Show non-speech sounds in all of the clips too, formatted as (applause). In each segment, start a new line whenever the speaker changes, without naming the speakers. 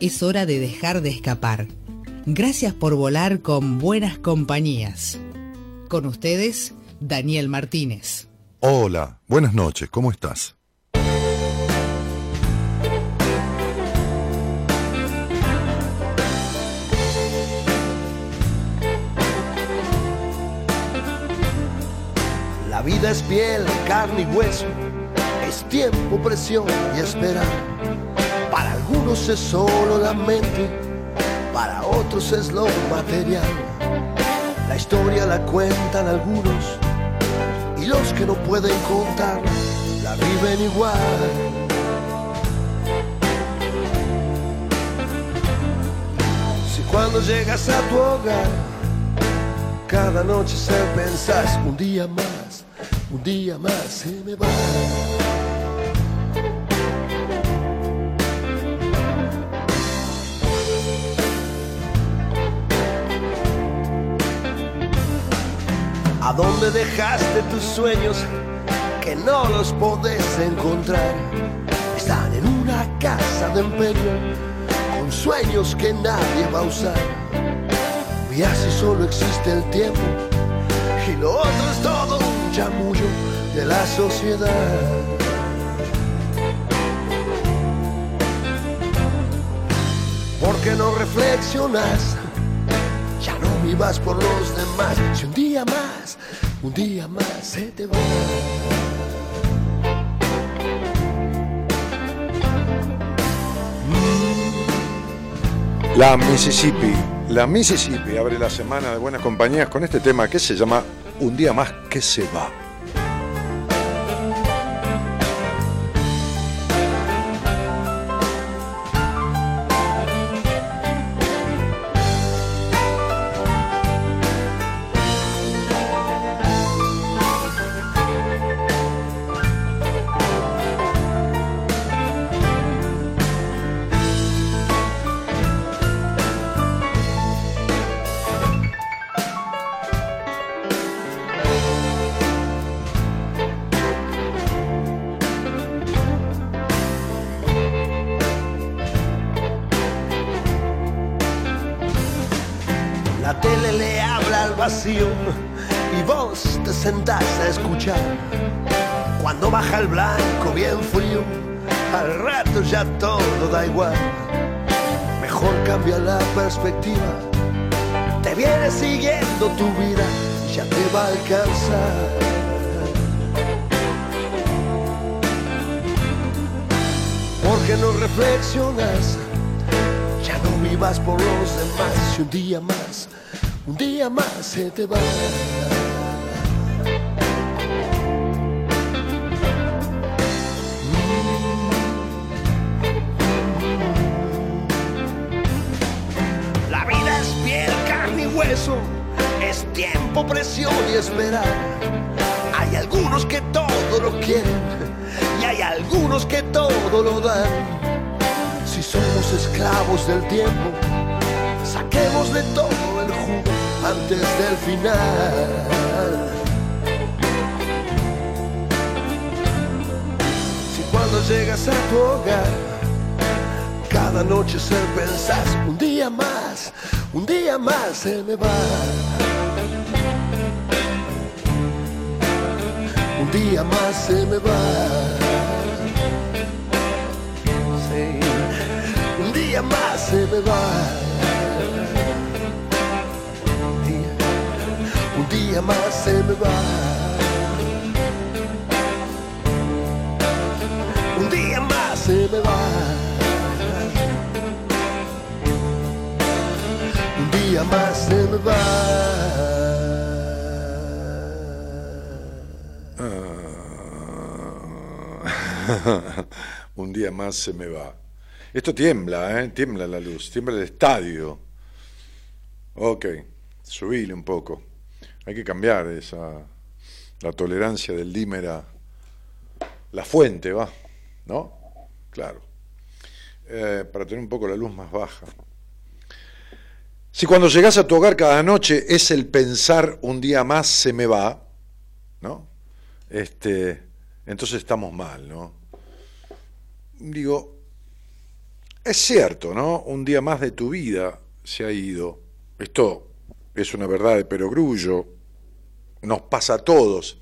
es hora de dejar de escapar. Gracias por volar con buenas compañías. Con ustedes, Daniel Martínez.
Hola, buenas noches, ¿cómo estás?
La vida es piel, carne y hueso, es tiempo, presión y esperar para algunos es solo la mente, para otros es lo material. La historia la cuentan algunos y los que no pueden contar la viven igual. Si cuando llegas a tu hogar, cada noche se pensás un día más, un día más se me va. ¿A dónde dejaste tus sueños que no los podés encontrar? Están en una casa de empeño con sueños que nadie va a usar. Y así solo existe el tiempo y lo otro es todo un chamullo de la sociedad. ¿Por qué no reflexionas? Vivas por los demás. Si un día más, un día más se te va.
La Mississippi, la Mississippi abre la semana de buenas compañías con este tema que se llama Un día más que se va.
Te viene siguiendo tu vida ya te va a alcanzar. Porque no reflexionas, ya no vivas por los demás y un día más un día más se te va. Tiempo, saquemos de todo el jugo antes del final. Si cuando llegas a tu hogar, cada noche se pensás, un día más, un día más se me va. Un día más se me va. un día más. Un día más se me va.
Esto tiembla, ¿eh? Tiembla la luz, tiembla el estadio. Ok, subile un poco. Hay que cambiar esa, la tolerancia del dímer a la fuente, va, ¿no? Claro. Eh, para tener un poco la luz más baja. Si cuando llegas a tu hogar cada noche es el pensar un día más se me va, ¿no? Este, entonces estamos mal, ¿no? Digo, es cierto, ¿no? Un día más de tu vida se ha ido. Esto es una verdad de perogrullo, nos pasa a todos.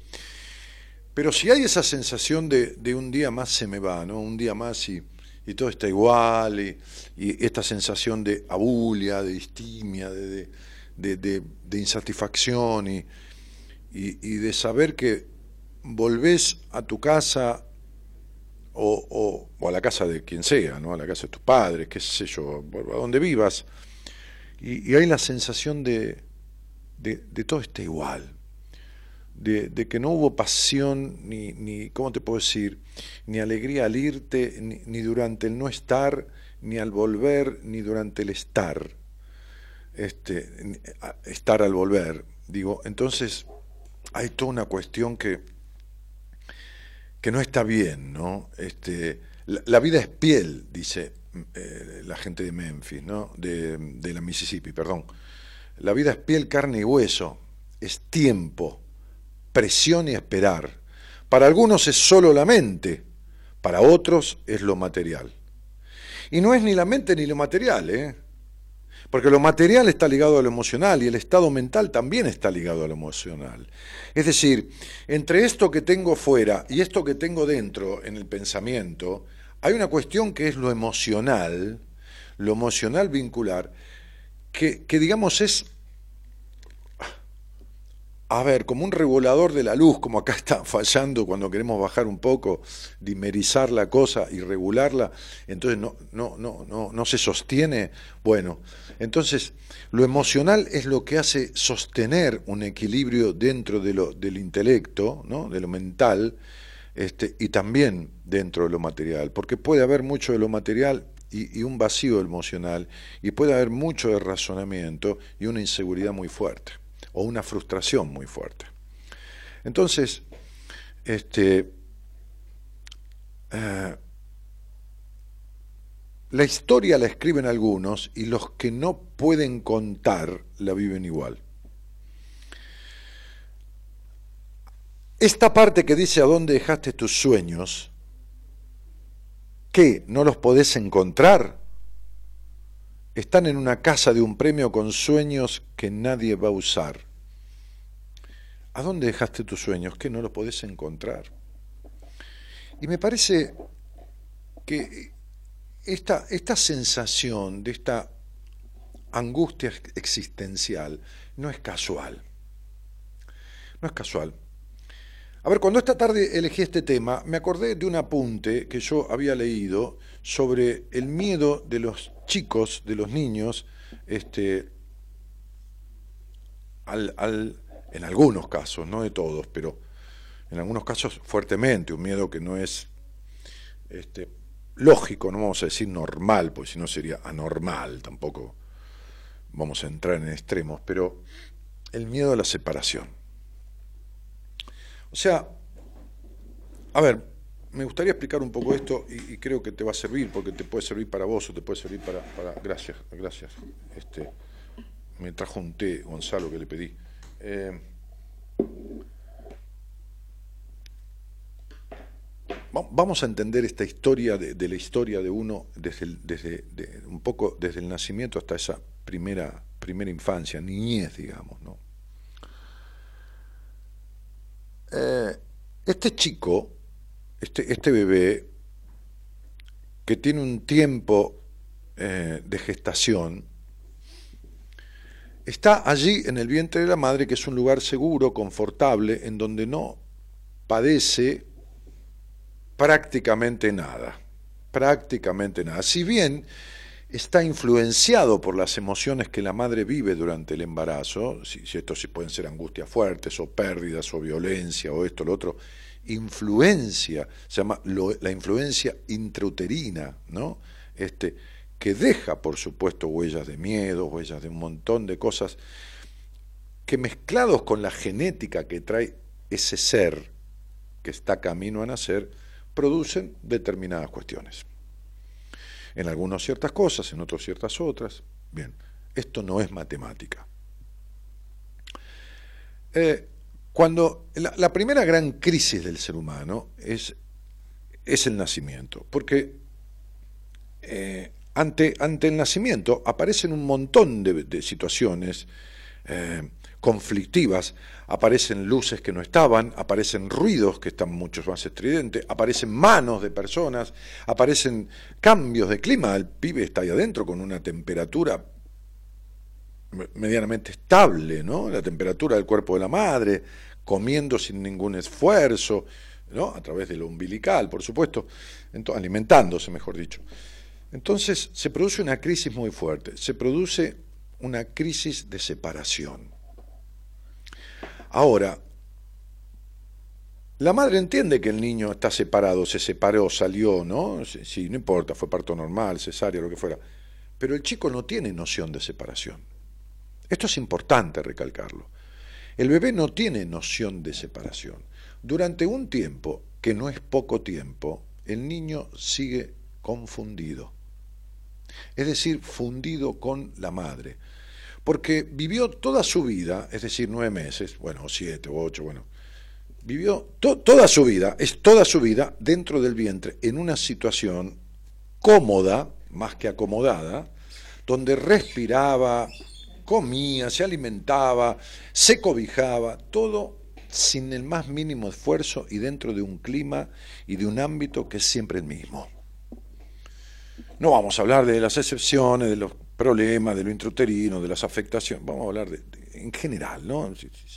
Pero si hay esa sensación de, un día más se me va, ¿no? Un día más y y todo está igual, y, esta sensación de abulia, de distimia, de, insatisfacción y, de saber que volvés a tu casa o, a la casa de quien sea, ¿no? a la casa de tus padres, qué sé yo, a donde vivas, y, hay la sensación de, de todo está igual de, que no hubo pasión, ni, ni, ¿cómo te puedo decir? Ni alegría al irte, ni, durante el no estar, ni al volver, ni durante el estar. Este, estar al volver. Digo, entonces hay toda una cuestión que, que no está bien, ¿no? Este, la, vida es piel, dice eh, la gente de Memphis, ¿no? De, de la Mississippi, perdón. La vida es piel, carne y hueso, es tiempo presión y esperar. Para algunos es solo la mente, para otros es lo material. Y no es ni la mente ni lo material, ¿eh? Porque lo material está ligado a lo emocional y el estado mental también está ligado a lo emocional. Es decir, entre esto que tengo fuera y esto que tengo dentro en el pensamiento, hay una cuestión que es lo emocional, lo emocional vincular, que, que digamos es a ver, como un regulador de la luz, como acá (laughs) está fallando cuando queremos bajar un poco, dimerizar la cosa y regularla, entonces no, no, no, no, no se sostiene. Bueno, entonces lo emocional es lo que hace sostener un equilibrio dentro de lo, del intelecto, ¿no? de lo mental, este, y también dentro de lo material, porque puede haber mucho de lo material y, y un vacío emocional, y puede haber mucho de razonamiento y una inseguridad muy fuerte o una frustración muy fuerte. Entonces, este, eh, la historia la escriben algunos y los que no pueden contar la viven igual. Esta parte que dice a dónde dejaste tus sueños, ¿qué? ¿No los podés encontrar? Están en una casa de un premio con sueños que nadie va a usar. ¿A dónde dejaste tus sueños? Que no los podés encontrar. Y me parece que esta, esta sensación de esta angustia existencial no es casual. No es casual. A ver, cuando esta tarde elegí este tema, me acordé de un apunte que yo había leído sobre el miedo de los chicos, de los niños, este, al, en algunos casos, no de todos, pero en algunos casos fuertemente, un miedo que no es este, lógico, no vamos a decir normal, porque si no sería anormal, tampoco vamos a entrar en extremos, pero el miedo a la separación. O sea, a ver, me gustaría explicar un poco esto y, creo que te va a servir, porque te puede servir para vos o te puede servir para... para gracias, gracias. Este, me trajo un té, Gonzalo, que le pedí. Eh, vamos a entender esta historia de, la historia de uno desde, desde un poco desde el nacimiento hasta esa primera, primera infancia, niñez, digamos, ¿no? Eh, este chico este, este, bebé que tiene un tiempo eh, de gestación, está allí en el vientre de la madre, que es un lugar seguro, confortable, en donde no padece prácticamente nada, prácticamente nada. Si bien está influenciado por las emociones que la madre vive durante el embarazo, si, si esto sí pueden ser angustias fuertes o pérdidas o violencia o esto, lo otro, influencia, se llama la influencia intrauterina, ¿no? este, que deja, por supuesto, huellas de miedo, huellas de un montón de cosas, que mezclados con la genética que trae ese ser que está camino a nacer, producen determinadas cuestiones. En algunos ciertas cosas, en otros ciertas otras. Bien, esto no es matemática. Eh, cuando la, primera gran crisis del ser humano es, es el nacimiento, porque eh, ante, ante, el nacimiento aparecen un montón de, situaciones eh, conflictivas, aparecen luces que no estaban, aparecen ruidos que están mucho más estridentes, aparecen manos de personas, aparecen cambios de clima, el pibe está ahí adentro con una temperatura medianamente estable, ¿no? La temperatura del cuerpo de la madre, comiendo sin ningún esfuerzo, ¿no? A través de lo umbilical, por supuesto, alimentándose, mejor dicho. Entonces se produce una crisis muy fuerte, se produce una crisis de separación. Ahora, la madre entiende que el niño está separado, se separó, salió, ¿no? Sí, no importa, fue parto normal, cesárea, lo que fuera. Pero el chico no tiene noción de separación. Esto es importante recalcarlo. El bebé no tiene noción de separación. Durante un tiempo, que no es poco tiempo, el niño sigue confundido. Es decir, fundido con la madre. Porque vivió toda su vida, es decir, nueve meses, bueno, siete o ocho, bueno, vivió toda su vida, es toda su vida dentro del vientre, en una situación cómoda, más que acomodada, donde respiraba, comía, se alimentaba, se cobijaba, todo sin el más mínimo esfuerzo y dentro de un clima y de un ámbito que es siempre el mismo. No vamos a hablar de las excepciones, de los problemas, de lo intrauterino, de las afectaciones, vamos a hablar de, en general, ¿no?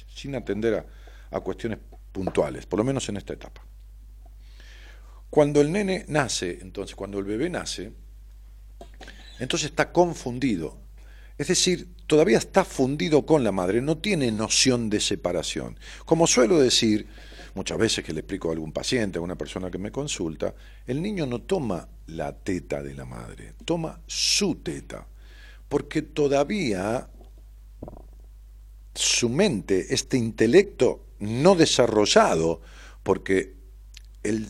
sin atender a, a cuestiones puntuales, por lo menos en esta etapa. Cuando el nene nace, entonces, cuando el bebé nace, entonces está confundido. Es decir, todavía está fundido con la madre, no tiene noción de separación. Como suelo decir, muchas veces que le explico a algún paciente, a una persona que me consulta, el niño no toma la teta de la madre, toma su teta, porque todavía su mente, este intelecto no desarrollado, porque el,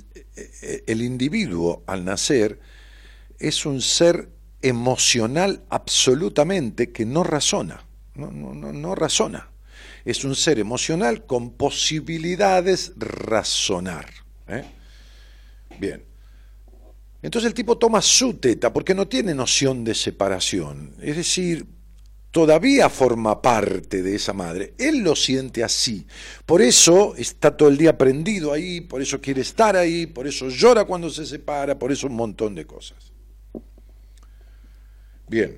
el individuo al nacer es un ser emocional absolutamente que no razona, no, no, no, razona. Es un ser emocional con posibilidades razonar. ¿eh? Bien. Entonces el tipo toma su teta porque no tiene noción de separación. Es decir, todavía forma parte de esa madre. Él lo siente así. Por eso está todo el día prendido ahí, por eso quiere estar ahí, por eso llora cuando se separa, por eso un montón de cosas. Bien,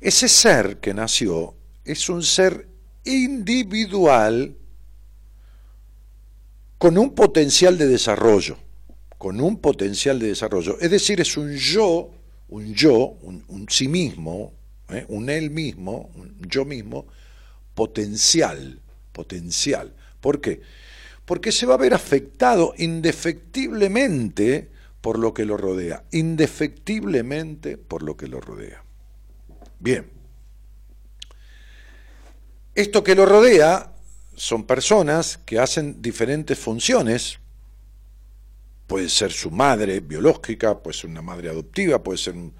ese ser que nació es un ser individual con un potencial de desarrollo, con un potencial de desarrollo. Es decir, es un yo, un yo, un, sí mismo, ¿eh? un él mismo, un yo mismo, potencial, potencial. ¿Por qué? Porque se va a ver afectado indefectiblemente por lo que lo rodea, indefectiblemente por lo que lo rodea. Bien. Esto que lo rodea son personas que hacen diferentes funciones. Puede ser su madre biológica, puede ser una madre adoptiva, puede ser un,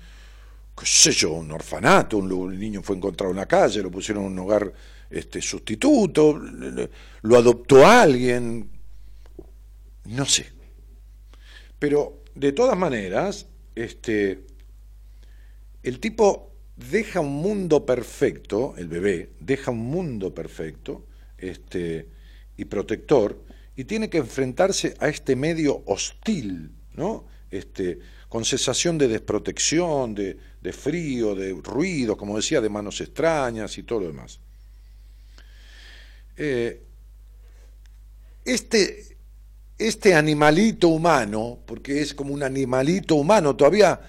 qué sé yo, un orfanato, un, niño fue encontrado en la calle, lo pusieron en un hogar este, sustituto, lo adoptó alguien, no sé. Pero de todas maneras, este, el tipo deja un mundo perfecto, el bebé deja un mundo perfecto este, y protector, y tiene que enfrentarse a este medio hostil, ¿no? Este, con sensación de desprotección, de, frío, de ruido, como decía, de manos extrañas y todo lo demás. Eh, este, este animalito humano, porque es como un animalito humano, todavía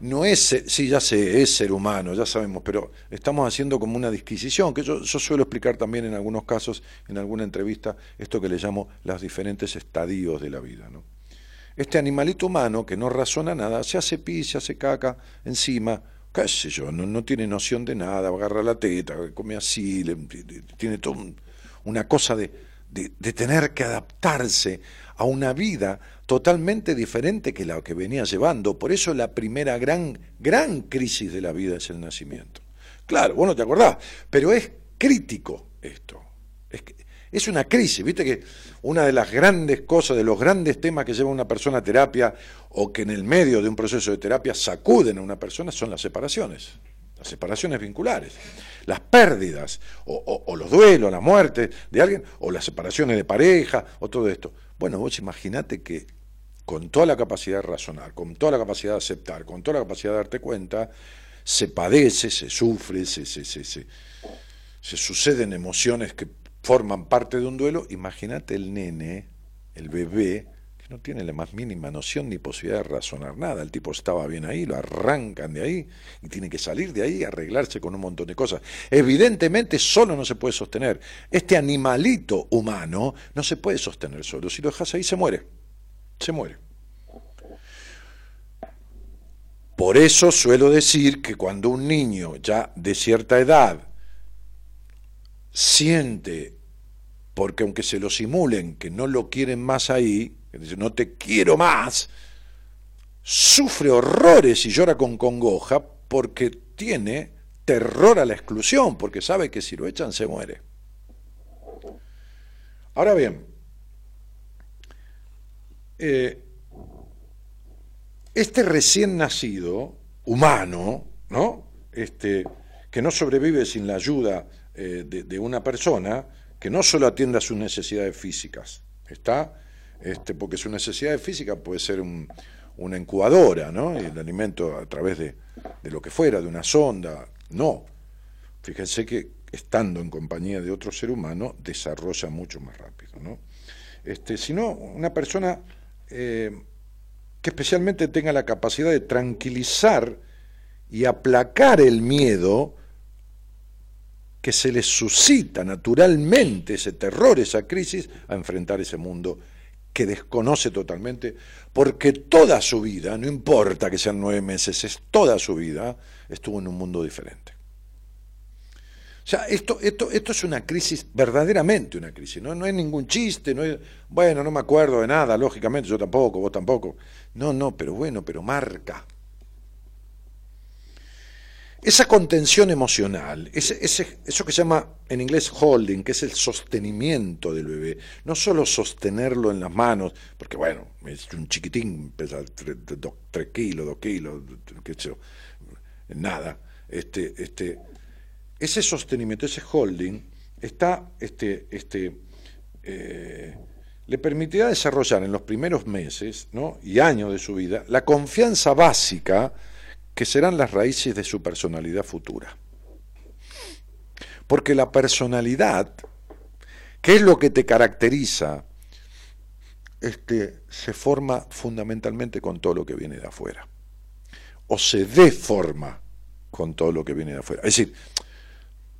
no es, sí, ya sé, es ser humano, ya sabemos, pero estamos haciendo como una disquisición, que yo, suelo explicar también en algunos casos, en alguna entrevista, esto que le llamo los diferentes estadios de la vida. ¿no? este animalito humano que no razona nada, se hace pis, se hace caca encima, qué sé yo, no, tiene noción de nada, agarra la teta, come así, tiene toda una cosa de, de, tener que adaptarse a una vida totalmente diferente que la que venía llevando. Por eso la primera gran, gran crisis de la vida es el nacimiento. Claro, vos no te acordás, pero es crítico esto. Es, es una crisis, viste que una de las grandes cosas, de los grandes temas que lleva una persona a terapia o que en el medio de un proceso de terapia sacuden a una persona son las separaciones, las separaciones vinculares, las pérdidas o, los duelos, la muerte de alguien o las separaciones de pareja o todo esto. Bueno, vos imaginate que con toda la capacidad de razonar, con toda la capacidad de aceptar, con toda la capacidad de darte cuenta, se padece, se sufre, se, se, se, se, suceden emociones que forman parte de un duelo, imagínate el nene, el bebé, no tiene la más mínima noción ni posibilidad de razonar nada. El tipo estaba bien ahí, lo arrancan de ahí y tiene que salir de ahí y arreglarse con un montón de cosas. Evidentemente solo no se puede sostener. Este animalito humano no se puede sostener solo. Si lo dejas ahí se muere. Se muere. Por eso suelo decir que cuando un niño ya de cierta edad siente, porque aunque se lo simulen, que no lo quieren más ahí, que dice, no te quiero más, sufre horrores y llora con congoja porque tiene terror a la exclusión, porque sabe que si lo echan se muere. Ahora bien, eh, este recién nacido, humano, ¿no? Este, que no sobrevive sin la ayuda eh, de, una persona que no solo atienda sus necesidades físicas, ¿está? Este, porque su necesidad física puede ser una incubadora, ¿no? el alimento a través de, lo que fuera, de una sonda. No. Fíjense que estando en compañía de otro ser humano, desarrolla mucho más rápido, ¿no? Este, sino una persona eh, que especialmente tenga la capacidad de tranquilizar y aplacar el miedo que se les suscita naturalmente ese terror, esa crisis, a enfrentar ese mundo que desconoce totalmente, porque toda su vida, no importa que sean nueve meses, es toda su vida, estuvo en un mundo diferente. O sea, esto, esto, esto es una crisis, verdaderamente una crisis, ¿no? no es ningún chiste, no es, bueno, no me acuerdo de nada, lógicamente, yo tampoco, vos tampoco. No, no, pero bueno, pero marca, esa contención emocional, ese, eso que se llama en inglés holding, que es el sostenimiento del bebé, no solo sostenerlo en las manos, porque bueno, es un chiquitín, pesa 3 kilos, 2 kilos, qué sé nada. Este, este, ese sostenimiento, ese holding, está, este, este, eh, le permitirá desarrollar en los primeros meses ¿no? y años de su vida la confianza básica que serán las raíces de su personalidad futura. Porque la personalidad, que es lo que te caracteriza, este, se forma fundamentalmente con todo lo que viene de afuera. O se deforma con todo lo que viene de afuera. Es decir,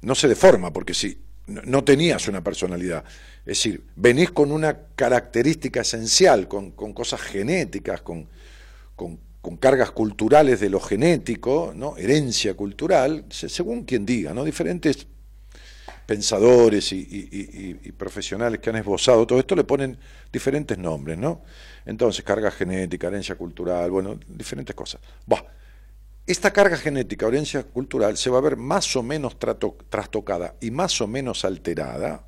no se deforma porque si no tenías una personalidad. Es decir, venís con una característica esencial, con, cosas genéticas, con, con con cargas culturales de lo genético, ¿no? herencia cultural, según quien diga, ¿no? diferentes pensadores y, profesionales que han esbozado todo esto le ponen diferentes nombres, ¿no? Entonces, carga genética, herencia cultural, bueno, diferentes cosas. esta carga genética, herencia cultural, se va a ver más o menos trastocada y más o menos alterada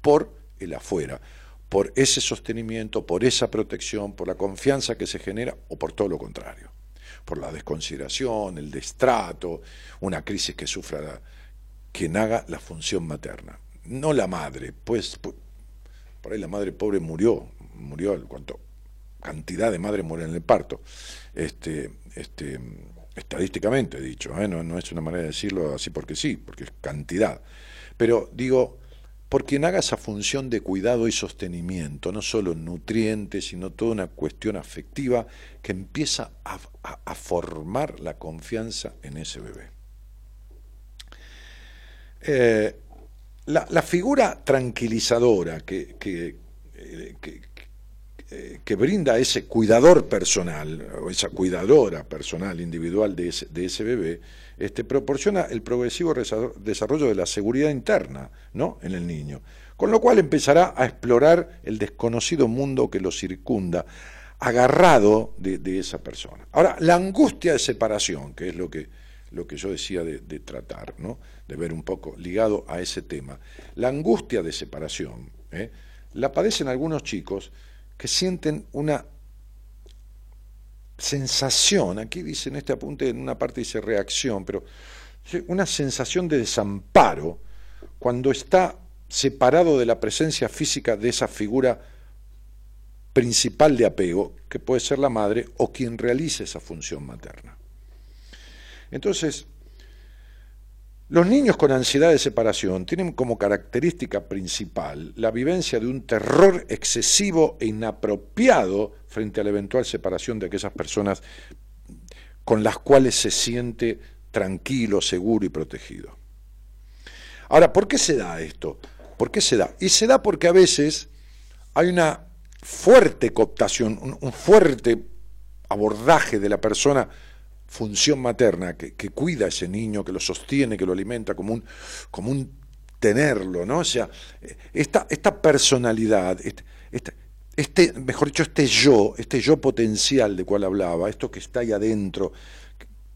por el afuera por ese sostenimiento, por esa protección, por la confianza que se genera o por todo lo contrario, por la desconsideración, el destrato, una crisis que sufra quien haga la función materna, no la madre, pues por ahí la madre pobre murió, murió en cuanto cantidad de madres mueren en el parto, este, este, estadísticamente dicho, ¿eh? no, no es una manera de decirlo así porque sí, porque es cantidad, pero digo, por quien haga esa función de cuidado y sostenimiento, no solo nutrientes, sino toda una cuestión afectiva que empieza a, formar la confianza en ese bebé. Eh, la, figura tranquilizadora que, eh, eh, que brinda ese cuidador personal o esa cuidadora personal individual de ese bebé, este, proporciona el progresivo desarrollo de la seguridad interna ¿no? en el niño, con lo cual empezará a explorar el desconocido mundo que lo circunda, agarrado de, esa persona. Ahora, la angustia de separación, que es lo que, lo que yo decía de, tratar, ¿no? de ver un poco ligado a ese tema, la angustia de separación, ¿eh? la padecen algunos chicos que sienten una sensación, aquí dice en este apunte, en una parte dice reacción, pero una sensación de desamparo cuando está separado de la presencia física de esa figura principal de apego, que puede ser la madre o quien realice esa función materna. Entonces, los niños con ansiedad de separación tienen como característica principal la vivencia de un terror excesivo e inapropiado frente a la eventual separación de aquellas personas con las cuales se siente tranquilo, seguro y protegido. Ahora, ¿por qué se da esto? ¿Por qué se da? Y se da porque a veces hay una fuerte cooptación, un, fuerte abordaje de la persona función materna que, cuida a ese niño, que lo sostiene, que lo alimenta, como un, como un tenerlo, ¿no? O sea, esta, esta personalidad, este, este, este, mejor dicho, este yo, este yo potencial de cual hablaba, esto que está ahí adentro,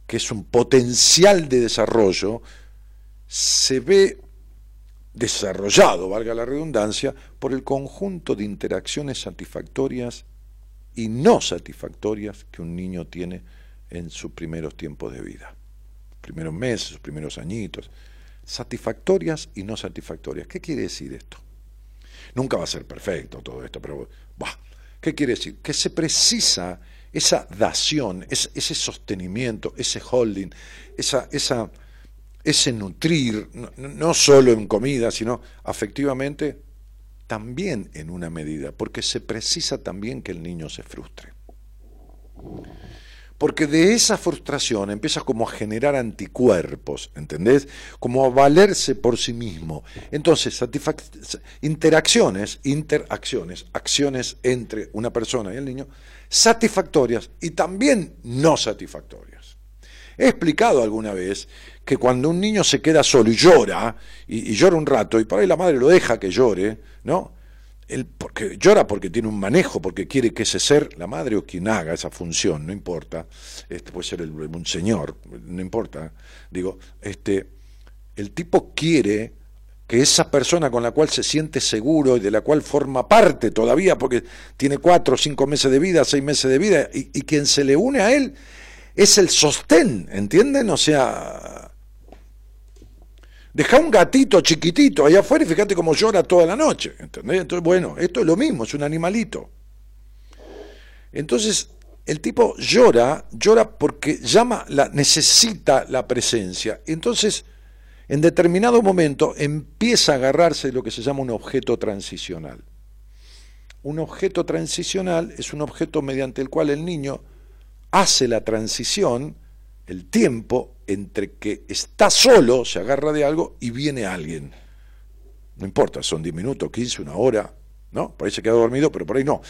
que es un potencial de desarrollo, se ve desarrollado, valga la redundancia, por el conjunto de interacciones satisfactorias y no satisfactorias que un niño tiene en sus primeros tiempos de vida, primeros meses, sus primeros añitos, satisfactorias y no satisfactorias. ¿Qué quiere decir esto? Nunca va a ser perfecto todo esto, pero bah, ¿qué quiere decir? Que se precisa esa dación, ese, sostenimiento, ese holding, esa, esa, ese nutrir, no, no solo en comida, sino afectivamente, también en una medida, porque se precisa también que el niño se frustre. Porque de esa frustración empieza como a generar anticuerpos, ¿entendés? Como a valerse por sí mismo. Entonces, interacciones, interacciones, acciones entre una persona y el niño, satisfactorias y también no satisfactorias. He explicado alguna vez que cuando un niño se queda solo y llora, y, y llora un rato, y por ahí la madre lo deja que llore, ¿no? Él porque llora porque tiene un manejo, porque quiere que ese ser, la madre o quien haga esa función, no importa, este puede ser un señor, no importa, digo, este, el tipo quiere que esa persona con la cual se siente seguro y de la cual forma parte todavía, porque tiene cuatro cinco meses de vida, seis meses de vida, y, y quien se le une a él es el sostén, ¿entienden? O sea, Deja un gatito chiquitito allá afuera y fíjate cómo llora toda la noche. ¿entendés? Entonces, bueno, esto es lo mismo, es un animalito. Entonces, el tipo llora, llora porque llama, la, necesita la presencia. Entonces, en determinado momento empieza a agarrarse de lo que se llama un objeto transicional. Un objeto transicional es un objeto mediante el cual el niño hace la transición el tiempo entre que está solo, se agarra de algo y viene alguien. No importa, son 10 minutos, 15, una hora, ¿no? Por ahí se queda dormido, pero por ahí no.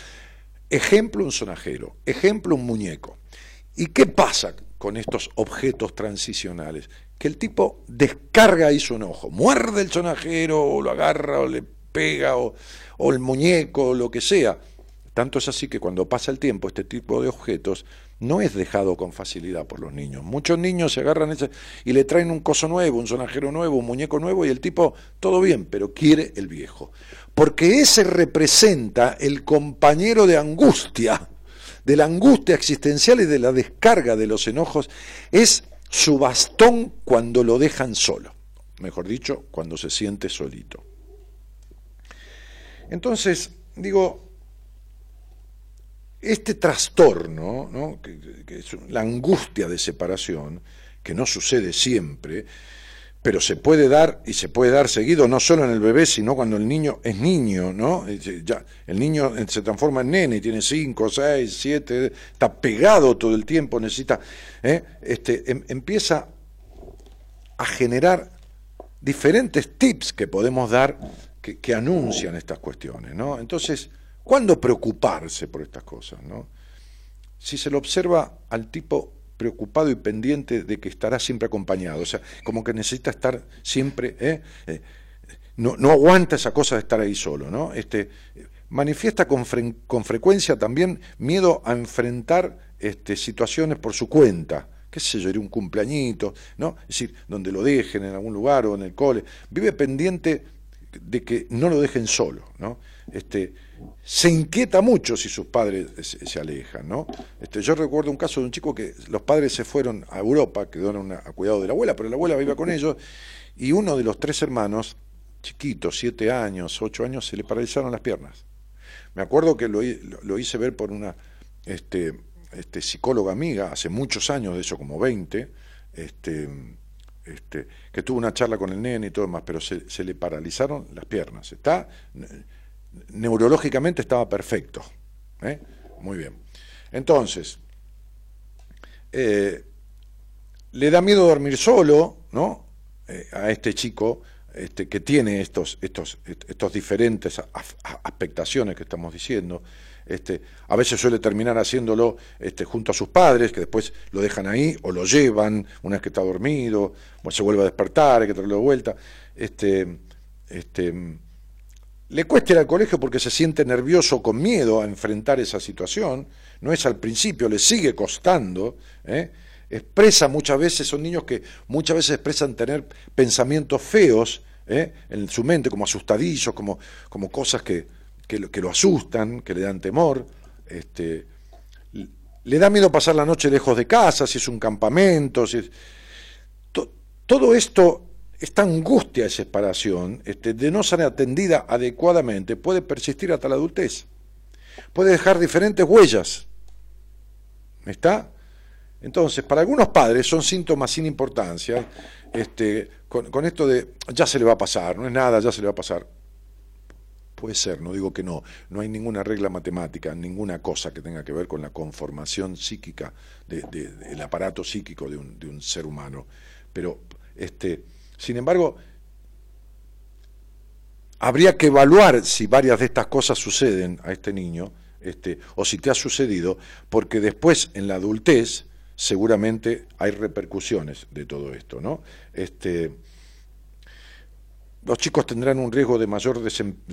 Ejemplo un sonajero, ejemplo un muñeco. ¿Y qué pasa con estos objetos transicionales? Que el tipo descarga ahí su enojo, muerde el sonajero, o lo agarra, o le pega, o, o el muñeco, o lo que sea. Tanto es así que cuando pasa el tiempo, este tipo de objetos no es dejado con facilidad por los niños. Muchos niños se agarran y le traen un coso nuevo, un sonajero nuevo, un muñeco nuevo y el tipo, todo bien, pero quiere el viejo. Porque ese representa el compañero de angustia, de la angustia existencial y de la descarga de los enojos, es su bastón cuando lo dejan solo, mejor dicho, cuando se siente solito. Entonces, digo, este trastorno, que, es la angustia de separación, que no sucede siempre, pero se puede dar y se puede dar seguido no solo en el bebé, sino cuando el niño es niño, ¿no? Ya, el niño se transforma en nene, tiene 5, 6, 7, está pegado todo el tiempo, necesita, ¿eh? este, em, empieza a generar diferentes tips que podemos dar que, que anuncian estas cuestiones, ¿no? Entonces, ¿Cuándo preocuparse por estas cosas? ¿no? Si se lo observa al tipo preocupado y pendiente de que estará siempre acompañado, o sea, como que necesita estar siempre, ¿eh? Eh, no, no, aguanta esa cosa de estar ahí solo, ¿no? Este, manifiesta con, con frecuencia también miedo a enfrentar este, situaciones por su cuenta, qué sé yo, un cumpleañito, ¿no? Es decir, donde lo dejen en algún lugar o en el cole, vive pendiente de que no lo dejen solo, ¿no? Este, se inquieta mucho si sus padres se, alejan, ¿no? Este, yo recuerdo un caso de un chico que los padres se fueron a Europa, quedaron a cuidado de la abuela, pero la abuela vivía con ellos, y uno de los tres hermanos, chiquito, siete años, ocho años, se le paralizaron las piernas. Me acuerdo que lo, lo hice ver por una este, este, psicóloga amiga, hace muchos años, de eso como 20, este, este, que tuvo una charla con el nene y todo demás, pero se, le paralizaron las piernas. Está, neurológicamente estaba perfecto. ¿eh? Muy bien. Entonces, eh, le da miedo dormir solo, ¿no? Eh, a este chico este, que tiene estos, estos, estos diferentes aspectaciones que estamos diciendo. Este, a veces suele terminar haciéndolo este, junto a sus padres, que después lo dejan ahí o lo llevan una vez que está dormido, o se vuelve a despertar, hay que traerlo de vuelta. Este, este, le cuesta ir al colegio porque se siente nervioso, con miedo a enfrentar esa situación, no es al principio, le sigue costando. ¿eh? Expresa muchas veces, son niños que muchas veces expresan tener pensamientos feos ¿eh? en su mente, como asustadillos, como, como cosas que, que lo, asustan, que le dan temor. Este, le da miedo pasar la noche lejos de casa, si es un campamento. Si todo esto, esta angustia de separación, este, de no ser atendida adecuadamente, puede persistir hasta la adultez. Puede dejar diferentes huellas. ¿Está? Entonces, para algunos padres son síntomas sin importancia, este, con, con, esto de ya se le va a pasar, no es nada, ya se le va a pasar. Puede ser, no digo que no. No hay ninguna regla matemática, ninguna cosa que tenga que ver con la conformación psíquica del aparato psíquico de un, ser humano. Pero, este, sin embargo, habría que evaluar si varias de estas cosas suceden a este niño, este, o si te ha sucedido, porque después en la adultez seguramente hay repercusiones de todo esto, ¿no? Este, los chicos tendrán un riesgo de mayor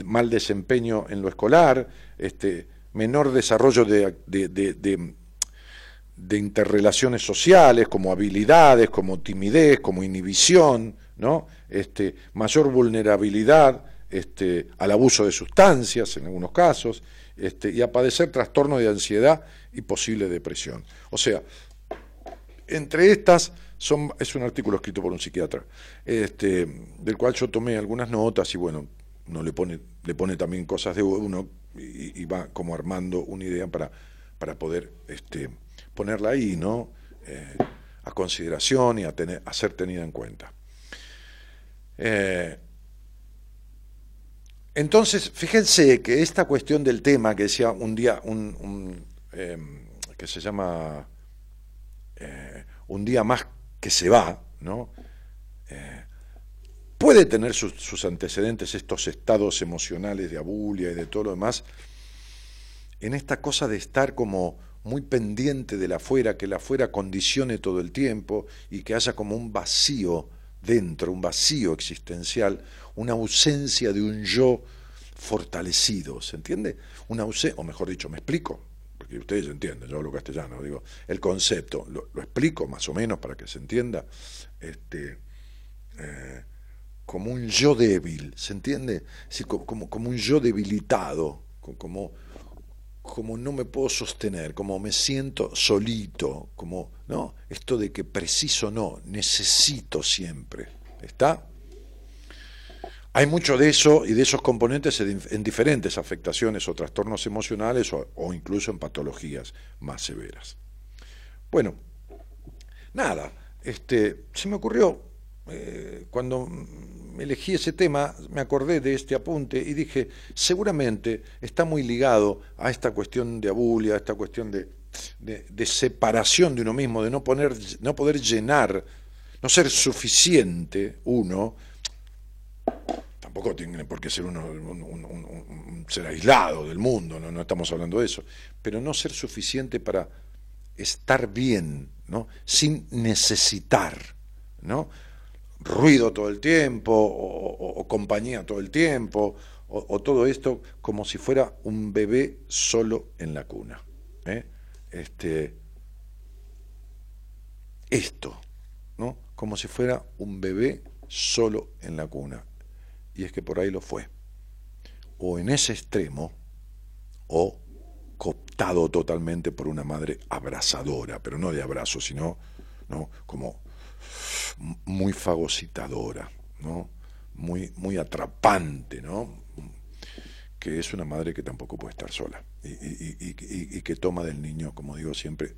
mal desempeño en lo escolar, este, menor desarrollo de, de, interrelaciones sociales, como habilidades, como timidez, como inhibición, ¿no? este, mayor vulnerabilidad este, al abuso de sustancias en algunos casos, este, y a padecer trastorno de ansiedad y posible depresión. O sea, entre estas es un artículo escrito por un psiquiatra, este, del cual yo tomé algunas notas y bueno, no le pone, le pone también cosas de uno y, va como armando una idea para, para poder este, ponerla ahí, ¿no? Eh, a consideración y a, tener, a ser tenida en cuenta. Eh, entonces, fíjense que esta cuestión del tema que decía un día, un, em, que se llama eh, un día más que se va, ¿no? Eh, puede tener sus, antecedentes estos estados emocionales de abulia y de todo lo demás, en esta cosa de estar como muy pendiente de la afuera, que la afuera condicione todo el tiempo y que haya como un vacío dentro, un vacío existencial, una ausencia de un yo fortalecido, ¿se entiende? Una ausencia, o mejor dicho, me explico, porque ustedes entienden, yo hablo castellano, digo, el concepto, lo, explico más o menos para que se entienda, este, eh, como un yo débil, ¿se entiende? como, como, un yo debilitado, como, como no me puedo sostener, como me siento solito, como, ¿no? Esto de que preciso no, necesito siempre, ¿está? Hay mucho de eso y de esos componentes en, diferentes afectaciones o trastornos emocionales o, incluso en patologías más severas. Bueno, nada, este, se me ocurrió, eh, cuando elegí ese tema, me acordé de este apunte y dije, seguramente está muy ligado a esta cuestión de abulia, a esta cuestión de, de, separación de uno mismo, de no, poner, no poder llenar, no ser suficiente uno tampoco tiene por qué ser uno, un, ser aislado del mundo, ¿no? no estamos hablando de eso, pero no ser suficiente para estar bien, ¿no? sin necesitar, ¿no? Ruido todo el tiempo, o, compañía todo el tiempo, o, todo esto como si fuera un bebé solo en la cuna. ¿eh? Este, esto, ¿no? Como si fuera un bebé solo en la cuna. Y es que por ahí lo fue. O en ese extremo, o cooptado totalmente por una madre abrazadora, pero no de abrazo, sino ¿no? como muy fagocitadora, ¿no? muy, muy atrapante, ¿no? que es una madre que tampoco puede estar sola y, que toma del niño, como digo siempre,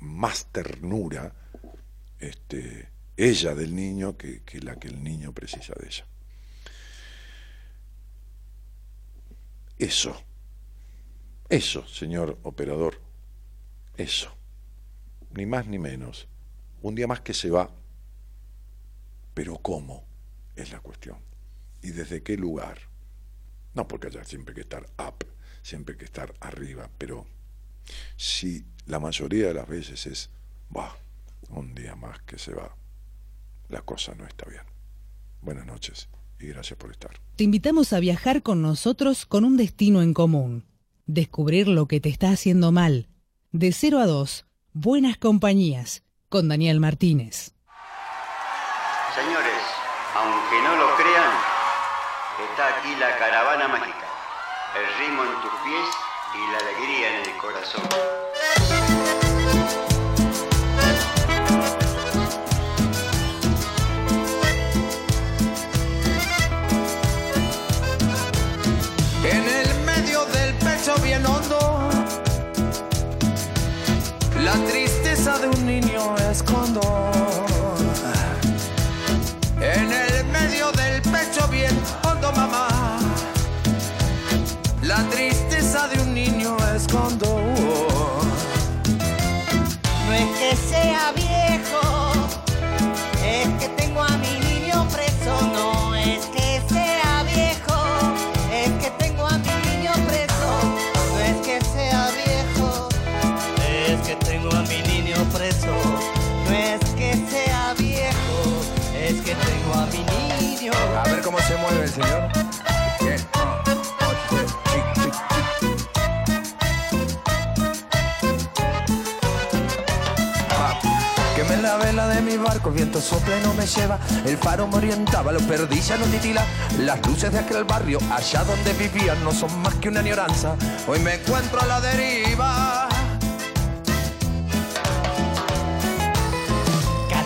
más ternura este, ella del niño que, que la que el niño precisa de ella. Eso, eso, señor operador, eso, ni más ni menos. Un día más que se va, pero ¿cómo? Es la cuestión. ¿Y desde qué lugar? No porque haya siempre que estar up, siempre que estar arriba, pero si la mayoría de las veces es, va, un día más que se va, la cosa no está bien. Buenas noches y gracias por estar.
Te invitamos a viajar con nosotros con un destino en común. Descubrir lo que te está haciendo mal. De 0 a 2, Buenas Compañías, con Daniel Martínez.
Señores, aunque no lo crean, está aquí la caravana mágica. El ritmo en tus pies y la alegría en el corazón.
bien hondo. La tristeza de un niño escondo. Viento sopla no me lleva. El faro me orientaba, lo perdí, ya no titila. Las luces de aquel barrio, allá donde vivía, no son más que una añoranza. Hoy me encuentro a la deriva.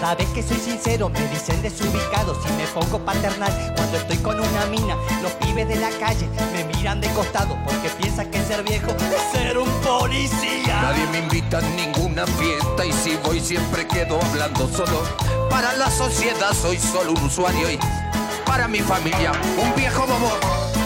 Cada vez que soy sincero me dicen desubicado si me pongo paternal cuando estoy con una mina. Los pibes de la calle me miran de costado porque piensan que ser viejo es ser un policía.
Nadie me invita a ninguna fiesta y si voy siempre quedo hablando solo. Para la sociedad soy solo un usuario y para mi familia un viejo bobo.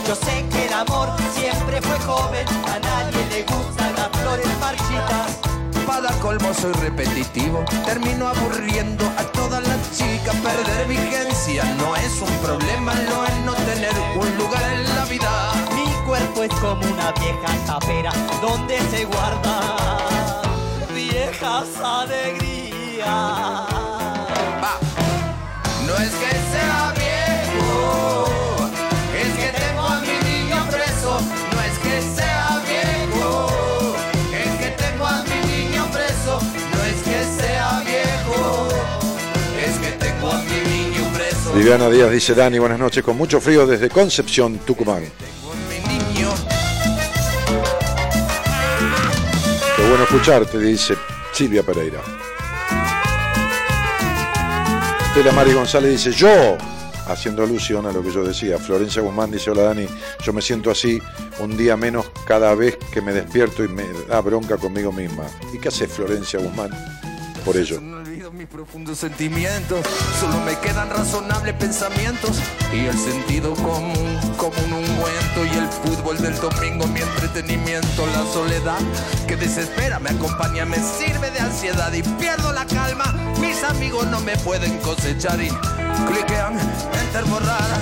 Yo sé que el amor siempre fue joven, a nadie le gustan las flores marchitas.
Para colmo soy repetitivo, termino aburriendo a todas las chicas. Perder vigencia no es un problema, lo es no tener un lugar en la vida.
Mi cuerpo es como una vieja tapera donde se guardan viejas alegrías.
Va. No es que sea viejo,
Viviana Díaz dice Dani, buenas noches, con mucho frío desde Concepción, Tucumán. Qué bueno escucharte, dice Silvia Pereira. Estela Mari González dice, yo, haciendo alusión a lo que yo decía. Florencia Guzmán dice, hola Dani, yo me siento así un día menos cada vez que me despierto y me da bronca conmigo misma. ¿Y qué hace Florencia Guzmán por ello?
Profundos sentimientos, solo me quedan razonables pensamientos y el sentido común como un ungüento y el fútbol del domingo mi entretenimiento, la soledad que desespera me acompaña, me sirve de ansiedad y pierdo la calma. Mis amigos no me pueden cosechar y cliquean enter borrar.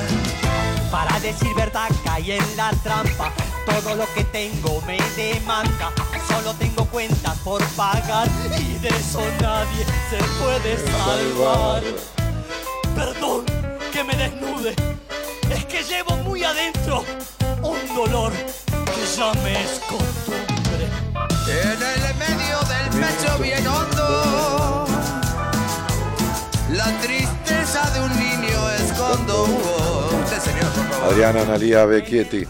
Para decir verdad caí en la trampa. Todo lo que tengo me demanda. Solo tengo cuentas por pagar y de eso nadie se puede salvar. Perdón que me desnude. Es que llevo muy adentro un dolor que ya me es costumbre.
En el medio del pecho bien hondo, la tristeza de un niño escondo.
Adriana Analía Becchietti.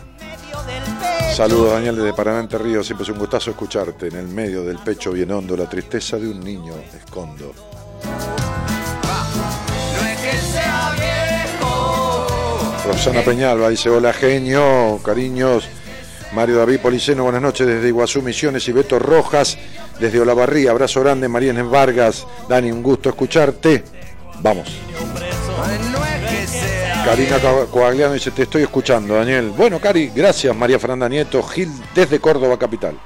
Saludos Daniel desde Paraná Entre Ríos, siempre es un gustazo escucharte. En el medio del pecho bien hondo, la tristeza de un niño escondo. Rosana Peñalba dice, hola genio, cariños. Mario David Policeno, buenas noches desde Iguazú Misiones y Beto Rojas desde Olavarría. Abrazo grande, Mariana Vargas. Dani, un gusto escucharte. Vamos. Karina Co- Coagliano dice, te estoy escuchando, Daniel. Bueno, Cari, gracias, María Fernanda Nieto, Gil, desde Córdoba Capital.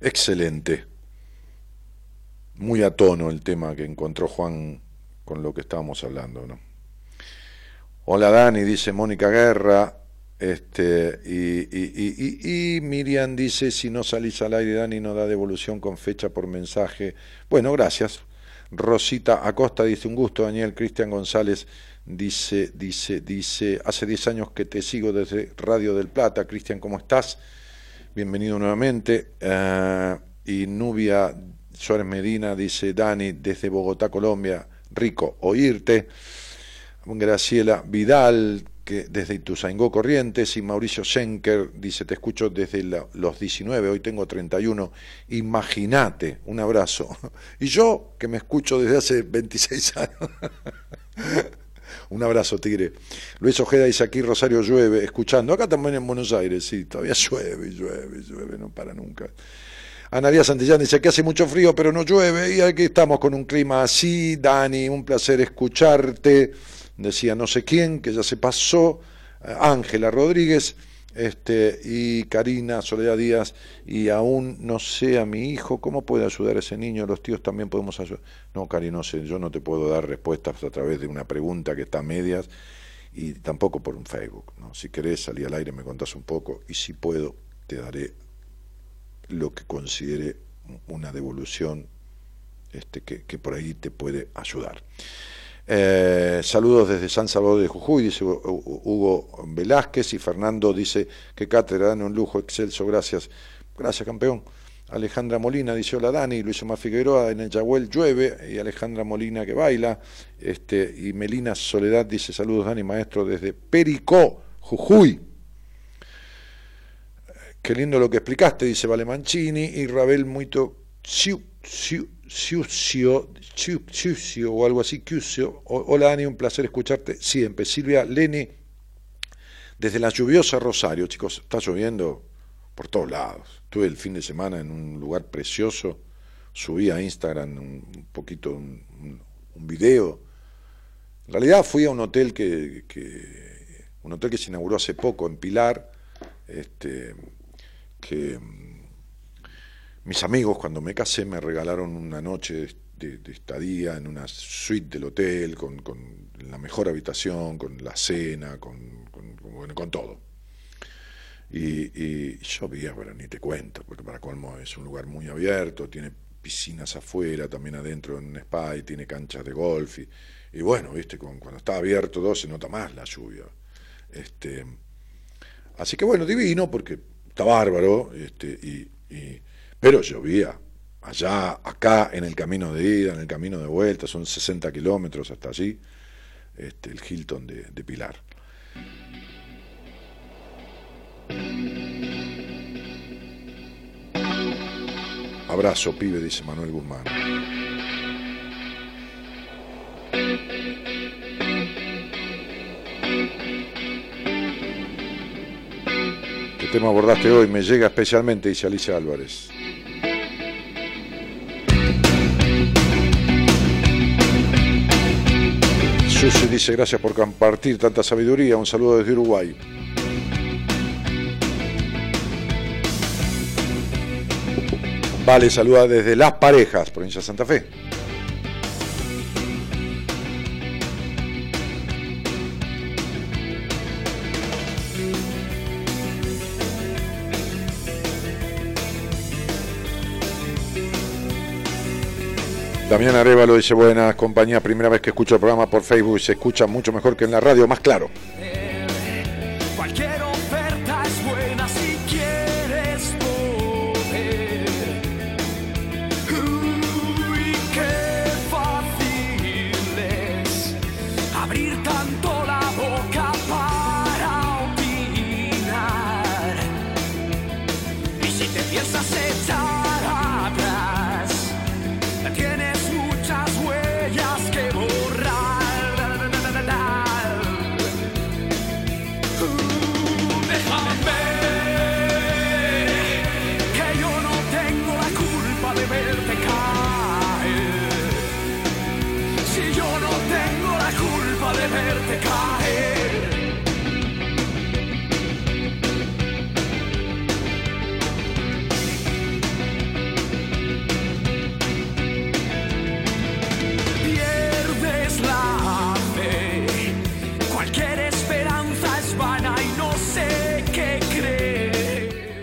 Excelente. Muy a tono el tema que encontró Juan con lo que estábamos hablando, ¿no? Hola Dani, dice Mónica Guerra. Este, y, y- y- y- y Miriam dice, si no salís al aire, Dani no da devolución con fecha por mensaje. Bueno, gracias. Rosita Acosta dice, un gusto, Daniel. Cristian González dice, dice, dice, hace 10 años que te sigo desde Radio del Plata. Cristian, ¿cómo estás? Bienvenido nuevamente. Eh, y Nubia Suárez Medina dice, Dani, desde Bogotá, Colombia, rico oírte. Graciela Vidal, que desde Ituzaingó Corrientes, y Mauricio Schenker dice, te escucho desde los 19, hoy tengo 31, imagínate, un abrazo. (laughs) Y yo, que me escucho desde hace 26 (laughs) años. Un abrazo, Tigre. Luis Ojeda dice aquí Rosario llueve, escuchando. Acá también en Buenos Aires, sí, todavía llueve, llueve, llueve, no para nunca. Analia Santillán dice que hace mucho frío, pero no llueve, y aquí estamos con un clima así. Dani, un placer escucharte. Decía no sé quién, que ya se pasó. Eh, Ángela Rodríguez, este, y Karina Soledad Díaz, y aún no sé a mi hijo, ¿cómo puede ayudar a ese niño? Los tíos también podemos ayudar. No, Cari, no sé, yo no te puedo dar respuestas a través de una pregunta que está a medias y tampoco por un Facebook. ¿no? Si querés salir al aire me contás un poco y si puedo te daré lo que considere una devolución este, que, que por ahí te puede ayudar. Eh, saludos desde San Salvador de Jujuy, dice Hu- Hu- Hugo Velázquez y Fernando dice que cátedra, dan un lujo excelso, gracias. Gracias, campeón. Alejandra Molina dice hola Dani, Luis Omar Figueroa en el Yahuel llueve y Alejandra Molina que baila. Este, y Melina Soledad dice saludos Dani, maestro desde Pericó, Jujuy. Qué lindo lo que explicaste, dice Vale Mancini, y Rabel Muito Ciu- Ciu- Ciucio, Ciucio, o algo así, Ciucio. O- Hola Dani, un placer escucharte siempre. Silvia Leni, desde la lluviosa Rosario, chicos, está lloviendo por todos lados. Estuve el fin de semana en un lugar precioso, subí a Instagram un, poquito un, un- un video. En realidad fui a un hotel que, que- un hotel que se inauguró hace poco en Pilar, este, que mm, mis amigos cuando me casé me regalaron una noche de, estadía en una suite del hotel con, la mejor habitación, con la cena, con, con- con- todo. Y, y llovía, pero ni te cuento, porque para colmo es un lugar muy abierto, tiene piscinas afuera, también adentro en un spa y tiene canchas de golf. Y, bueno, viste, cuando está abierto todo se nota más la lluvia. Este, así que bueno, divino, porque está bárbaro, este, y- pero llovía. Allá, acá, en el camino de ida, en el camino de vuelta, son 60 kilómetros hasta allí, este, el Hilton de, Pilar. Abrazo, pibe, dice Manuel Guzmán. ¿Qué tema abordaste hoy? Me llega especialmente, dice Alicia Álvarez. Susi dice gracias por compartir tanta sabiduría. Un saludo desde Uruguay. Vale, saluda desde Las Parejas, provincia de Santa Fe. Damián Arevalo dice, buenas compañía, primera vez que escucho el programa por Facebook se escucha mucho mejor que en la radio, más claro.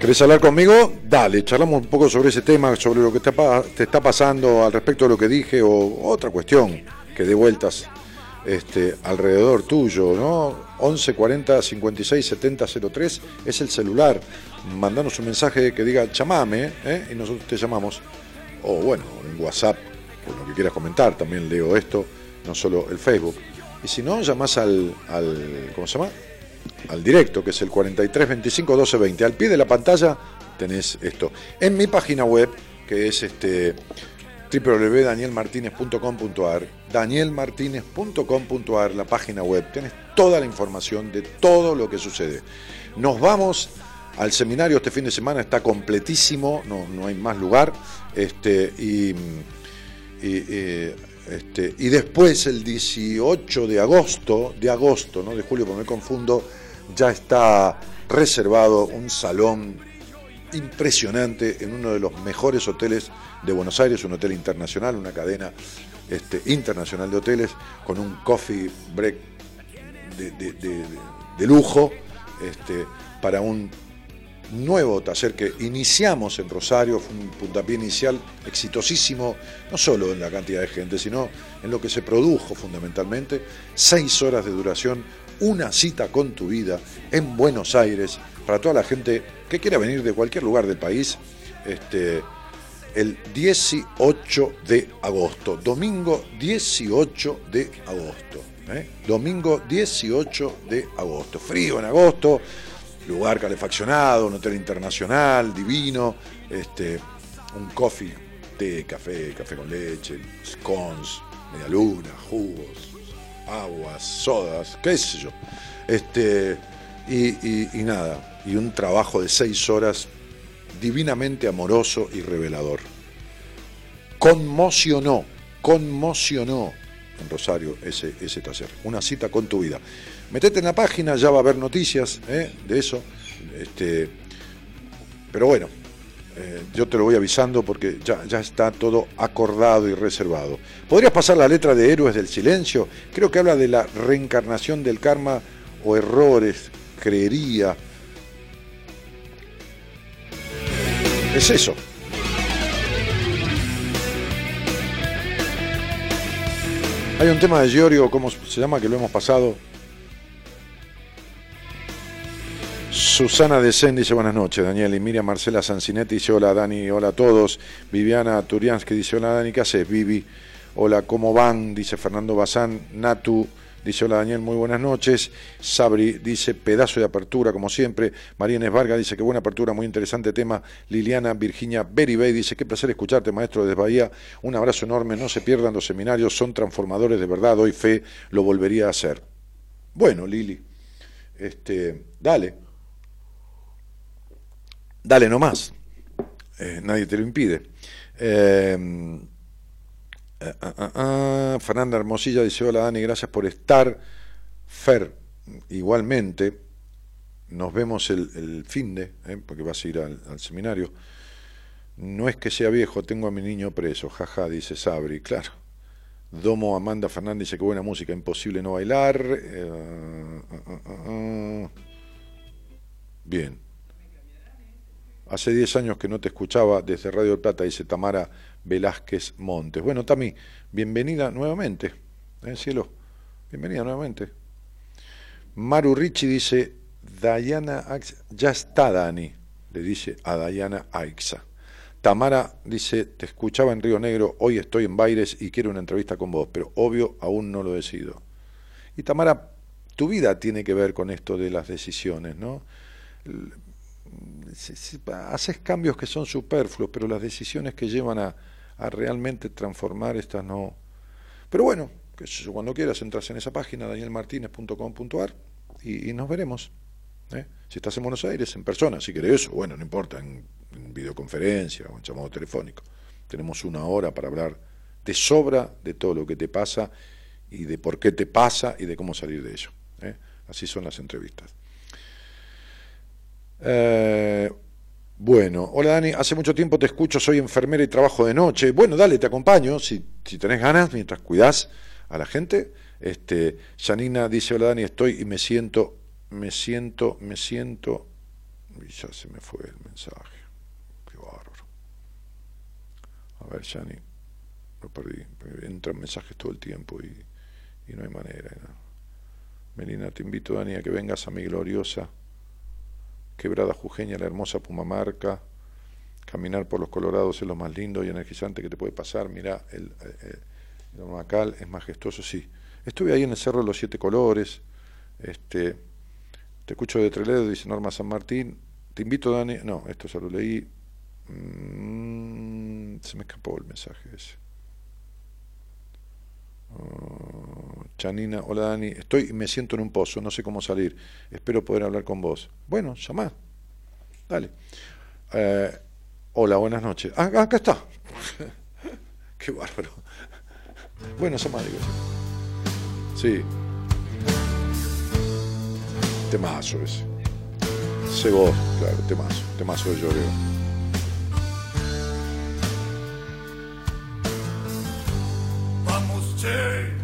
¿Querés hablar conmigo? Dale, charlamos un poco sobre ese tema, sobre lo que te, está pasando al respecto de lo que dije o otra cuestión que dé vueltas este, alrededor tuyo, ¿no? 11 40 56 70 03 es el celular. Mandanos un mensaje que diga chamame ¿eh? y nosotros te llamamos. O bueno, en WhatsApp, por lo que quieras comentar, también leo esto, no solo el Facebook. Y si no, llamás al ¿cómo se llama? Al directo, que es el 43 25 12 20. Al pie de la pantalla tenés esto. En mi página web, que es este www.danielmartinez.com.ar, danielmartinez.com.ar, la página web, tenés toda la información de todo lo que sucede. Nos vamos al seminario este fin de semana, está completísimo, no, no hay más lugar, este, y, y, eh, este, y después el 18 de agosto, de agosto, no de julio, porque me confundo, ya está reservado un salón impresionante en uno de los mejores hoteles de Buenos Aires, un hotel internacional, una cadena este, internacional de hoteles, con un coffee break de, lujo, este, para un nuevo taller que iniciamos en Rosario, fue un puntapié inicial exitosísimo, no solo en la cantidad de gente, sino en lo que se produjo fundamentalmente, seis horas de duración, una cita con tu vida en Buenos Aires, para toda la gente que quiera venir de cualquier lugar del país, este, el 18 de agosto, domingo 18 de agosto, ¿eh? domingo 18 de agosto, frío en agosto, lugar calefaccionado, un hotel internacional, divino, este, un coffee, té, café, café con leche, scones, media luna, jugos, aguas, sodas, qué sé yo. Este, y, y- y nada, y un trabajo de seis horas divinamente amoroso y revelador. Conmocionó, conmocionó en Rosario ese, ese taller. Una cita con tu vida. Metete en la página, ya va a haber noticias ¿eh? de eso. Este, pero bueno, eh, yo te lo voy avisando porque ya, ya está todo acordado y reservado. ¿Podrías pasar la letra de Héroes del Silencio? Creo que habla de la reencarnación del karma o errores, creería. Es eso. Hay un tema de Giorgio, ¿cómo se llama? Que lo hemos pasado. Susana de Sen dice buenas noches, Daniel. Y Miriam Marcela Sancinetti dice hola, Dani, hola a todos. Viviana Turiansky dice hola, Dani, ¿qué haces, Vivi? Hola, ¿cómo van? Dice Fernando Bazán. Natu dice hola, Daniel, muy buenas noches. Sabri dice pedazo de apertura, como siempre. María Inés Vargas dice que buena apertura, muy interesante tema. Liliana Virginia Beribey dice qué placer escucharte, maestro desde Bahía. Un abrazo enorme, no se pierdan los seminarios, son transformadores de verdad, doy fe, lo volvería a hacer. Bueno, Lili, este, dale. Dale nomás. Eh, nadie te lo impide. Eh, ah, ah, ah, Fernanda Hermosilla dice, hola Dani, gracias por estar. Fer, igualmente, nos vemos el, fin de, eh, porque vas a ir al, al seminario. No es que sea viejo, tengo a mi niño preso, jaja, dice Sabri, claro. Domo Amanda Fernández dice que buena música, imposible no bailar. Eh. Bien. Hace 10 años que no te escuchaba desde Radio Plata, dice Tamara Velázquez Montes. Bueno, Tami, bienvenida nuevamente. ¿eh, cielo? Bienvenida nuevamente. Maru Ricci dice, Dayana Aixa, ya está Dani, le dice a Dayana Aixa. Tamara dice, te escuchaba en Río Negro, hoy estoy en Baires y quiero una entrevista con vos, pero obvio aún no lo decido. Y Tamara, tu vida tiene que ver con esto de las decisiones, ¿no? Haces cambios que son superfluos, pero las decisiones que llevan a, realmente transformar estas no. Pero bueno, que cuando quieras entras en esa página, danielmartinez.com.ar, y, y nos veremos. ¿eh? Si estás en Buenos Aires, en persona, si querés eso, bueno, no importa, en, en videoconferencia o en llamado telefónico. Tenemos una hora para hablar de sobra de todo lo que te pasa y de por qué te pasa y de cómo salir de ello. ¿eh? Así son las entrevistas. Eh, bueno, hola Dani, hace mucho tiempo te escucho, soy enfermera y trabajo de noche. Bueno, dale, te acompaño, si, si tenés ganas, mientras cuidás a la gente. Este, Janina dice, hola Dani, estoy y me siento, me siento, me siento... Y ya se me fue el mensaje. Qué bárbaro. A ver, Jani, lo perdí. Entran mensajes todo el tiempo y, y no hay manera. ¿no? Melina, te invito, Dani, a que vengas a mi gloriosa quebrada jujeña, la hermosa Pumamarca. Caminar por los Colorados es lo más lindo y energizante que te puede pasar. Mirá, el, el, el Macal es majestuoso, sí. Estuve ahí en el Cerro de los Siete Colores. Este, te escucho de Treledo, dice Norma San Martín. Te invito, Dani. No, esto ya lo leí. Mm, se me escapó el mensaje ese. Chanina, hola Dani, estoy y me siento en un pozo, no sé cómo salir. Espero poder hablar con vos. Bueno, llamá. Dale. Eh, hola, buenas noches. Ah, acá está. (laughs) Qué bárbaro. Bueno, llamá, digo. Sí. Temazo ese. Vos, claro, temazo. Temazo de lloreo.
Vamos,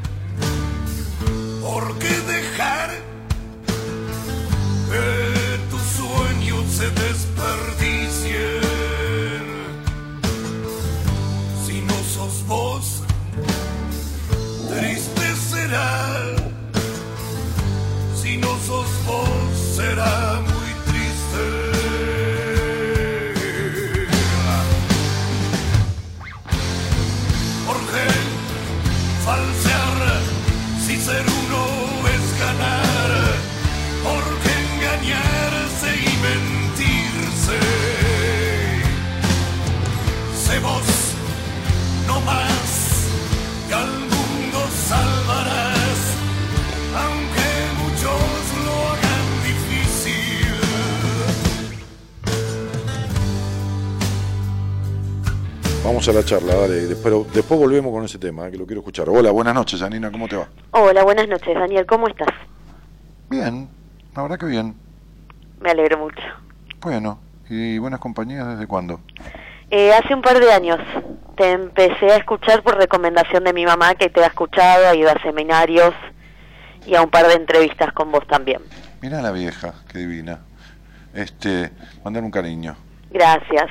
Vamos a la charla, dale. Después, después volvemos con ese tema, eh, que lo quiero escuchar. Hola, buenas noches, Janina, ¿cómo te va?
Hola, buenas noches, Daniel. ¿Cómo estás?
Bien, la verdad que bien.
Me alegro mucho.
Bueno, ¿y buenas compañías desde cuándo?
Eh, hace un par de años te empecé a escuchar por recomendación de mi mamá, que te ha escuchado, ha ido a seminarios y a un par de entrevistas con vos también.
Mirá la vieja, qué divina. Este, mandar un cariño.
Gracias.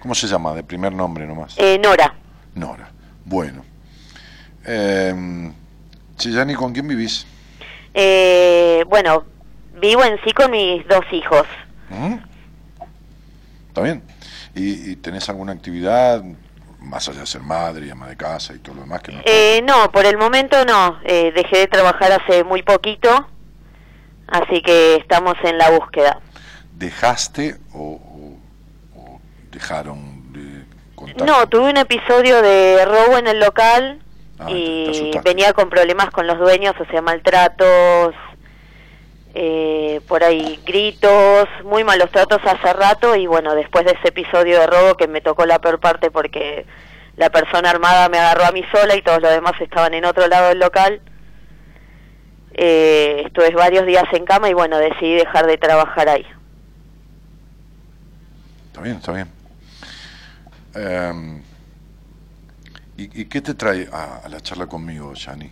¿Cómo se llama? De primer nombre nomás.
Eh, Nora,
Nora. Bueno. Eh, Chillani, ¿con quién vivís?
eh, bueno, vivo en sí con mis dos hijos.
¿Mm? ¿Está bien? ¿Y, y tenés alguna actividad, más allá de ser madre y ama de casa y todo lo demás? que no
Eh, no, por el momento no. Eh, dejé de trabajar hace muy poquito, así que estamos en la búsqueda.
¿Dejaste o dejaron de?
No, tuve un episodio de robo en el local
Ah, te- te
y venía con problemas con los dueños, o sea, maltratos, eh, por ahí gritos, muy malos tratos hace rato y bueno, después de ese episodio de robo que me tocó la peor parte porque la persona armada me agarró a mí sola y todos los demás estaban en otro lado del local, eh, estuve varios días en cama y bueno, decidí dejar de trabajar ahí.
Está bien, está bien. Eh, ¿y, y qué te trae a, a la charla conmigo, Yani?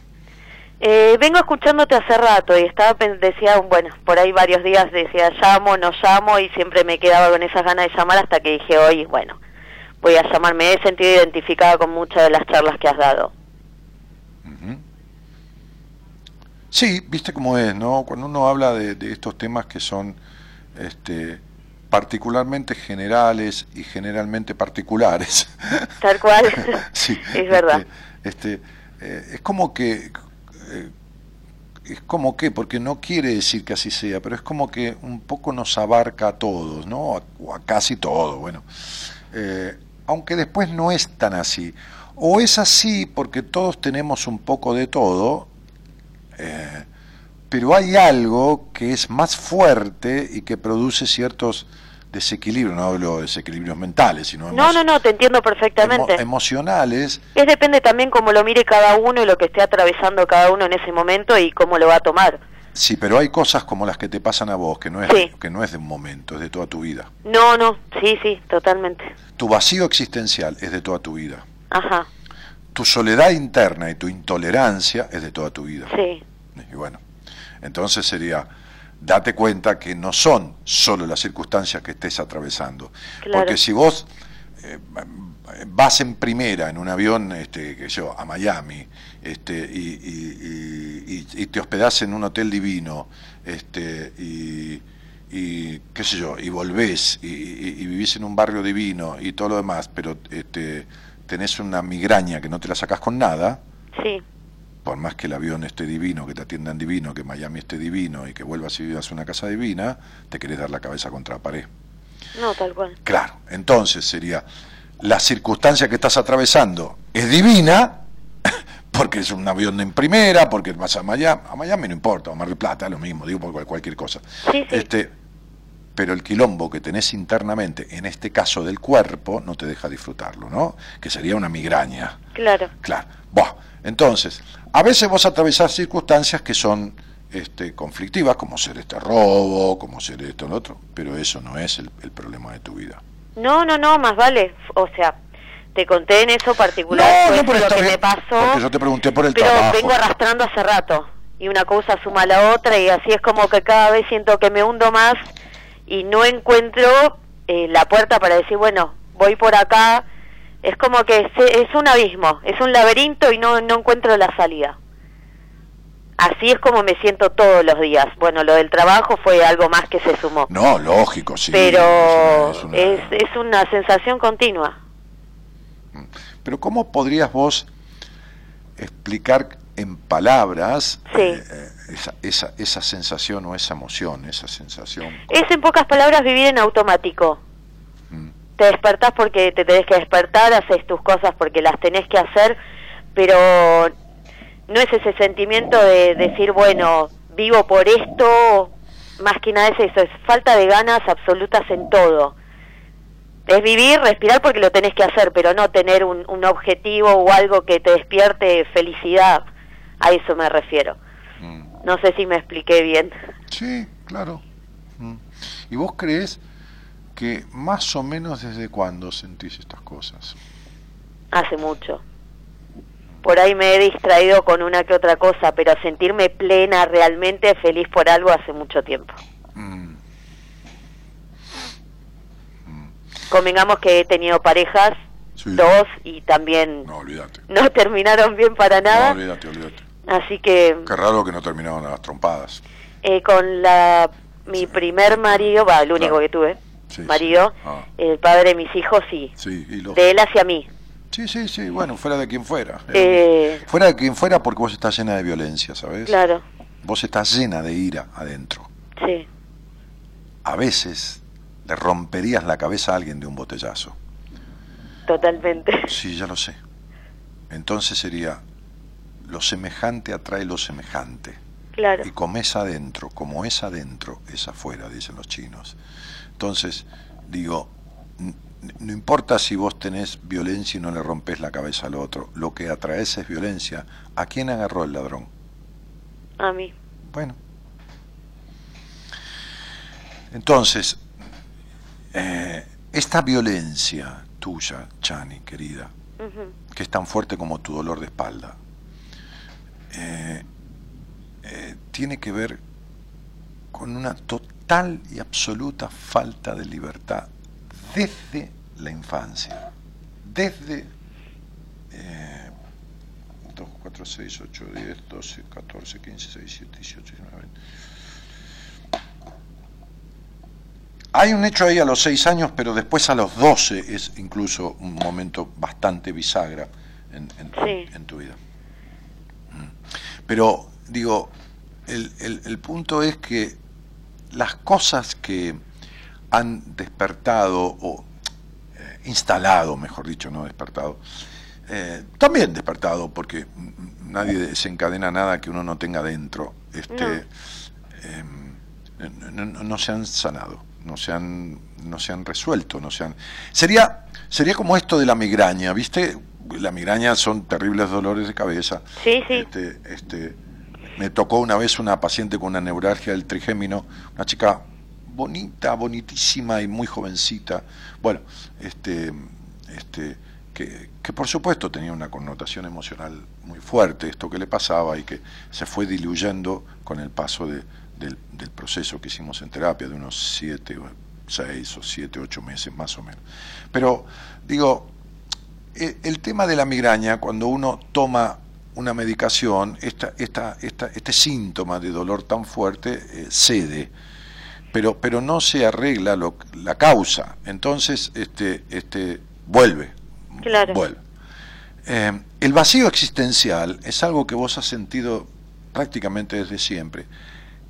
Eh, vengo escuchándote hace rato y estaba decía, bueno, por ahí varios días decía llamo, no llamo y siempre me quedaba con esas ganas de llamar hasta que dije hoy, bueno, voy a llamar, me he sentido identificada con muchas de las charlas que has dado.
Sí, viste cómo es, ¿no? Cuando uno habla de, de estos temas que son este, particularmente generales y generalmente particulares. (laughs)
Tal cual. (laughs)
sí,
es verdad.
Este, este, eh, es como que eh, es como que, porque no quiere decir que así sea, pero es como que un poco nos abarca a todos, ¿no? A- o a casi todo, bueno. Eh, aunque después no es tan así. O es así porque todos tenemos un poco de todo, eh, pero hay algo que es más fuerte y que produce ciertos desequilibrios, no hablo de desequilibrios mentales, sino
No, no, no, te entiendo perfectamente.
emo- emocionales,
Es depende también cómo lo mire cada uno y lo que esté atravesando cada uno en ese momento y cómo lo va a tomar.
sí, pero hay cosas como las que te pasan a vos, que no es,
Sí.
que no es de un momento, es de toda tu vida.
No, no, sí, sí, totalmente.
Tu vacío existencial es de toda tu vida.
Ajá,
Tu soledad interna y tu intolerancia es de toda tu vida.
sí,
Y bueno, entonces sería, date cuenta que no son solo las circunstancias que estés atravesando.
Claro.
Porque si vos eh, vas en primera en un avión, este, que yo, a Miami, este, y, y- y- y- y te hospedás en un hotel divino, este, y, y qué sé yo, y volvés, y, y- y vivís en un barrio divino y todo lo demás, pero este, tenés una migraña que no te la sacás con nada,
sí,
por más que el avión esté divino, que te atiendan divino, que Miami esté divino y que vuelvas y vivas una casa divina, te querés dar la cabeza contra la pared.
no, tal cual.
Claro, entonces sería, la circunstancia que estás atravesando es divina, (laughs) porque es un avión en primera, porque vas a Miami, a Miami no importa, a Mar del Plata, lo mismo, digo por cual- cualquier cosa.
Sí, sí.
Este, pero el quilombo que tenés internamente, en este caso del cuerpo, no te deja disfrutarlo, ¿no? Que sería una migraña.
Claro,
Claro. Buah. Entonces, a veces vos atravesás circunstancias que son este, conflictivas, como ser este robo, como ser esto, lo otro, pero eso no es el, el problema de tu vida.
no, no, no, más vale. O sea, te conté en eso particular, fue
pero
lo
está
que
bien,
me pasó,
Porque yo te pregunté por el
pero
trabajo.
vengo arrastrando hace rato. Y una cosa suma a la otra y así es como que cada vez siento que me hundo más y no encuentro eh, la puerta para decir, bueno, voy por acá. Es como que se- es un abismo, es un laberinto y no, no encuentro la salida. Así es como me siento todos los días. Bueno, lo del trabajo fue algo más que se sumó.
No, lógico, sí.
pero
es una-
es,
es una-
es una sensación continua.
Pero ¿cómo podrías vos explicar en palabras
Sí.
eh, eh, esa, esa, esa sensación o esa emoción, esa sensación?
Es en pocas palabras vivir en automático. Te despertás porque te tenés que despertar, haces tus cosas porque las tenés que hacer, pero no es ese sentimiento de decir, bueno, vivo por esto, más que nada es eso, es falta de ganas absolutas en todo. Es vivir, respirar porque lo tenés que hacer, pero no tener un, un objetivo o algo que te despierte felicidad. A eso me refiero.
Mm.
No sé si me expliqué bien.
Sí, claro. Mm. ¿Y vos crees que más o menos desde cuándo sentís estas cosas?
Hace mucho. Por ahí me he distraído con una que otra cosa, pero sentirme plena, realmente feliz por algo hace mucho tiempo.
Mm.
Convengamos que he tenido parejas,
Sí.
dos, y también
No,
no terminaron bien para
No,
nada.
olvídate, olvídate.
Así que
Qué raro que no terminaron las trompadas.
eh, con la mi primer marido, va, el único
Claro.
que tuve,
Sí. Ah.
el padre de mis hijos, sí.
Sí, y los...
De él hacia mí.
sí, sí, sí, bueno, fuera de quien fuera.
Eh,
Fuera de quien fuera porque vos estás llena de violencia, ¿sabes?
claro,
Vos estás llena de ira adentro.
sí.
A veces le romperías la cabeza a alguien de un botellazo.
Totalmente.
Sí, ya lo sé. Entonces sería, lo semejante atrae lo semejante.
Claro.
Y como es adentro, como es adentro, es afuera, dicen los chinos. Entonces, digo, no importa si vos tenés violencia y no le rompes la cabeza al otro, lo que atraes es violencia. ¿A quién agarró el ladrón?
A mí.
Bueno. Entonces, eh, esta violencia tuya, Chani, querida, que es tan fuerte como tu dolor de espalda, eh, tiene que ver con una total y absoluta falta de libertad desde la infancia, desde eh, 2, 4, 6, 8, 10, 12, 14, 15, 16, 17, 18, 19, 20. Hay un hecho ahí a los 6 años, pero después a los 12 es incluso un momento bastante bisagra en, en-
Sí.
en tu vida. Mm. Pero digo, el, el- el punto es que las cosas que han despertado o eh, instalado, mejor dicho, no despertado, eh, también despertado, porque nadie desencadena nada que uno no tenga dentro, este, em, no, no- no se han sanado, no se han, no se han resuelto, no se han... Sería, sería como esto de la migraña, ¿viste? La migraña son terribles dolores de cabeza.
Sí, sí.
Este, este, me tocó una vez una paciente con una neuralgia del trigémino, una chica bonita, bonitísima y muy jovencita. Bueno, este, este, que, que por supuesto tenía una connotación emocional muy fuerte, esto que le pasaba y que se fue diluyendo con el paso de- del, proceso que hicimos en terapia, de unos siete, seis o siete, ocho meses más o menos. Pero digo, eh, el tema de la migraña, cuando uno toma una medicación, esta, esta, esta, este síntoma de dolor tan fuerte eh, cede, pero, pero no se arregla lo- la causa, entonces este, este, vuelve,
Claro.
vuelve. Eh, el vacío existencial es algo que vos has sentido prácticamente desde siempre,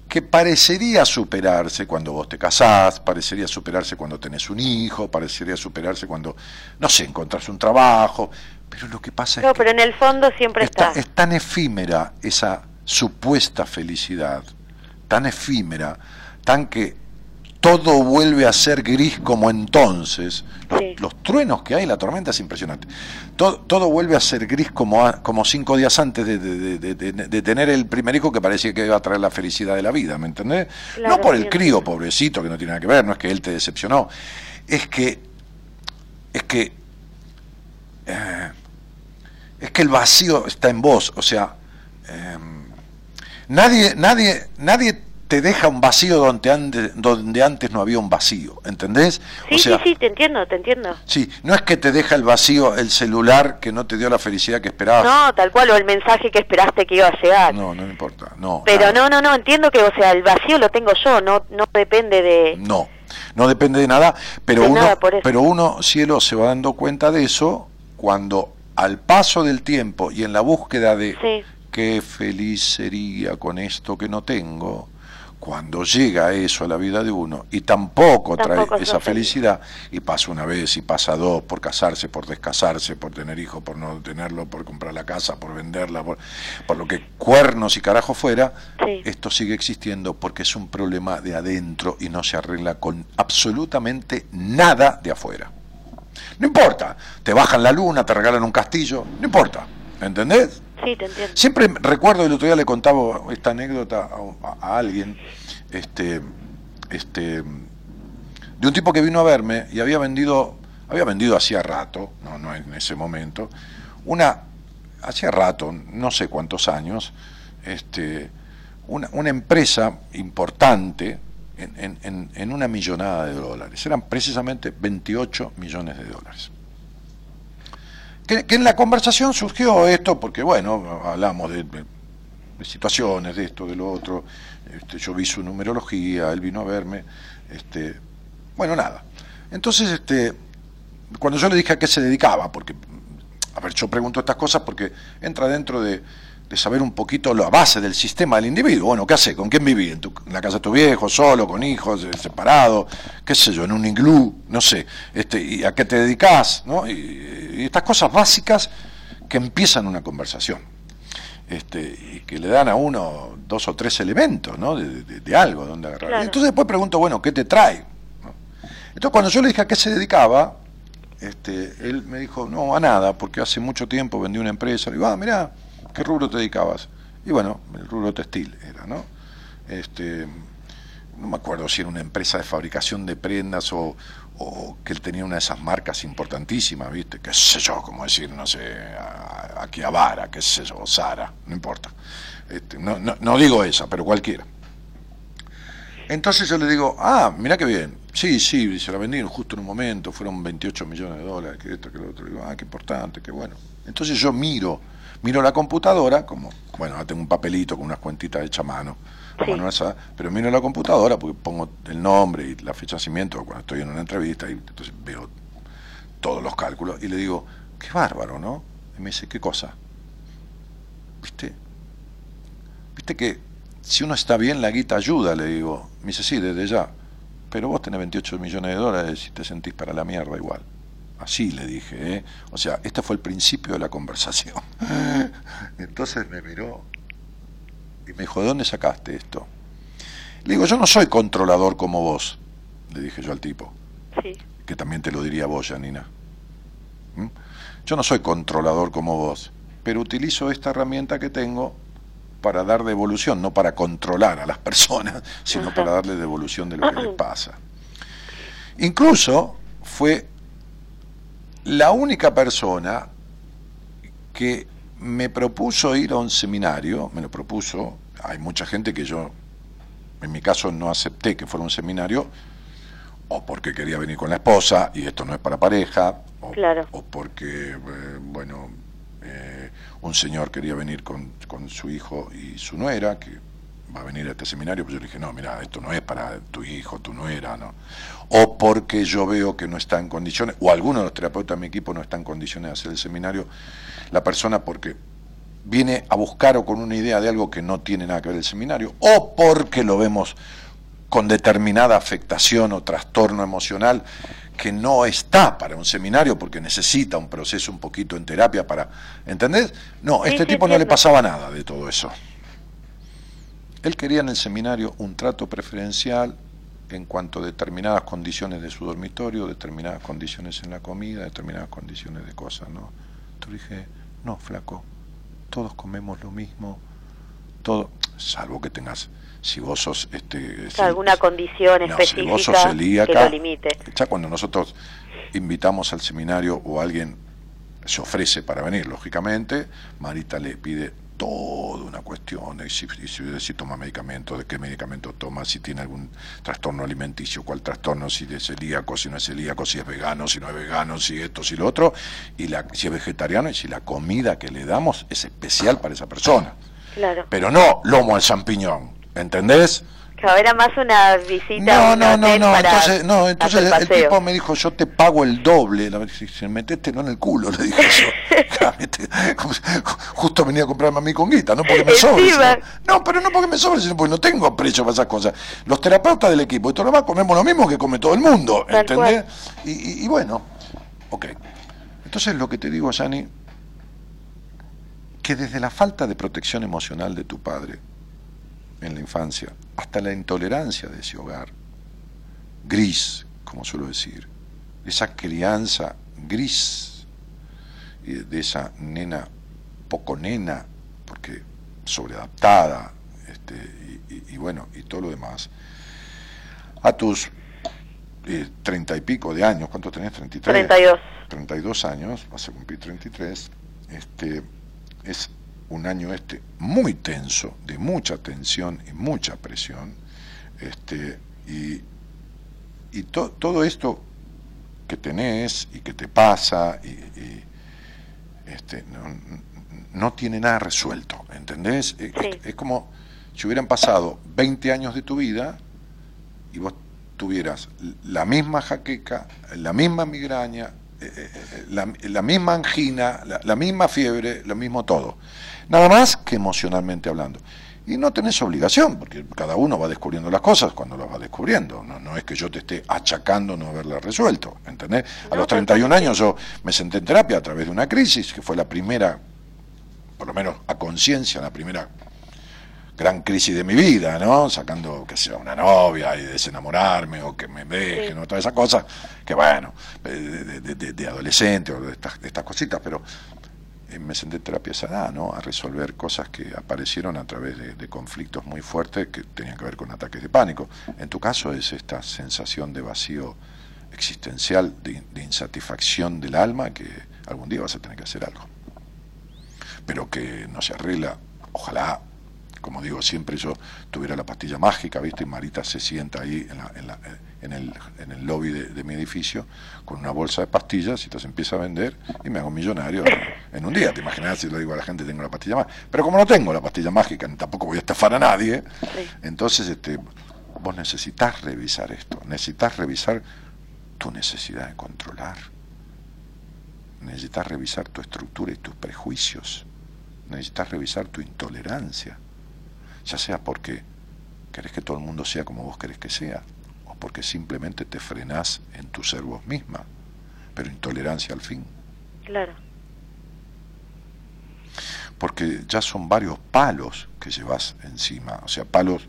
que parecería superarse cuando vos te casás, parecería superarse cuando tenés un hijo, parecería superarse cuando, no sé, encontrás un trabajo, pero lo que pasa
No,
es que
pero en el fondo siempre
está-
está.
es tan efímera esa supuesta felicidad, tan efímera, tan que todo vuelve a ser gris como entonces. Los,
Sí.
los truenos que hay, la tormenta es impresionante. Todo, todo vuelve a ser gris como, a- como cinco días antes de, de- de- de- de tener el primer hijo que parecía que iba a traer la felicidad de la vida, ¿me entendés?
Claro,
no por el crío, pobrecito, que no tiene nada que ver, no es que él te decepcionó, es que, es que, eh, es que el vacío está en vos, o sea, eh, nadie, nadie, nadie te deja un vacío donde antes, donde antes no había un vacío, ¿entendés?
Sí,
o sea,
sí, sí, te entiendo, te entiendo.
sí, no es que te deja el vacío el celular que no te dio la felicidad que esperabas.
No, tal cual, o el mensaje que esperaste que iba a llegar.
no, no me importa, no.
Pero
nada.
no, no, no, entiendo que, o sea, el vacío lo tengo yo, no no depende de...
No, no depende de nada, pero
De
uno,
nada,
pero uno, cielo, se va dando cuenta de eso cuando al paso del tiempo y en la búsqueda de
Sí.
qué feliz sería con esto que no tengo, cuando llega eso a la vida de uno y tampoco,
Tampoco
trae esa felicidad y pasa una vez y pasa dos por casarse, por descasarse, por tener hijos, por no tenerlo, por comprar la casa, por venderla, por, por lo que cuernos y carajo fuera,
Sí.
esto sigue existiendo porque es un problema de adentro y no se arregla con absolutamente nada de afuera. No importa, te bajan la luna, te regalan un castillo, no importa, ¿entendés?
Sí, te entiendo.
Siempre recuerdo, el otro día le contaba esta anécdota a, a- a alguien, este, este, de un tipo que vino a verme y había vendido, había vendido hacía rato, no, no en ese momento, una, hacía rato, no sé cuántos años, este, una, una empresa importante en, una millonada de dólares. Eran precisamente 28 millones de dólares. Que, en la conversación surgió esto, porque bueno, hablamos de situaciones, de esto, de lo otro, este, yo vi su numerología, él vino a verme, este, bueno, nada. Entonces, este, cuando yo le dije a qué se dedicaba, porque, a ver, yo pregunto estas cosas porque entra dentro de, de saber un poquito la base del sistema del individuo. Bueno, ¿qué hace? ¿Con quién viví? ¿En, tu- en la casa de tu viejo, solo, con hijos, eh, separado? ¿Qué sé yo? ¿En un iglú? No sé. Este, ¿Y a qué te dedicas? ¿No? Y, y estas cosas básicas que empiezan una conversación. Este, y que le dan a uno dos o tres elementos, ¿no? De, de- de algo donde agarrar.
Claro.
Y entonces después pregunto, bueno, ¿qué te trae? ¿No? Entonces cuando yo le dije a qué se dedicaba, este, él me dijo, no, a nada, porque hace mucho tiempo vendí una empresa. Le digo, ah, mirá, ¿qué rubro te dedicabas? Y bueno, el rubro textil era, ¿no? Este, no me acuerdo si era una empresa de fabricación de prendas o, que él tenía una de esas marcas importantísimas, ¿viste? Qué sé yo, como decir, no sé, aquí a Vara, qué sé yo, Sara, no importa. Este, no, digo esa, pero cualquiera. Entonces yo le digo, ah, mira qué bien. Sí, sí, se la vendieron justo en un momento, fueron 28 millones de dólares, que esto, que lo otro. Le digo, ah, qué importante, qué bueno. Entonces yo miro, miro la computadora, como, bueno, ahora tengo un papelito con unas cuentitas hechas a mano,
Sí.
mano alzada, pero miro la computadora porque pongo el nombre y la fecha de nacimiento cuando estoy en una entrevista y entonces veo todos los cálculos y le digo, qué bárbaro, ¿no? Y me dice, ¿qué cosa? ¿Viste? ¿Viste que si uno está bien, la guita ayuda? Le digo. Me dice, sí, desde ya. Pero vos tenés 28 millones de dólares y te sentís para la mierda igual. Así le dije, ¿eh? O sea, este fue el principio de la conversación. (laughs) Entonces me miró y me dijo, ¿de dónde sacaste esto? Le digo, yo no soy controlador como vos, le dije yo al tipo
Sí.
que también te lo diría vos, Janina. ¿Mm? Yo no soy controlador como vos, pero utilizo esta herramienta que tengo para dar devolución, no para controlar a las personas, sino para darle devolución de lo que les (clears throat) pasa. Incluso fue la única persona que me propuso ir a un seminario, me lo propuso, hay mucha gente que yo, en mi caso, no acepté que fuera un seminario, o porque quería venir con la esposa y esto no es para pareja, o,
Claro.
o porque, eh, bueno, eh, un señor quería venir con, con su hijo y su nuera, que va a venir a este seminario, pues yo le dije, no, mira, esto no es para tu hijo, tu nuera, ¿no? O porque yo veo que no está en condiciones, o alguno de los terapeutas de mi equipo no está en condiciones de hacer el seminario, la persona porque viene a buscar o con una idea de algo que no tiene nada que ver el seminario, o porque lo vemos con determinada afectación o trastorno emocional que no está para un seminario porque necesita un proceso un poquito en terapia para, ¿entendés? No, a este
sí,
tipo no le pasaba nada de todo eso. Él quería en el seminario un trato preferencial en cuanto a determinadas condiciones de su dormitorio, determinadas condiciones en la comida, determinadas condiciones de cosas, ¿no? Entonces dije, no, flaco, todos comemos lo mismo, todo, salvo que tengas, si vos sos, este, si-
alguna condición
no, si vos sos
específica que lo limite.
ya cuando nosotros invitamos al seminario o alguien se ofrece para venir, lógicamente, Marita le pide toda una cuestión, y si, si, si toma medicamento, de qué medicamento toma, si tiene algún trastorno alimenticio, cuál trastorno, si es celíaco, si no es celíaco, si es vegano, si no es vegano, si esto, si lo otro, y la, si es vegetariano y si la comida que le damos es especial para esa persona.
Claro.
Pero no lomo al champiñón, ¿entendés?
Claro, era más una visita.
No, no, no, no,
para
entonces, no, entonces el, tipo me dijo, yo te pago el doble, se metete no en el culo, le dije yo. (laughs) Cállate. Justo venía a comprarme a mí con guita, no porque me sobre. Sino- no, pero no porque me sobre, sino porque no tengo precio para esas cosas. Los terapeutas del equipo todo lo demás comemos lo mismo que come todo el mundo, ¿entendés? Y, y- y bueno, ok. Entonces lo que te digo, Yani, que desde la falta de protección emocional de tu padre en la infancia hasta la intolerancia de ese hogar, gris, como suelo decir, esa crianza gris, de esa nena poco nena, porque sobreadaptada, este, y, y- y bueno, y todo lo demás, a tus eh, treinta y pico de años, ¿cuánto tenés? 33.
32.
32 años, vas a cumplir 33, este, es un año este muy tenso, de mucha tensión y mucha presión, este, y, y to- todo esto que tenés y que te pasa, y, y, este, no, no tiene nada resuelto, ¿entendés? Es-
Sí.
es- es como si hubieran pasado 20 años de tu vida y vos tuvieras la misma jaqueca, la misma migraña, eh, eh, eh, la, la misma angina, la, la misma fiebre, lo mismo todo. Nada más que emocionalmente hablando. Y no tenés obligación, porque cada uno va descubriendo las cosas cuando las va descubriendo. No, no es que yo te esté achacando no haberlas resuelto, ¿entendés? A
No,
los 31 años yo me senté en terapia a través de una crisis, que fue la primera, por lo menos a conciencia, la primera gran crisis de mi vida, ¿no? Sacando, que sea una novia y desenamorarme o que me dejen
Sí.
o todas esas cosas, que bueno, de, de- de- de- de adolescente o de estas, cositas, pero me senté en terapia esa ¿no? A resolver cosas que aparecieron a través de, conflictos muy fuertes que tenían que ver con ataques de pánico. En tu caso es esta sensación de vacío existencial, de, de insatisfacción del alma, que algún día vas a tener que hacer algo. Pero que no se arregla, ojalá, como digo siempre, yo tuviera la pastilla mágica, ¿viste? Y Marita se sienta ahí en, la- en la- en el, en el lobby de, de mi edificio con una bolsa de pastillas y entonces empieza a vender y me hago millonario en un día. Te imaginas si le digo a la gente tengo la pastilla mágica. Pero como no tengo la pastilla mágica, ni tampoco voy a estafar a nadie, entonces este, vos necesitas revisar esto, necesitas revisar tu necesidad de controlar, necesitas revisar tu estructura y tus prejuicios, necesitas revisar tu intolerancia, ya sea porque querés que todo el mundo sea como vos querés que sea, porque simplemente te frenás en tu ser vos misma, pero intolerancia al fin,
Claro.
porque ya son varios palos que llevas encima, o sea, palos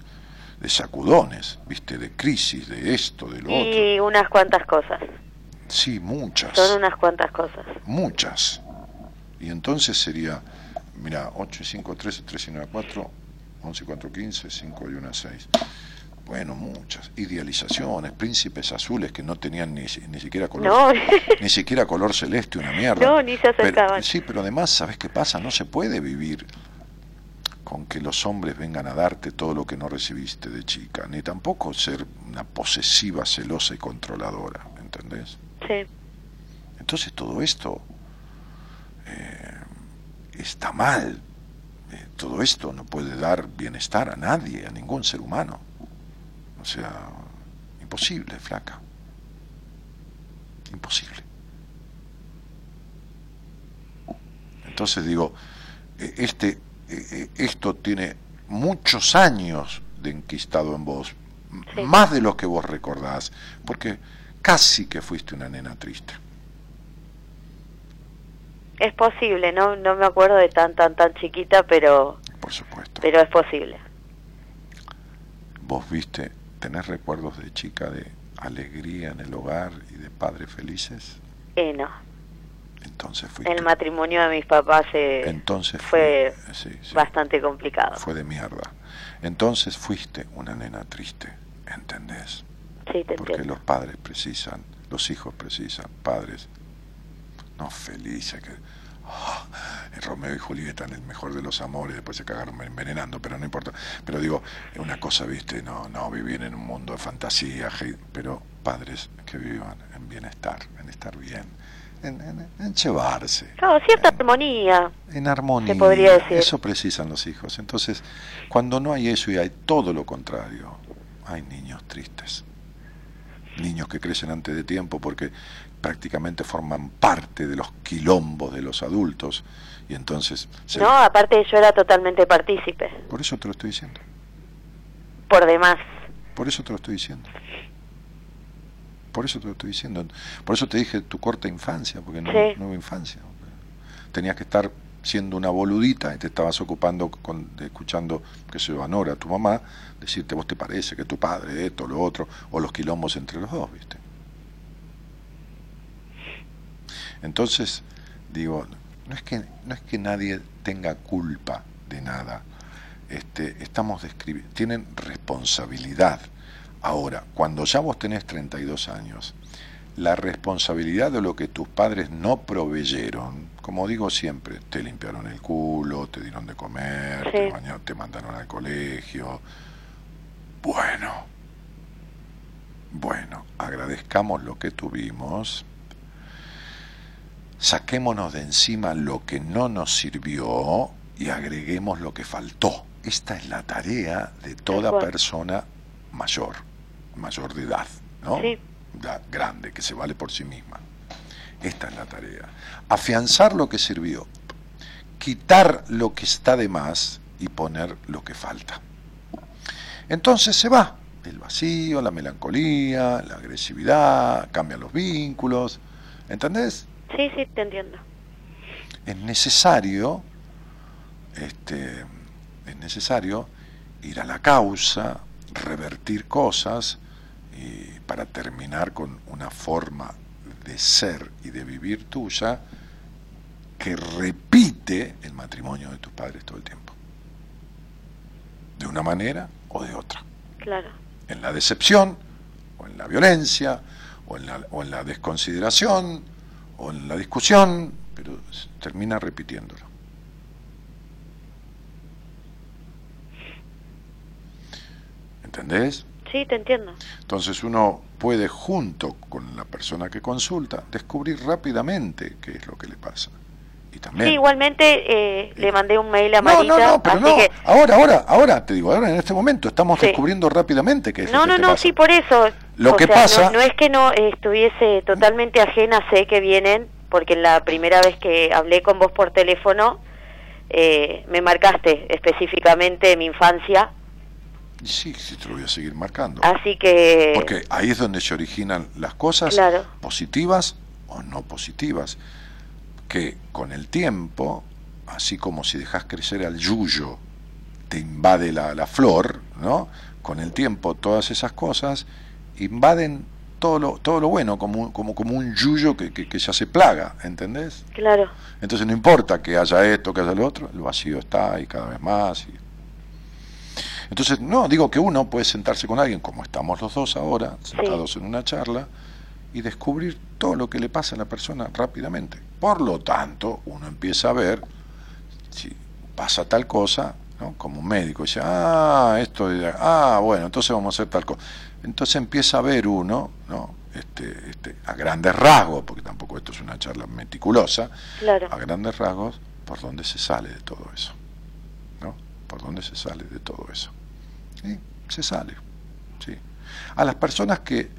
de sacudones, viste, de crisis, de esto, de lo otro.
Y unas cuantas cosas.
Sí, muchas.
Son unas cuantas cosas.
muchas. Y entonces sería, mira, 8 y 5, 13, 3 y 9, 4, 11 y 4, 15, 5 y 1, 6. Bueno, muchas. Idealizaciones, príncipes azules que no tenían ni, ni siquiera color.
No. (laughs)
Ni siquiera color celeste, una mierda.
No, ni se acercaban.
Pero- sí, pero además, ¿sabes qué pasa? No se puede vivir con que los hombres vengan a darte todo lo que no recibiste de chica, ni tampoco ser una posesiva, celosa y controladora, ¿entendés?
Sí.
Entonces todo esto eh, está mal. Eh, todo esto no puede dar bienestar a nadie, a ningún ser humano. O sea, imposible, flaca. Imposible. Entonces digo, eh, este, eh, eh, esto tiene muchos años de enquistado en vos,
Sí.
más de los que vos recordás, porque casi que fuiste una nena triste.
Es posible, no no me acuerdo de tan tan tan chiquita, pero
Por supuesto.
pero es posible.
¿Vos viste, tenés recuerdos de chica de alegría en el hogar y de padres felices?
Eh, no.
Entonces fuiste.
El matrimonio de mis papás eh,
Entonces
fue
fui- sí, sí,
bastante complicado.
fue de mierda. Entonces fuiste una nena triste, ¿entendés?
Sí, te
Porque
entiendo.
los padres precisan, los hijos precisan, padres no felices, que ah, Romeo y Julieta, en el mejor de los amores, después se cagaron envenenando, pero no importa. Pero digo, una cosa, viste, no, no vivir en un mundo de fantasía, pero padres que vivan en bienestar, en estar bien, en, en, en llevarse.
Claro, cierta
en-
armonía.
en armonía.
Se podría decir.
Eso precisan los hijos. Entonces, cuando no hay eso y hay todo lo contrario, hay niños tristes. Niños que crecen antes de tiempo porque prácticamente forman parte de los quilombos de los adultos y entonces se-
No, aparte yo era totalmente partícipe,
por eso te lo estoy diciendo
por demás.
por eso te lo estoy diciendo por eso te lo estoy diciendo por eso te dije tu corta infancia porque no,
Sí.
no hubo infancia tenías que estar siendo una boludita y te estabas ocupando con, de escuchando que se a Nora, tu mamá, decirte vos te parece que tu padre, esto, lo otro, o los quilombos entre los dos, ¿viste? Entonces, digo, no es que, no es que nadie tenga culpa de nada, este, estamos describiendo, tienen responsabilidad. Ahora, cuando ya vos tenés 32 años, la responsabilidad de lo que tus padres no proveyeron, como digo siempre, te limpiaron el culo, te dieron de comer, te, bañaron, te mandaron al colegio. Bueno, bueno, agradezcamos lo que tuvimos, saquémonos de encima lo que no nos sirvió y agreguemos lo que faltó. Esta es la tarea de toda persona mayor, mayor de edad, ¿no?
Sí.
La grande, que se vale por sí misma. Esta es la tarea. Afianzar lo que sirvió, quitar lo que está de más y poner lo que falta. Entonces se va el vacío, la melancolía, la agresividad, cambian los vínculos, ¿entendés?
Sí, sí, te entiendo.
es necesario este, es necesario ir a la causa, revertir cosas y para terminar con una forma de ser y de vivir tuya que repite el matrimonio de tus padres todo el tiempo. De una manera o de otra.
Claro.
En la decepción, o en la violencia, o en la, o en la desconsideración, o en la discusión, pero termina repitiéndolo. ¿Entendés?
Sí, te entiendo.
Entonces uno puede, junto con la persona que consulta, descubrir rápidamente qué es lo que le pasa. Y también...
Sí, igualmente eh, le mandé un mail a
no,
Marita,
no, no, pero
así
no.
que...
Ahora, ahora, ahora, te digo, ahora en este momento estamos
Sí.
descubriendo rápidamente qué es
No,
lo que
no, no,
pasa.
sí, por eso.
Lo
O
que
sea,
pasa-
No, no es que no estuviese totalmente ajena, sé que vienen, porque la primera vez que hablé con vos por teléfono, eh, me marcaste específicamente mi infancia,
sí, sí, te lo voy a seguir marcando.
así que...
Porque ahí es donde se originan las cosas
Claro.
positivas o no positivas. Que con el tiempo, así como si dejas crecer al yuyo, te invade la, la flor, ¿no? Con el tiempo todas esas cosas invaden todo lo, todo lo bueno, como, un- como, como un yuyo que, que, que ya se plaga, ¿entendés?
Claro,
Entonces no importa que haya esto, que haya lo otro, el vacío está ahí cada vez más. y- Entonces, no, digo que uno puede sentarse con alguien, como estamos los dos ahora, sentados en una charla, y descubrir todo lo que le pasa a la persona rápidamente. Por lo tanto, uno empieza a ver si pasa tal cosa, ¿no? como un médico, dice, ah, esto, es- ah, bueno, entonces vamos a hacer tal cosa. Entonces empieza a ver uno, ¿no? este, este, a grandes rasgos, porque tampoco esto es una charla meticulosa,
claro.
a grandes rasgos, por dónde se sale de todo eso. ¿No? Por dónde se sale de todo eso. Sí, se sale. Sí. A las personas que,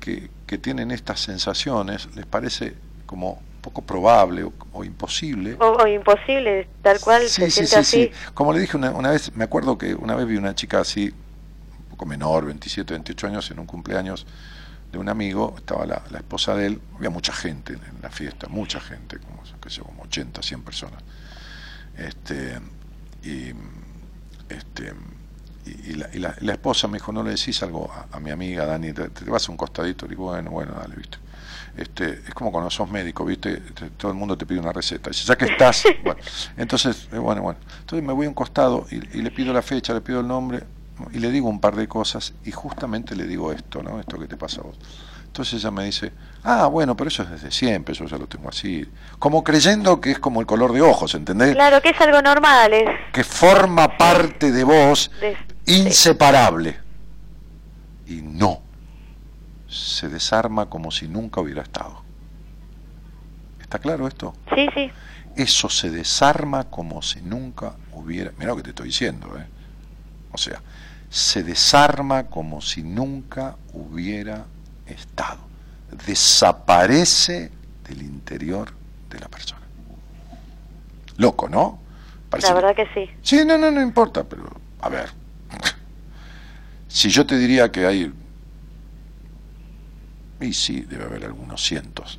que, que tienen estas sensaciones les parece como poco probable o, o imposible.
O, o imposible, tal cual, se siente así.
Como le dije una, una vez, me acuerdo que una vez vi una chica así, poco menor, 27, 28 años, en un cumpleaños de un amigo, estaba la, la esposa de él, había mucha gente en, la fiesta, mucha gente, como, qué sé como 80, 100 personas. Este, y, este, y, y la, y la- la esposa me dijo, no le decís algo a, a mi amiga Dani, te, te vas a un costadito, y digo, bueno, bueno, dale, viste. Este, es como cuando sos médico, ¿viste? Te- todo el mundo te pide una receta. Dice, ya que estás, (laughs) bueno, entonces, eh, bueno, bueno. Entonces me voy a un costado y, y le pido la fecha, le pido el nombre ¿no? Y le digo un par de cosas y justamente le digo esto, ¿no? Esto que te pasa a vos. Entonces ella me dice, ah, bueno, pero eso es desde siempre, eso ya lo tengo así. Como creyendo que es como el color de ojos, ¿entendés?
Claro que es algo normal, es
Que forma parte de vos
de-
inseparable. Y no, se desarma como si nunca hubiera estado. ¿Está claro esto?
sí, sí,
Eso se desarma como si nunca hubiera... Mira lo que te estoy diciendo, ¿eh? O sea, se desarma como si nunca hubiera estado. Desaparece del interior de la persona. Loco, ¿no? Parece
la
que-
verdad que sí.
Sí, no, no, no importa, pero a ver. Si yo te diría que hay. Y sí, debe haber algunos cientos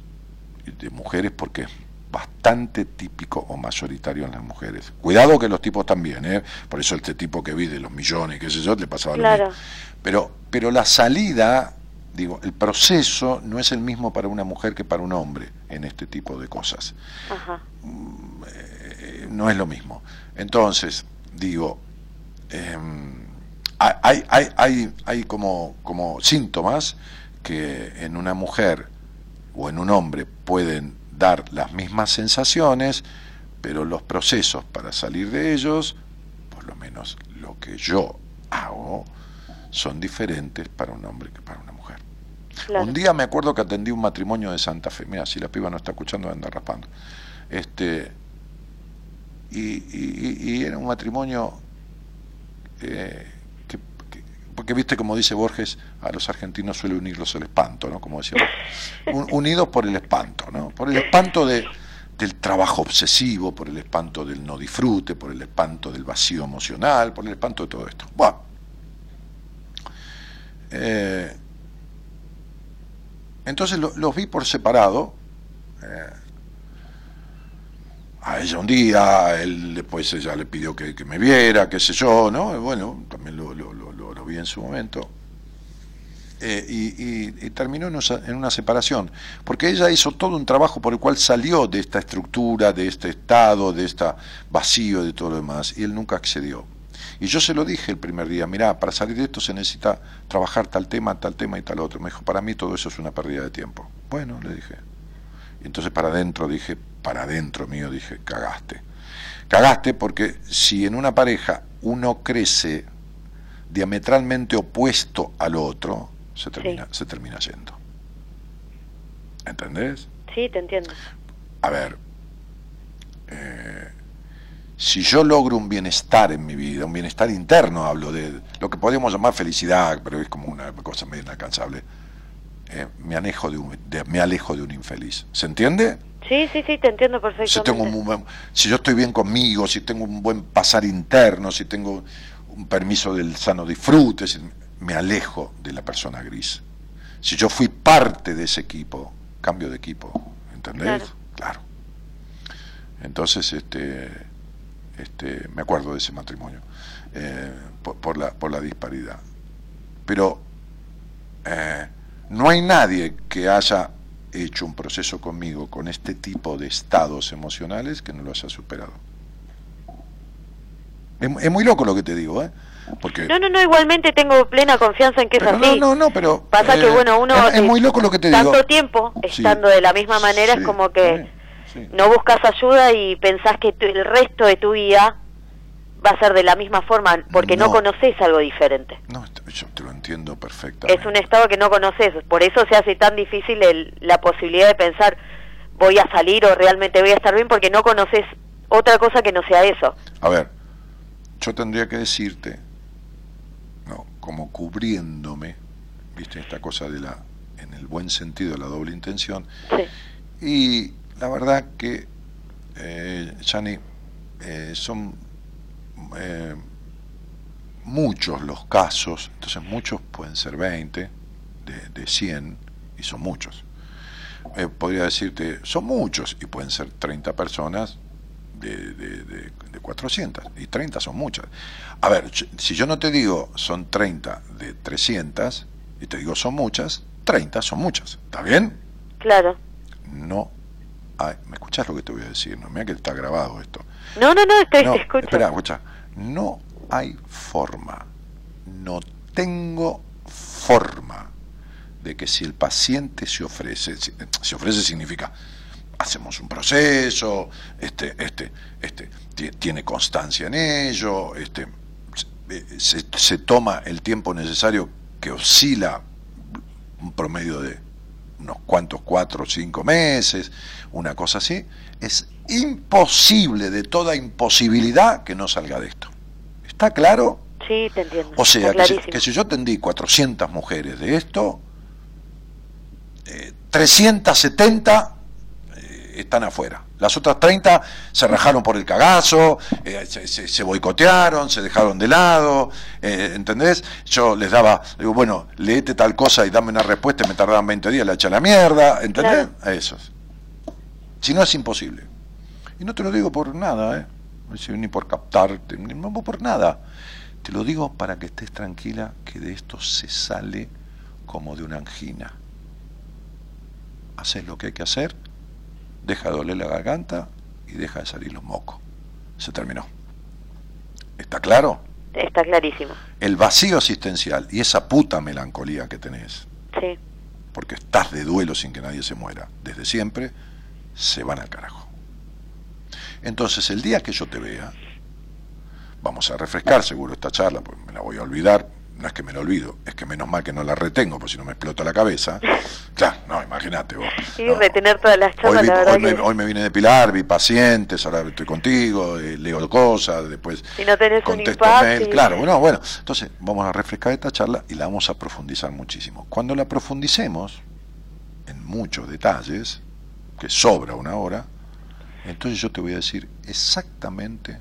de mujeres porque bastante típico o mayoritario en las mujeres. Cuidado que los tipos también, ¿eh? Por eso este tipo que vi de los millones, qué sé yo, le pasaba lo mismo. Pero, pero la salida, digo, el proceso no es el mismo para una mujer que para un hombre en este tipo de cosas
Ajá.
eh, no es lo mismo. Entonces, digo, em, hay, hay, hay, hay como, como síntomas que en una mujer o en un hombre pueden dar las mismas sensaciones, pero los procesos para salir de ellos, por lo menos lo que yo hago, son diferentes para un hombre que para una mujer.
Claro.
Un día me acuerdo que atendí un matrimonio de Santa Fe. Mira, si la piba no está escuchando, anda raspando. Este, y, y- era un matrimonio eh, porque viste como dice Borges, a los argentinos suele unirlos el espanto, ¿no? Como decía, Un- unidos por el espanto, ¿no? Por el espanto de, del trabajo obsesivo, por el espanto del no disfrute, por el espanto del vacío emocional, por el espanto de todo esto. Bueno, eh, entonces lo- los vi por separado. eh, a ella un día, él después ella le pidió que, me viera, qué sé yo, ¿no? Bueno, también lo- en su momento. eh, y, terminó en, usa- en una separación, porque ella hizo todo un trabajo por el cual salió de esta estructura, de este estado, de este vacío, de todo lo demás, y él nunca accedió. Y yo se lo dije el primer día, mirá, para salir de esto se necesita trabajar tal tema, tal tema y tal otro. Me dijo, para mí todo eso es una pérdida de tiempo. Bueno, le dije. Y entonces para adentro dije, para adentro mío dije, cagaste. Cagaste porque si en una pareja uno crece diametralmente opuesto al otro, se termina, se termina yendo. ¿Entendés?
Sí, te entiendo.
A ver, eh, si yo logro un bienestar en mi vida, un bienestar interno, hablo de lo que podríamos llamar felicidad, pero es como una cosa medio inalcanzable, eh, me, alejo de un, de- me alejo de un infeliz. ¿Se entiende?
Sí, sí, sí, te entiendo
Si,
perfectamente.
tengo un buen- si yo estoy bien conmigo, si tengo un buen pasar interno, si tengo un permiso del sano disfrute, me alejo de la persona gris. Si yo fui parte de ese equipo, cambio de equipo, ¿entendés?
Claro.
Claro. Entonces, este, este, me acuerdo de ese matrimonio, eh, por, por la, por la disparidad. Pero eh, no hay nadie que haya hecho un proceso conmigo con este tipo de estados emocionales que no lo haya superado. Es, es muy loco lo que te digo, ¿eh? Porque
No, no, no, igualmente tengo plena confianza en que
Pero
es así.
no, no, no, pero
Pasa que,
eh,
bueno, uno
es, muy loco lo que te
tanto
digo.
tiempo
Sí.
estando de la misma manera
Sí,
es como que
sí,
no buscas ayuda y pensás que tu- el resto de tu vida va a ser de la misma forma porque no,
No.
conoces algo diferente.
No, yo te lo entiendo perfectamente.
Es un estado que no conoces, por eso se hace tan difícil el- la posibilidad de pensar voy a salir o realmente voy a estar bien porque no conoces otra cosa que no sea eso.
A ver, yo tendría que decirte, no, como cubriéndome, viste esta cosa de la, en el buen sentido de la doble intención,
Sí.
y la verdad que, eh, eh, son eh, muchos los casos, entonces muchos pueden ser 20, de, de 100, y son muchos. Eh, podría decirte, son muchos, y pueden ser 30 personas de, de, de- de 400, y 30 son muchas. A ver, si yo no te digo son 30 de 300, y te digo son muchas, 30 son muchas, ¿está bien?
Claro.
No hay, ¿me escuchás lo que te voy a decir? No, mira que está grabado esto.
No, no, no, te,
No,
te escucho.
espera, escucha. No hay forma, no tengo forma de que si el paciente se ofrece, se ofrece significa hacemos un proceso, este, este, este, ti- tiene constancia en ello, este, se- se, toma el tiempo necesario que oscila un promedio de unos cuantos, cuatro o cinco meses, una cosa así, es imposible de toda imposibilidad que no salga de esto. ¿Está claro?
Sí, te entiendo.
O sea, que si,
clarísimo.
que si yo atendí 400 mujeres de esto, eh, 370 eh, están afuera. Las otras 30 se rajaron por el cagazo, eh, se, se- se boicotearon, se dejaron de lado, eh, ¿entendés? Yo les daba, digo, bueno, leete tal cosa y dame una respuesta y me tardaban 20 días, la echa a la mierda, ¿entendés? A esos. Si no es imposible. Y no te lo digo por nada, ¿eh? ni por captarte, ni por nada. Te lo digo para que estés tranquila que de esto se sale como de una angina. Haces lo que hay que hacer, deja de doler la garganta y deja de salir los mocos. Se terminó. ¿Está claro?
Está clarísimo.
El vacío asistencial y esa puta melancolía que tenés,
Sí.
porque estás de duelo sin que nadie se muera, desde siempre, se van al carajo. Entonces, el día que yo te vea, vamos a refrescar seguro esta charla, porque me la voy a olvidar, no es que me la olvido, es que menos mal que no la retengo, porque si no me explota la cabeza. (laughs) Claro, no, imagínate vos.
Y
no.
retener todas las
Hoy,
charlas,
vi-
la verdad
hoy me, hoy me vine de Pilar, vi pacientes, ahora estoy contigo, eh, leo cosas, después
si no tenés un
contesto
impacto.
mail.
y-
Claro, bueno, bueno. Entonces, vamos a refrescar esta charla y la vamos a profundizar muchísimo. Cuando la profundicemos, en muchos detalles, que sobra una hora, entonces yo te voy a decir exactamente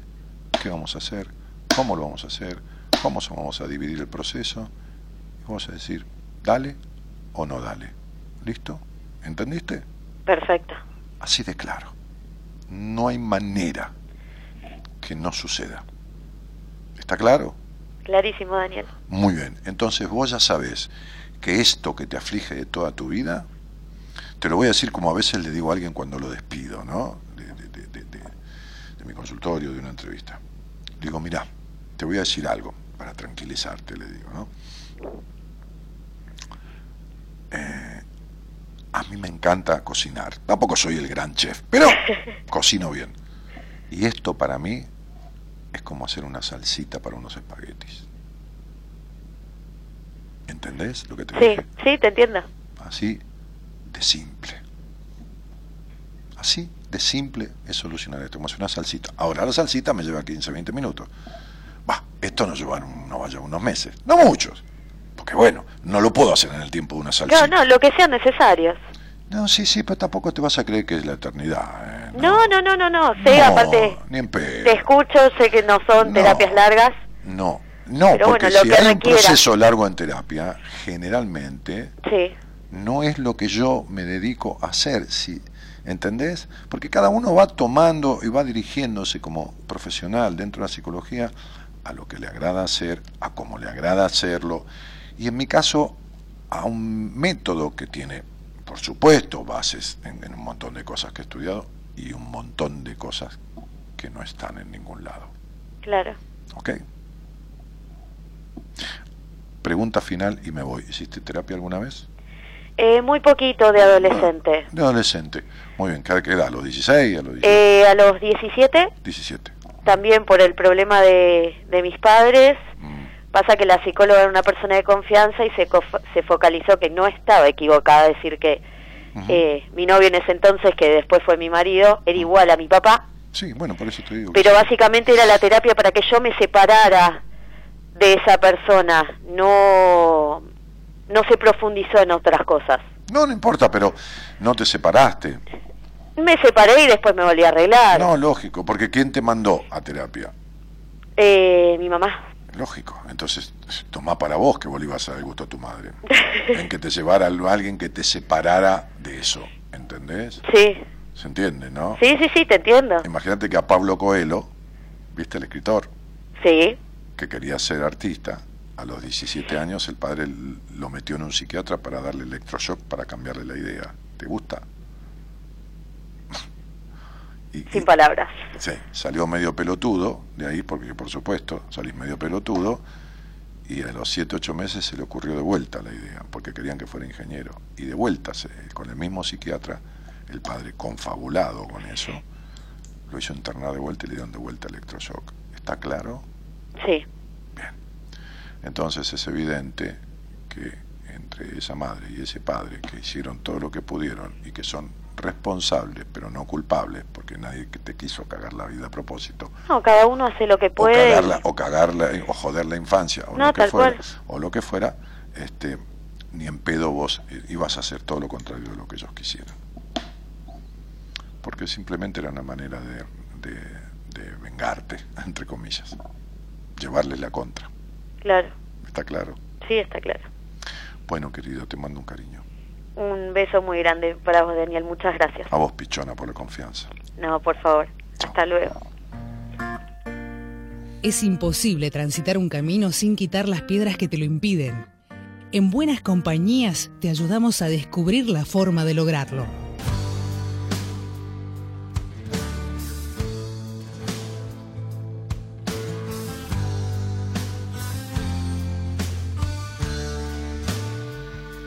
qué vamos a hacer, cómo lo vamos a hacer, cómo vamos a dividir el proceso, y vamos a decir, dale o no dale. ¿Listo? ¿Entendiste?
Perfecto.
Así de claro. No hay manera que no suceda. ¿Está claro?
Clarísimo, Daniel.
Muy bien. Entonces vos ya sabés que esto que te aflige de toda tu vida, te lo voy a decir como a veces le digo a alguien cuando lo despido, ¿no? De, de- de- de- de- de mi consultorio, de una entrevista. Digo, mira, te voy a decir algo para tranquilizarte, le digo, ¿no? Eh, a mí me encanta cocinar. Tampoco soy el gran chef, pero (laughs) cocino bien. Y esto para mí es como hacer una salsita para unos espaguetis. ¿Entendés lo que te
Sí,
dije?
sí, te entiendo.
Así de simple. Así de simple es solucionar esto, como hacer una salsita. Ahora la salsita me lleva 15, 20 minutos. Esto no, lleva, un- no va a llevar unos meses, no muchos. Porque bueno, no lo puedo hacer en el tiempo de una salsita.
No, no, lo que sean necesarios.
No, sí, sí, pero tampoco te vas a creer que es la eternidad. ¿eh?
No, no, no, no, no. Sé,
No,
aparte,
ni en pedo.
te escucho, sé que no son
No.
terapias largas.
No, no,
Pero
porque
bueno, lo
si
que
hay un
requiera.
proceso largo en terapia, generalmente
Sí,
no es lo que yo me dedico a hacer, si, ¿entendés? Porque cada uno va tomando y va dirigiéndose como profesional dentro de la psicología a lo que le agrada hacer, a cómo le agrada hacerlo, y en mi caso a un método que tiene, por supuesto, bases en, en un montón de cosas que he estudiado y un montón de cosas que no están en ningún lado.
claro.
¿Ok? Pregunta final y me voy. ¿Hiciste terapia alguna vez?
Eh, muy poquito de adolescente.
De adolescente. Muy bien. ¿Cada qué edad? ¿A los 16? ¿A los 17?
Eh, a los 17,
17.
También por el problema de, de mis padres.
Mm,
Pasa que la psicóloga era una persona de confianza y se, se focalizó que no estaba equivocada, decir que eh, mi novio en ese entonces, que después fue mi marido, era igual a mi papá,
Sí, bueno, por eso te digo.
pero
sí.
básicamente era la terapia para que yo me separara de esa persona, no, no se profundizó en otras cosas.
No, no importa, pero no te separaste.
Me separé y después me volví a arreglar.
No, lógico, porque ¿quién te mandó a terapia?
Eh, mi mamá.
Lógico. Entonces, toma para vos que vos le ibas a dar el gusto a tu madre. (laughs) en que te llevara a alguien que te separara de eso. ¿Entendés?
Sí,
¿Se entiende, no?
sí, sí, sí, te entiendo.
Imagínate que a Pablo Coelho, ¿viste el escritor?
Sí,
que quería ser artista, a los 17 años el padre lo metió en un psiquiatra para darle electroshock para cambiarle la idea. ¿Te gusta? Y- y-
sin palabras.
sí, salió medio pelotudo de ahí, porque por supuesto salís medio pelotudo, y a los 7, 8 meses se le ocurrió de vuelta la idea, porque querían que fuera ingeniero. Y de vuelta, se- con el mismo psiquiatra, el padre confabulado con eso, lo hizo internar de vuelta y le dieron de vuelta electroshock. ¿Está claro?
Sí,
Entonces es evidente que entre esa madre y ese padre que hicieron todo lo que pudieron y que son responsables pero no culpables porque nadie que te quiso cagar la vida a propósito
no, cada uno hace lo que
o
puede.
cagarla o cagarla o joder la infancia o
No,
lo que fuera
cual.
o lo que fuera este ni en pedo vos eh, ibas a hacer todo lo contrario de lo que ellos quisieran porque simplemente era una manera de, de, de vengarte (laughs) entre comillas llevarles la contra
Claro,
está claro
sí, está claro.
Bueno, querido, te mando un cariño.
Un beso muy grande para vos, Daniel. Muchas gracias.
A vos, pichona, por la confianza.
No, por favor. Hasta luego.
Es imposible transitar un camino sin quitar las piedras que te lo impiden. En buenas compañías te ayudamos a descubrir la forma de lograrlo.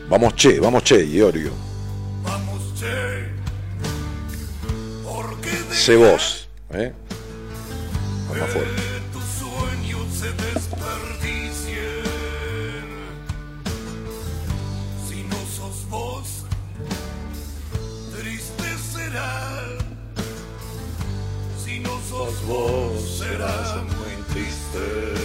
Vamos, che, vamos, che, Iorio.
Vamos, che, porque
Sé vos, ¿eh? Vamos fuerte.
tus sueños se desperdicien. Si no sos vos, triste será. Si no sos vos, será muy triste.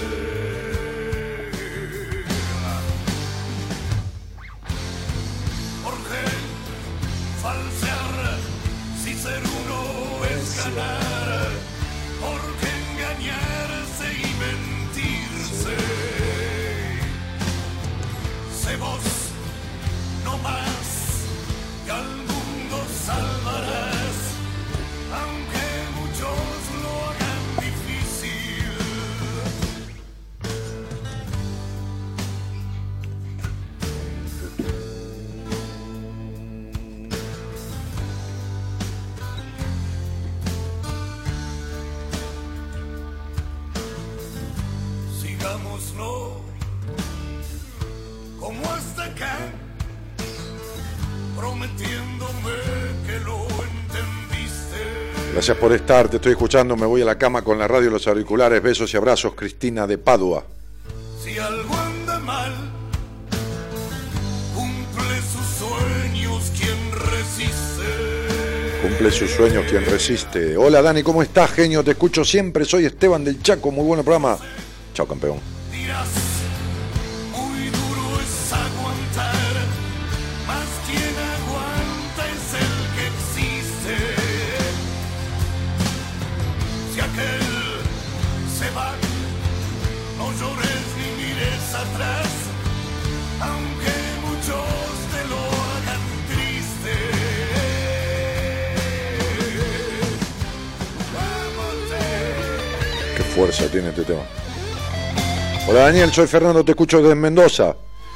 Gracias por estar, te estoy escuchando, me voy a la cama con la radio y los auriculares, besos y abrazos, Cristina de Padua.
Si algo anda mal, cumple sus sueños quien resiste.
Cumple sus sueños quien resiste. Hola Dani, ¿cómo estás, genio? Te escucho siempre, soy Esteban del Chaco, muy buen programa. Chao, campeón.
Dirás,
fuerza tiene este tema. Hola Daniel, soy Fernando, te escucho desde Mendoza.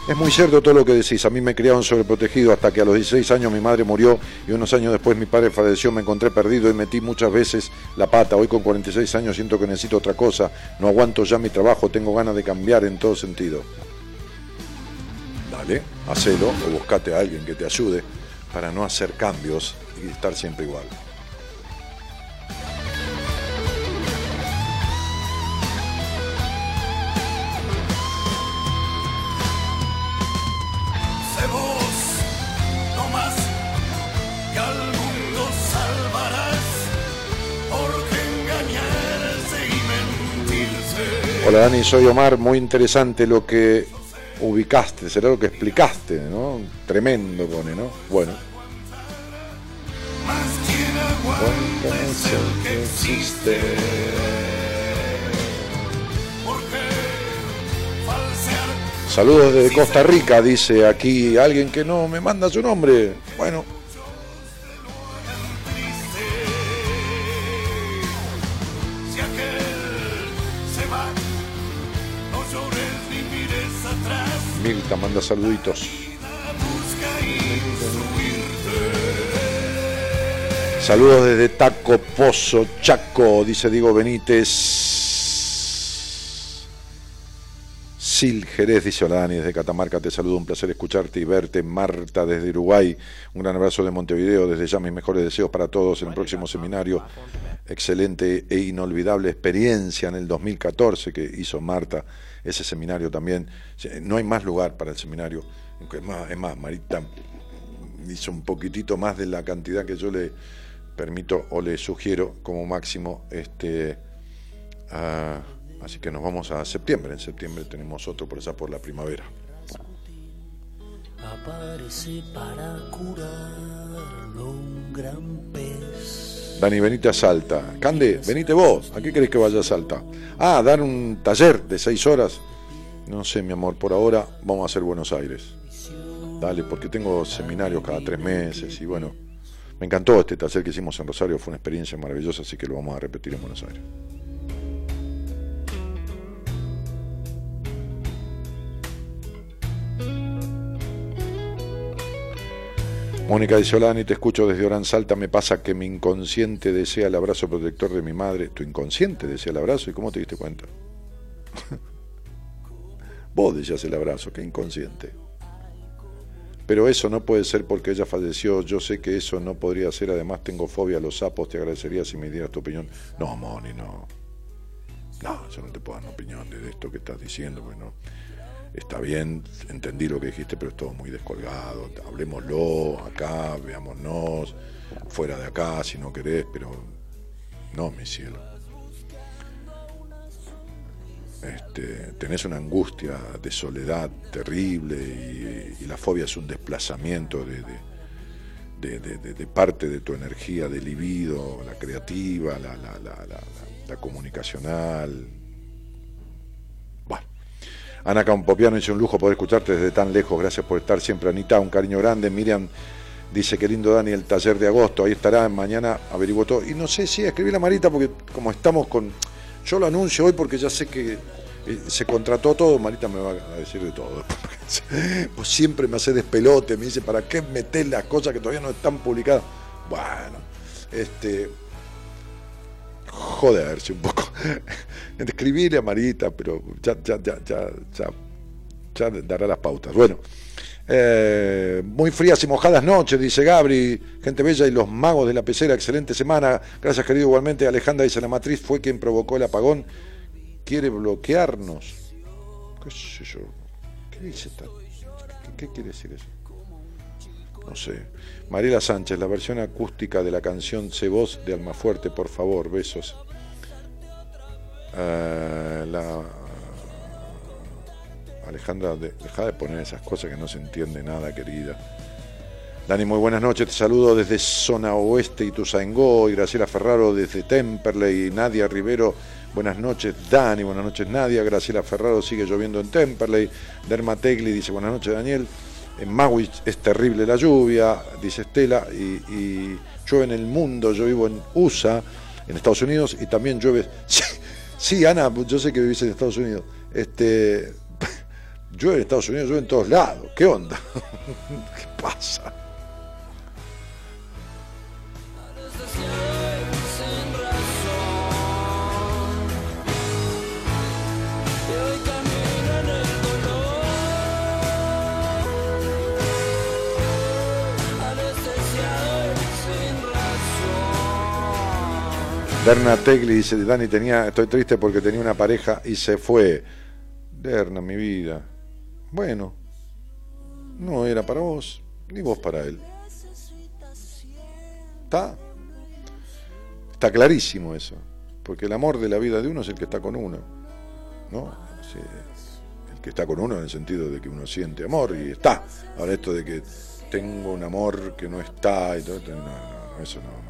Es muy cierto todo lo que decís. A mí me criaron sobreprotegido hasta que a los 16 años mi madre murió y unos años después mi padre falleció. Me encontré perdido y metí muchas veces la pata. Hoy con 46 años siento que necesito otra cosa. No aguanto ya mi trabajo, tengo ganas de cambiar en todo sentido. Dale, hacelo o buscate a alguien que te ayude para no hacer cambios y estar siempre igual. Hola Dani, soy Omar, muy interesante lo que ubicaste, será lo que explicaste, ¿no? Tremendo pone, ¿no? Bueno. Saludos desde Costa Rica, dice aquí alguien que no me manda su nombre. Bueno, Milta manda saluditos. Saludos desde Taco Pozo, Chaco, dice Diego Benítez. Sil Jerez dice hola Dani desde Catamarca, te saludo, un placer escucharte y verte. Marta desde Uruguay, un gran abrazo de Montevideo, desde ya mis mejores deseos para todos en el próximo seminario. Excelente e inolvidable experiencia en el 2014 que hizo Marta, ese seminario también. No hay más lugar para el seminario. Es más, es más Marita hizo un poquitito más de la cantidad que yo le permito o le sugiero como máximo. Este, así que nos vamos a septiembre. En septiembre tenemos otro por esa por la primavera.
Aparece para curarlo un gran pez.
Dani, venite a Salta. Cande, venite vos. ¿A qué querés que vaya a Salta? Ah, dar un taller de seis horas. No sé, mi amor, por ahora vamos a hacer Buenos Aires. Dale, porque tengo seminarios cada tres meses y bueno, me encantó este taller que hicimos en Rosario, fue una experiencia maravillosa, así que lo vamos a repetir en Buenos Aires. Mónica dice, hola Dani, te escucho desde Orán Salta, me pasa que mi inconsciente desea el abrazo protector de mi madre. ¿Tu inconsciente desea el abrazo? ¿Y cómo te diste cuenta? (laughs) Vos deseas el abrazo, qué inconsciente. Pero eso no puede ser porque ella falleció. Yo sé que eso no podría ser. Además, tengo fobia a los sapos. Te agradecería si me dieras tu opinión. No, Moni, no. No, yo no te puedo dar una opinión de esto que estás diciendo. Bueno, está bien, entendí lo que dijiste, pero es todo muy descolgado. Hablemoslo acá, veámonos, fuera de acá si no querés, pero no, mi cielo. Este, tenés una angustia de soledad terrible y, la fobia es un desplazamiento de, parte de tu energía, de libido, la creativa, la, la, la, la comunicacional. Ana Campopiano dice un lujo poder escucharte desde tan lejos. Gracias por estar siempre, Anita. Un cariño grande. Miriam dice que lindo Dani el taller de agosto. Ahí estará mañana, averiguo todo. Y no sé si escribí la Marita porque como estamos con yo lo anuncio hoy porque ya sé que eh, se contrató todo, Marita me va a decir de todo. (laughs) Pues siempre me hace despelote, me dice, ¿para qué meter las cosas que todavía no están publicadas? Bueno, este. Joderse un poco. (laughs) Escribirle a Marita, pero ya, ya, ya, ya, ya, dará las pautas. Bueno, eh, muy frías y mojadas noches, dice Gabri, gente bella y los magos de la pecera, excelente semana. Gracias, querido, igualmente. Alejandra dice, la matriz fue quien provocó el apagón. Quiere bloquearnos. ¿Qué dice esta? ¿Qué, qué quiere decir eso? No sé. Mariela Sánchez, la versión acústica de la canción Se Voz de Almafuerte, por favor, besos. Eh, la... Alejandra, de- deja de poner esas cosas que no se entiende nada, querida. Dani, muy buenas noches. Te saludo desde Zona Oeste y Tuzaingó. Y Graciela Ferraro desde Temperley. Y Nadia Rivero, buenas noches. Dani, buenas noches, Nadia. Graciela Ferraro sigue lloviendo en Temperley. Derma Tegli dice, buenas noches, Daniel. En Magwich es terrible la lluvia, dice Estela. Y, y llueve en el mundo. Yo vivo en USA, en Estados Unidos. Y también llueve. (laughs) Sí, sí, Ana, yo sé que vivís en Estados Unidos. Este, (laughs) llueve en Estados Unidos, llueve en todos lados. ¿Qué onda? (laughs) ¿Qué pasa? Derna Tegli dice, Dani tenía, estoy triste porque tenía una pareja y se fue. Derna, mi vida. Bueno, no era para vos, ni vos para él. ¿Está? Está clarísimo eso. Porque el amor de la vida de uno es el que está con uno. ¿No? Sí, el que está con uno en el sentido de que uno siente amor y está. Ahora esto de que tengo un amor que no está y todo, no, no, eso no,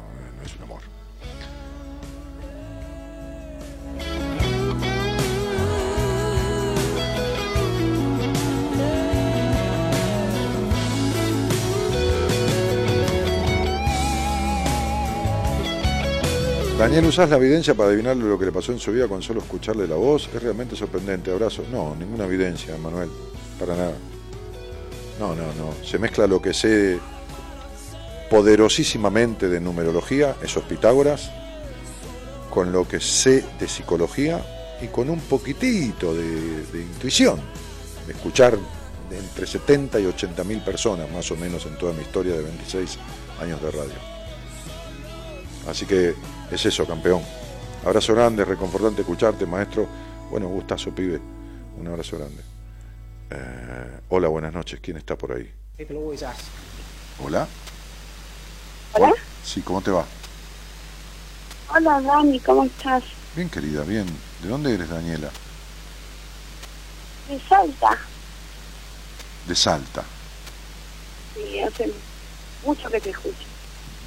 Daniel, ¿usás la evidencia para adivinar lo que le pasó en su vida con solo escucharle la voz? Es realmente sorprendente. Abrazo. No, ninguna evidencia, Manuel. Para nada. No, no, no. Se mezcla lo que sé poderosísimamente de numerología, esos Pitágoras, con lo que sé de psicología y con un poquitito de, de intuición, de escuchar de entre 70 y 80 mil personas, más o menos, en toda mi historia de 26 años de radio. Así que es eso, campeón. Abrazo grande, reconfortante escucharte, maestro. Bueno, gustazo, pibe. Un abrazo grande. Eh, hola, buenas noches. ¿Quién está por ahí? Hola.
¿Hola?
Sí, ¿cómo te va?
Hola Dani, ¿cómo estás?
Bien, querida, bien. ¿De dónde eres, Daniela?
De Salta.
De Salta.
Sí, hace mucho que te escucho.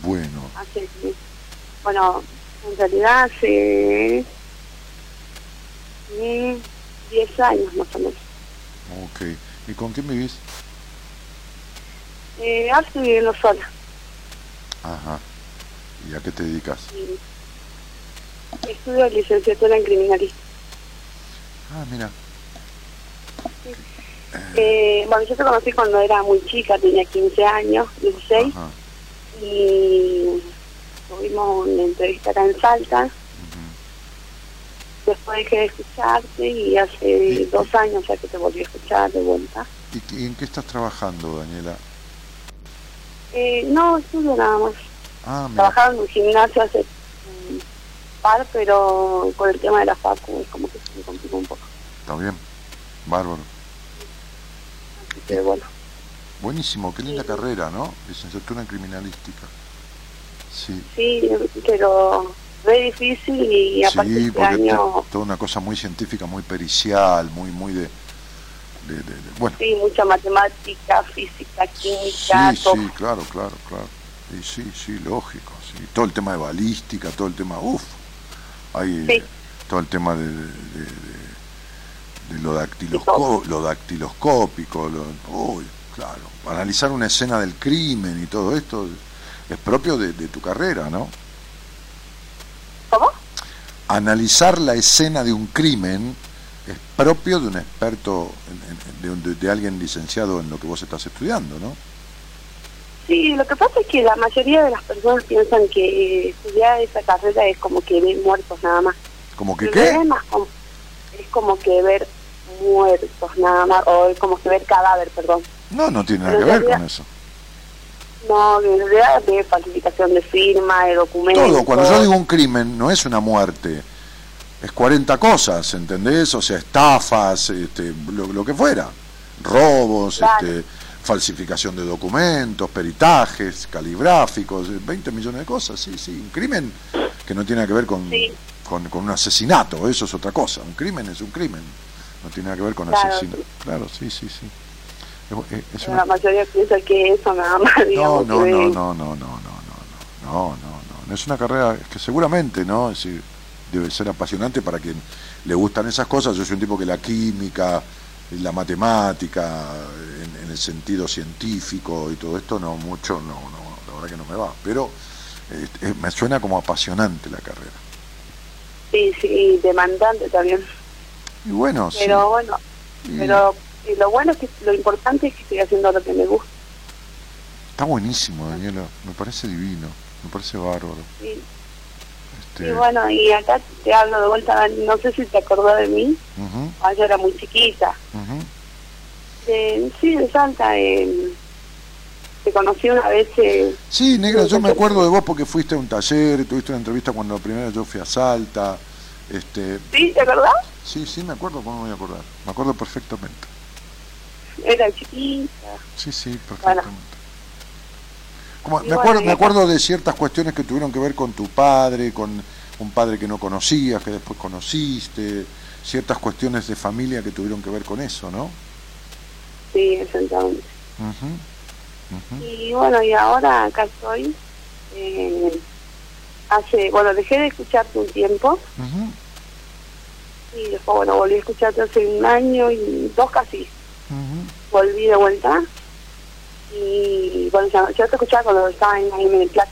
Bueno,
Hace, bueno, en realidad hace mm, 10 años más o menos.
ok. ¿Y con quién vivís?
Eh, estoy viviendo sola.
Ajá. ¿Y a qué te dedicas?
Estudio licenciatura en criminalística.
Ah, mira.
Eh, bueno, yo te conocí cuando era muy chica, tenía 15 años, 16,
Ajá.
y tuvimos una entrevista acá en Salta. Después dejé de escucharte y hace dos años ya que te volví a escuchar de vuelta.
¿Y, en qué estás trabajando, Daniela?
Eh, no, estudio nada más.
Ah.
Trabajaba en un gimnasio hace par, pero con el tema de la facu es como que se me complicó un poco.
Está bien. Bárbaro.
Así que bueno,
Buenísimo, qué linda carrera, ¿no? Licenciatura en criminalística. Sí.
sí, pero re difícil y aparte
Sí,
este
porque
año,
to- toda una cosa muy científica, muy pericial, muy, muy de, de- de- de- bueno,
sí, mucha matemática, física, química,
sí,
todo.
sí, claro, claro, claro. Y sí, sí, lógico, sí. Todo el tema de balística, todo el tema, uff, hay
Sí.
todo el tema de, de- de- de lo, dactilosco- lo dactiloscópico, lo, uy, claro. Analizar una escena del crimen y todo esto es propio de, de tu carrera, ¿no?
¿Cómo?
analizar la escena de un crimen es propio de un experto, de, de- de alguien licenciado en lo que vos estás estudiando, ¿no?
Sí, lo que pasa es que la mayoría de las personas piensan que estudiar esa carrera es como que ven muertos nada más.
¿Como que qué?
Es, más como, es como que ver muertos nada más, o es como que ver cadáver, perdón.
No, no tiene nada
Pero
que ver con eso.
No, en realidad de falsificación de firma, de documentos.
Todo, cuando yo digo un crimen, no es una muerte, es 40 cosas, ¿entendés? O sea, estafas, este, lo, lo que fuera, robos,
Claro.
este, falsificación de documentos, peritajes, caligráficos, 20 millones de cosas, sí, sí, un crimen que no tiene que ver con,
Sí.
con, con un asesinato, eso es otra cosa, un crimen es un crimen, no tiene nada que ver con
Claro,
asesinato. Claro, sí, sí, sí. Es- es- es
Pero
una-
La mayoría piensa que eso nada más,
no,
digamos.
no, no, no, no, no, no, no, no, no, no, no, es una carrera que seguramente, ¿no? Es decir, debe ser apasionante para quien le gustan esas cosas. Yo soy un tipo que la química, la matemática, en, el sentido científico y todo esto, no mucho, no, no, la verdad que no me va. Pero eh, eh, me suena como apasionante la carrera.
Sí, sí, demandante también.
Y bueno, sí.
Pero bueno,
y
pero y lo bueno es que lo importante es que estoy haciendo lo que me gusta.
está buenísimo, Daniela. Me parece divino, me parece bárbaro.
Y,
Este,
y bueno, y acá te hablo de vuelta, no sé si te acordás de mí, ah, yo era muy chiquita. De, sí, de Salta, eh, te conocí una vez. eh,
Sí, negra, yo me acuerdo de vos porque fuiste a un taller, tuviste una entrevista cuando la primera yo fui a Salta. Este,
¿Sí? ¿Te acordás?
sí, sí, me acuerdo, ¿cómo me voy a acordar? Me acuerdo perfectamente.
Era chiquita.
Sí, sí, perfectamente. Como- me, acuerdo, me acuerdo de ciertas cuestiones que tuvieron que ver con tu padre, con un padre que no conocías, que después conociste, ciertas cuestiones de familia que tuvieron que ver con eso, ¿no?
Sí, exactamente.
Ujú.
Y bueno, y ahora acá estoy. eh, hace, bueno, dejé de escucharte un tiempo
Ujú,
y después, bueno, volví a escucharte hace un año y dos casi. Volví de vuelta y bueno, ya- yo te escuchaba cuando estaba en del Plata.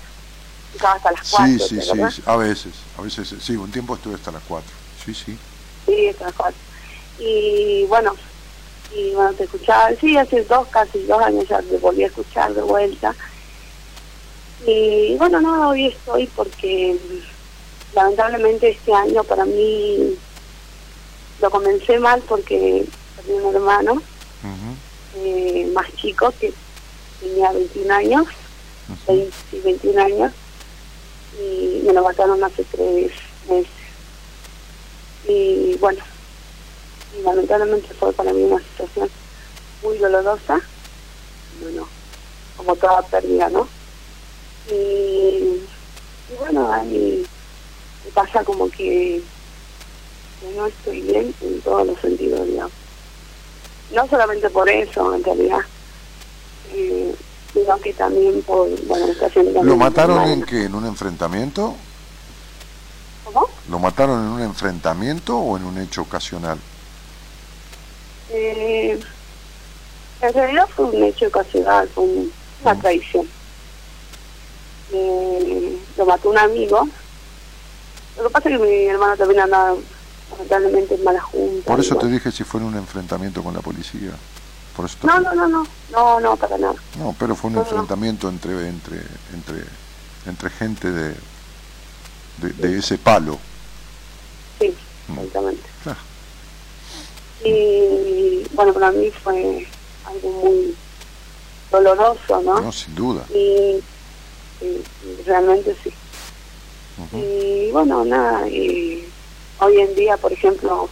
Estaba hasta las cuatro,
Sí, sí,
¿te
sí, a veces, a veces, sí, un tiempo estuve hasta las 4. Sí, sí.
Sí, hasta las cuatro. Y bueno, y bueno, te escuchaba, sí, hace dos, casi dos años ya te volví a escuchar de vuelta. Y bueno, no, hoy estoy porque mm, lamentablemente este año para mí lo comencé mal porque perdí un hermano eh, más chico que tenía 21 años,
ujú.
20 y 21 años, y me lo mataron hace tres meses. Y bueno, y lamentablemente fue para mí una situación muy dolorosa, bueno, como toda pérdida, ¿no? Y, y bueno, ahí me pasa como que, que no estoy bien en todos los sentidos, digamos. No solamente por eso, en realidad, eh, sino que también por, bueno, está haciendo
¿Lo mataron en qué? ¿En un enfrentamiento?
¿Cómo?
¿Lo mataron en un enfrentamiento o en un hecho ocasional?
Eh, en realidad fue un hecho ocasional, fue un- una
Mm.
traición. Eh, lo mató un amigo. Lo que pasa es que mi hermano también andaba lamentablemente en mala junta.
Por eso te dije si fue en un enfrentamiento con la policía. Por eso
No, no, no, no, no, no, para nada.
No, pero fue un
No, no.
enfrentamiento entre entre entre entre gente de de, de ese palo.
Sí,
Mm.
exactamente.
Claro.
Y bueno, para mí fue algo muy doloroso, ¿no?
No, sin duda.
Y, realmente sí. Y bueno, nada, y hoy en día, por ejemplo,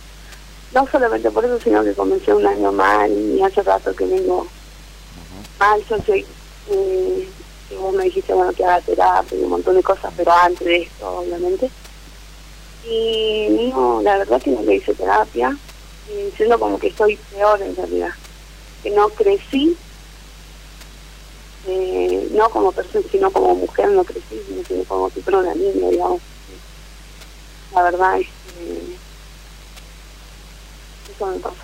no solamente por eso, sino que comencé un año mal y hace rato que vengo mal. Yo sé eh, que vos me dijiste, bueno, que haga terapia y un montón de cosas, pero antes de esto, obviamente. Y no, la verdad que no le hice terapia, y siendo como que estoy peor en realidad. Que no crecí, eh, no como persona, sino como mujer, no crecí, sino como si fuera una niña, digamos. La verdad es que eso me pasa.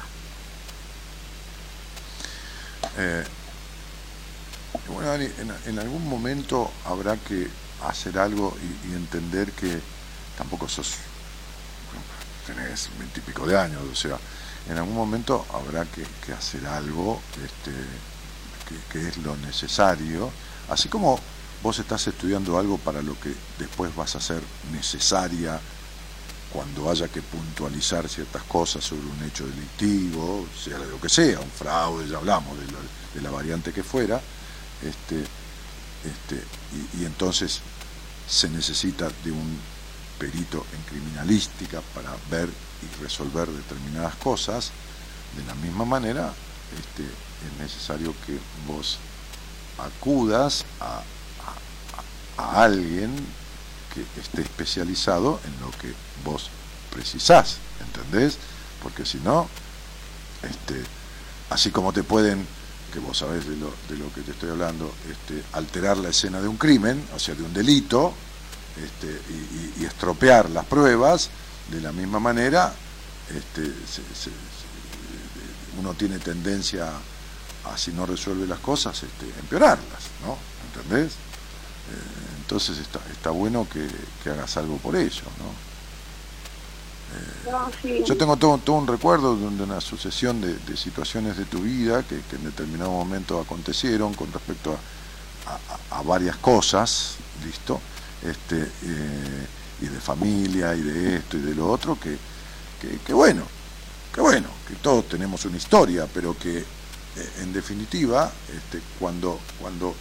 Eh, bueno, Dani, en, en algún momento habrá que hacer algo y entender que tampoco sos, tenés veintipico de años, o sea, en algún momento habrá que, hacer algo este, que, es lo necesario, así como vos estás estudiando algo para lo que después vas a ser necesaria cuando haya que puntualizar ciertas cosas sobre un hecho delictivo, sea lo que sea, un fraude, ya hablamos de, la variante que fuera, este, este, y entonces se necesita de un perito en criminalística para ver y resolver determinadas cosas, de la misma manera este, es necesario que vos acudas a, a- alguien que esté especializado en lo que vos precisás, ¿entendés? Porque si no, este, así como te pueden, que vos sabés de lo, de lo que te estoy hablando, este, alterar la escena de un crimen, o sea, de un delito, este, y, y- y estropear las pruebas, de la misma manera, este, se- se- se- uno tiene tendencia a, si no resuelve las cosas, este, empeorarlas, ¿no? ¿Entendés? Eh, entonces está, está bueno que, que hagas algo por ello, ¿no?
No, sí.
Yo tengo todo, todo un recuerdo de de una sucesión de, de situaciones de tu vida que, que en determinado momento acontecieron con respecto a, a- a varias cosas, ¿listo? Este, eh, y de familia, y de esto y de lo otro, que, que, bueno, que bueno, que todos tenemos una historia, pero que eh, en definitiva, este, cuando, cuando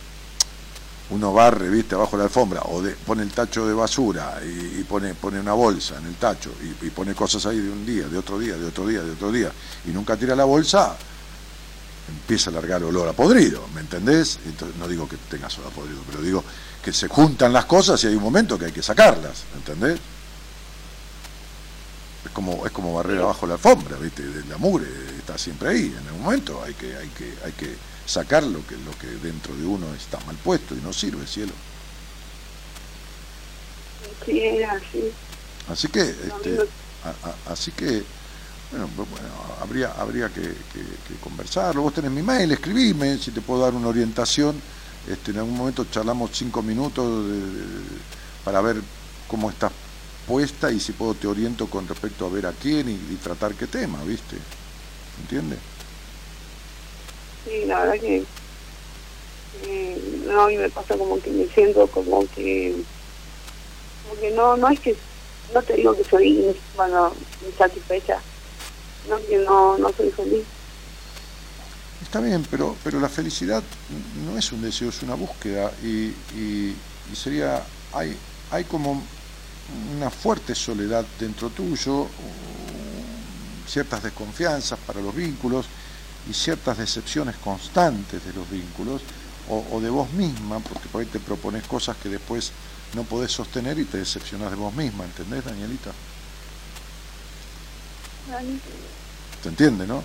uno barre, viste, abajo la alfombra, o de- pone el tacho de basura y, y pone, pone una bolsa en el tacho y, y pone cosas ahí de un día, de otro día, de otro día, de otro día, y nunca tira la bolsa, empieza a largar olor a podrido, ¿me entendés? Entonces, no digo que tengas olor a podrido, pero digo que se juntan las cosas y hay un momento que hay que sacarlas, ¿entendés? Es como, es como barrer abajo la alfombra, ¿viste? La mugre está siempre ahí. En algún momento hay que, hay que, hay que sacar lo que, lo que dentro de uno está mal puesto y no sirve, cielo.
Sí, así.
Así que, este, a- a- así que, bueno, bu- bueno, habría, habría que, que- que conversarlo. Vos tenés mi mail, escribime, si te puedo dar una orientación. Este, en algún momento charlamos cinco minutos de- para ver cómo estás puesta y si puedo te oriento con respecto a ver a quién y, y tratar qué tema, ¿viste? ¿Entiendes?
Sí, la verdad que eh, no, y me pasa como que me siento como que como que no, no es que no te digo que soy bueno insatisfecha, no que no, no soy feliz.
Está bien, pero, pero la felicidad no es un deseo, es una búsqueda y, y- y sería, hay, hay como una fuerte soledad dentro tuyo, ciertas desconfianzas para los vínculos y ciertas decepciones constantes de los vínculos o, o de vos misma, porque por ahí te propones cosas que después no podés sostener y te decepcionás de vos misma, ¿entendés, Danielita? ¿Te entiende, no?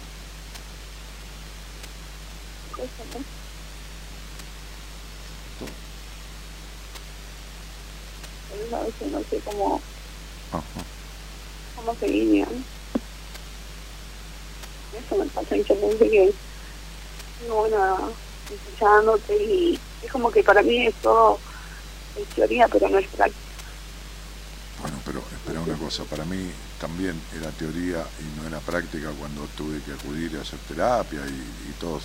Cosa, ¿no? Pero a veces no sé cómo,
Ajá.
cómo seguir, ¿no? Eso me pasa yo pensé que, bueno, escuchándote y es como que para mí es todo es teoría, pero no es práctica.
Bueno, pero espera una cosa, para mí también era teoría y no era práctica cuando tuve que acudir a hacer terapia y, y todos,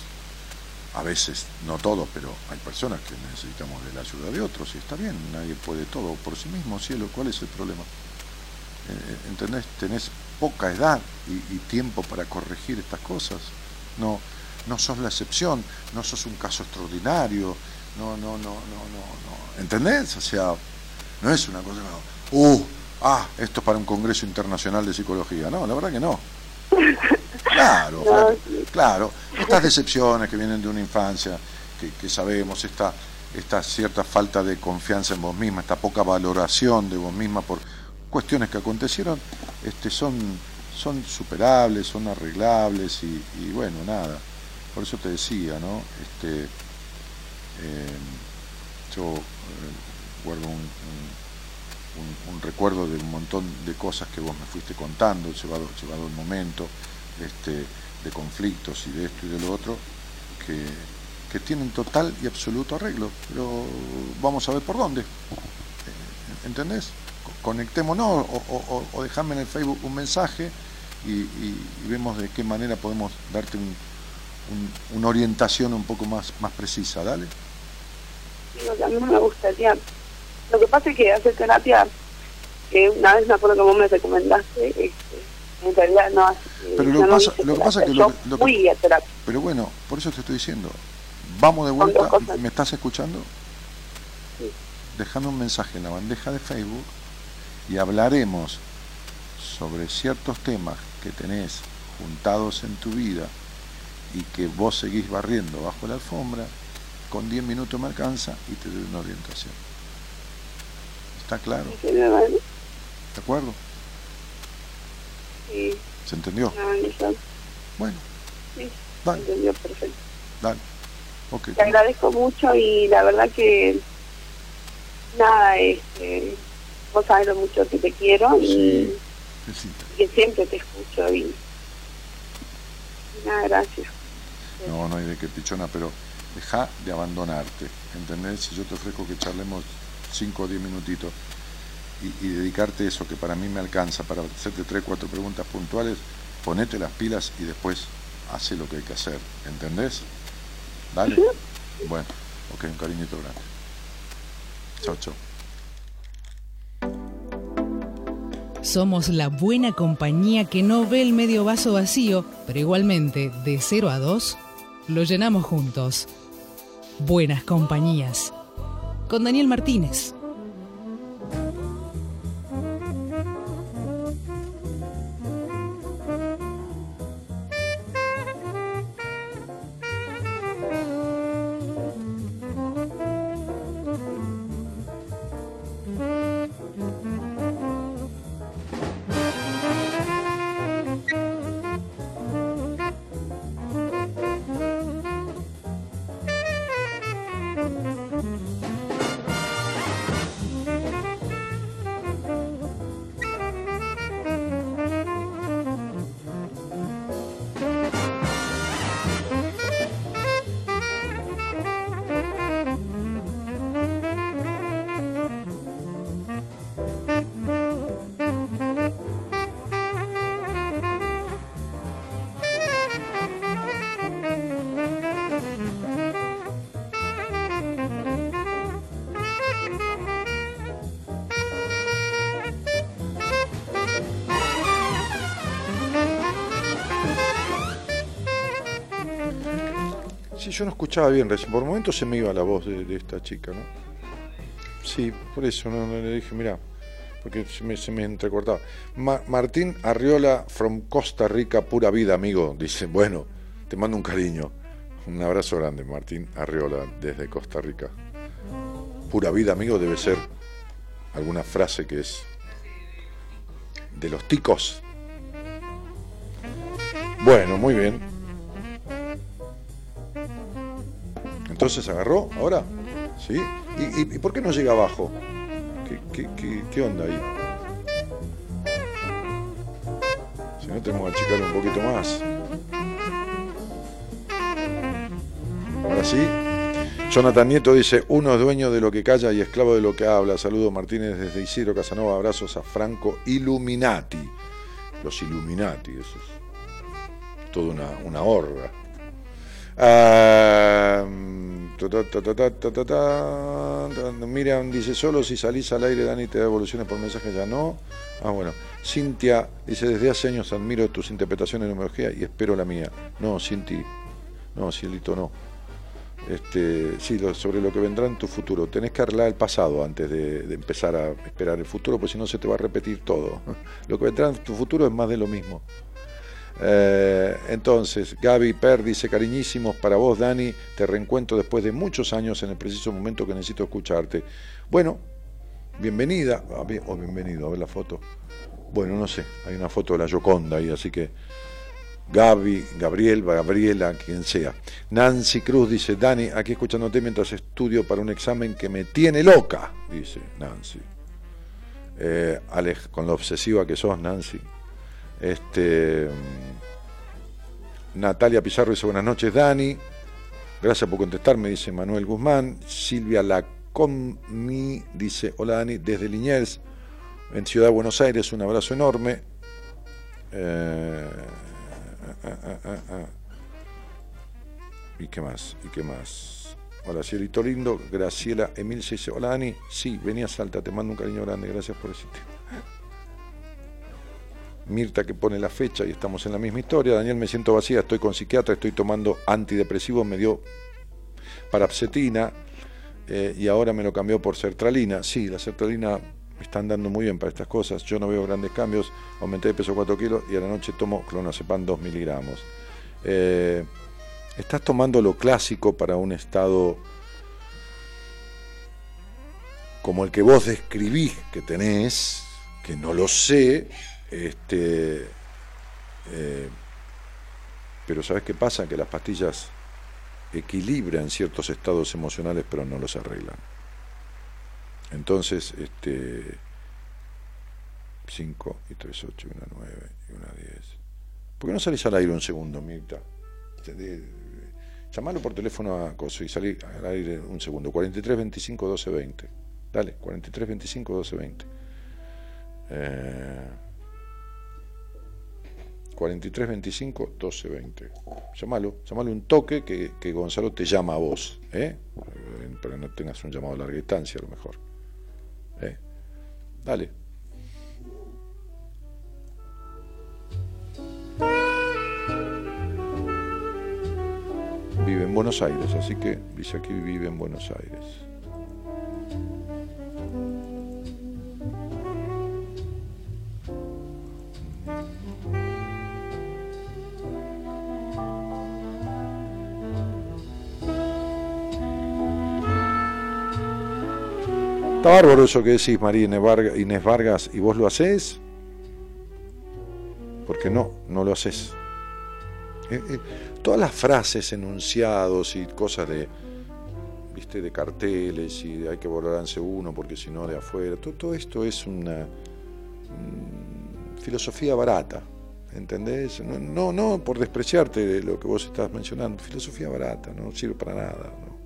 a veces, no todos, pero hay personas que necesitamos de la ayuda de otros y está bien, nadie puede todo por sí mismo, cielo, ¿cuál es el problema? Eh, ¿Entendés? Tenés poca edad y, tiempo para corregir estas cosas. No, no sos la excepción, no sos un caso extraordinario, no, no, no, no, no, no. ¿Entendés? O sea, no es una cosa como, uh, ah, esto es para un congreso internacional de psicología. No, la verdad que no. (laughs) Claro, claro. Estas decepciones que vienen de una infancia, que, que sabemos, esta, esta cierta falta de confianza en vos misma, esta poca valoración de vos misma por cuestiones que acontecieron, este, son, son superables, son arreglables y, y bueno, nada. Por eso te decía, ¿no? Este, eh, yo eh, guardo un, un- un- un recuerdo de un montón de cosas que vos me fuiste contando, llevado, llevado el momento, este, de conflictos y de esto y de lo otro, que, que tienen total y absoluto arreglo, pero vamos a ver por dónde. Eh, ¿Entendés? Co- Conectémonos o, o, o- dejame en el Facebook un mensaje y, vemos de qué manera podemos darte un- un- una orientación un poco más, más precisa, dale.
A mí me gustaría. Lo que pasa es que hacer terapia que una vez me acuerdo que vos me recomendaste, este, en realidad no,
Pero lo
no
pasa, lo que pasa
terapia.
que lo,
Yo
que- lo que-
fui a terapia.
Pero bueno, por eso te estoy diciendo. Vamos de vuelta. ¿Me estás escuchando?
Sí.
Déjame un mensaje en la bandeja de Facebook y hablaremos sobre ciertos temas que tenés juntados en tu vida y que vos seguís barriendo bajo la alfombra. Con 10 minutos me alcanza y te doy una orientación. ¿Está claro? ¿De acuerdo?
Sí,
¿Se entendió?
no,
Bueno,
sí,
dale,
entendió perfecto.
dale. Ok.
Te agradezco mucho y la verdad que nada, este, vos sabés lo mucho que te quiero y,
Sí.
Que siempre te escucho y, y nada, gracias.
No, no hay de qué pichona, pero deja de abandonarte, ¿entendés? Si yo te ofrezco que charlemos 5 o 10 minutitos y, y dedicarte eso que para mí me alcanza para hacerte 3 4 preguntas puntuales, ponete las pilas y después hace lo que hay que hacer, ¿entendés? Dale. Bueno, ok, un cariñito grande. Chao, chao.
Somos la buena compañía que no ve el medio vaso vacío, pero igualmente, de 0 a 2, lo llenamos juntos. Buenas compañías. Con Daniel Martínez.
Yo no escuchaba bien recién. Por momentos se me iba la voz de, esta chica, ¿no? Sí, por eso no, le dije, mira, porque se me, se me entrecortaba. Ma- Martín Arriola from Costa Rica, pura vida, amigo. Dice, bueno, te mando un cariño. Un abrazo grande, Martín Arriola, desde Costa Rica. Pura vida, amigo, debe ser alguna frase que es de los ticos. Bueno, muy bien. Entonces agarró ahora, ¿sí? ¿Y, por qué no llega abajo? ¿Qué, onda ahí? Si no, tenemos que achicar un poquito más. Ahora sí. Jonathan Nieto dice, uno es dueño de lo que calla y esclavo de lo que habla. Saludo Martínez desde Isidro Casanova, abrazos a Franco Illuminati. Los Illuminati, eso es toda una, una horda. Ah, Miriam dice, solo si salís al aire, Dani, te da evoluciones por mensaje, ya no. Ah, bueno. Cintia dice, desde hace años admiro tus interpretaciones de numerología y espero la mía. No, Cinti, no, Cielito, no. Este, sí, sobre lo que vendrá en tu futuro. Tenés que arreglar el pasado antes de empezar a esperar el futuro, porque si no se te va a repetir todo. Lo que vendrá en tu futuro es más de lo mismo. Eh, entonces, Gaby Per dice, cariñísimos para vos, Dani, te reencuentro después de muchos años en el preciso momento que necesito escucharte. Bueno, bienvenida, o bienvenido, a ver la foto. Bueno, no sé, hay una foto de la Yoconda ahí, así que Gaby, Gabriel, Gabriela, quien sea. Nancy Cruz dice, Dani, aquí escuchándote mientras estudio para un examen que me tiene loca, dice Nancy. Eh, Alex, con lo obsesiva que sos, Nancy. Este, Natalia Pizarro dice buenas noches, Dani. Gracias por contestarme, dice Manuel Guzmán. Silvia Lacomi dice, hola Dani, desde Liniers, en Ciudad de Buenos Aires, un abrazo enorme. Eh. ¿Y qué más? ¿Y qué más? Hola, cielito lindo. Graciela Emil se dice, hola Dani. Sí, vení a Salta, te mando un cariño grande, gracias por existir. Mirta que pone la fecha y estamos en la misma historia. Daniel, me siento vacía, estoy con psiquiatra, estoy tomando antidepresivos, me dio parapsetina eh, y ahora me lo cambió por sertralina. Sí, la sertralina me está andando muy bien para estas cosas. Yo no veo grandes cambios, aumenté de peso 4 kilos y a la noche tomo clonazepam 2 miligramos. Eh, estás tomando lo clásico para un estado como el que vos describís que tenés, que no lo sé, este, eh, pero ¿sabes qué pasa? Que las pastillas equilibran ciertos estados emocionales, pero no los arreglan. Entonces, este 5 y 3, 8 y 1, 9 y 1, 10. ¿Por qué no salís al aire un segundo, Mirta? Llamalo por teléfono a Coso y salí al aire un segundo. 43 25 12 20. Dale, 43 25 12 20. Eh, 43 25 12 20. Llámalo, llámalo un toque que, que Gonzalo te llama a vos, ¿eh? Para que no tengas un llamado a larga distancia a lo mejor. ¿Eh? Dale. Vive en Buenos Aires, así que dice aquí vive en Buenos Aires. Está bárbaro eso que decís, María Inés Vargas, ¿y vos lo hacés? Porque no, no lo haces. Eh, eh, todas las frases, enunciados y cosas de, viste, de carteles y de hay que volverse uno porque si no de afuera, todo, esto es una mm, filosofía barata, ¿entendés? No, no, no por despreciarte de lo que vos estás mencionando, filosofía barata, no sirve para nada. ¿no?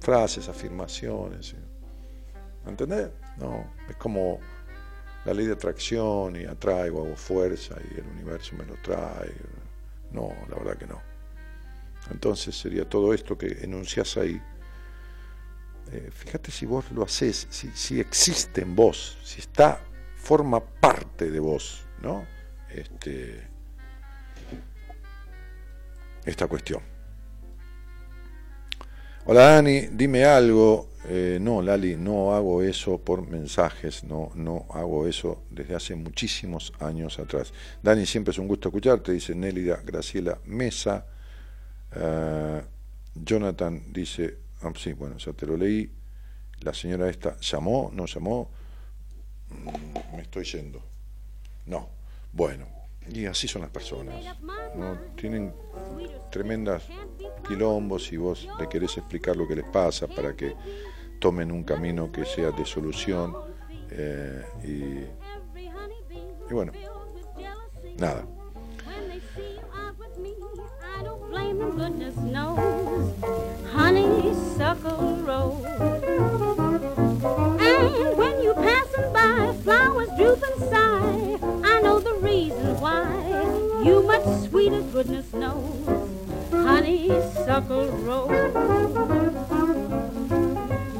Frases, afirmaciones. ¿Entendés? No, es como la ley de atracción y atraigo, hago fuerza y el universo me lo trae. No, la verdad que no. Entonces sería todo esto que enuncias ahí. Eh, fíjate si vos lo haces, si, si existe en vos, si está, forma parte de vos, ¿no? Este, esta cuestión. Hola Dani, dime algo. Eh, no, Lali, no hago eso por mensajes, no, no hago eso desde hace muchísimos años atrás. Dani, siempre es un gusto escucharte, dice Nélida Graciela Mesa. Eh, Jonathan dice, ah, sí, bueno, ya te lo leí. La señora esta llamó, no llamó, mm, me estoy yendo. No, bueno, y así son las personas. ¿no? Tienen tremendas quilombos y vos le querés explicar lo que les pasa para que tomen un camino que sea de solución eh, y, y bueno, nada.
Honeysuckle Road. And when you passing by, flowers droop and sigh. I know the reason why. You much sweeter, goodness knows. Honeysuckle Road.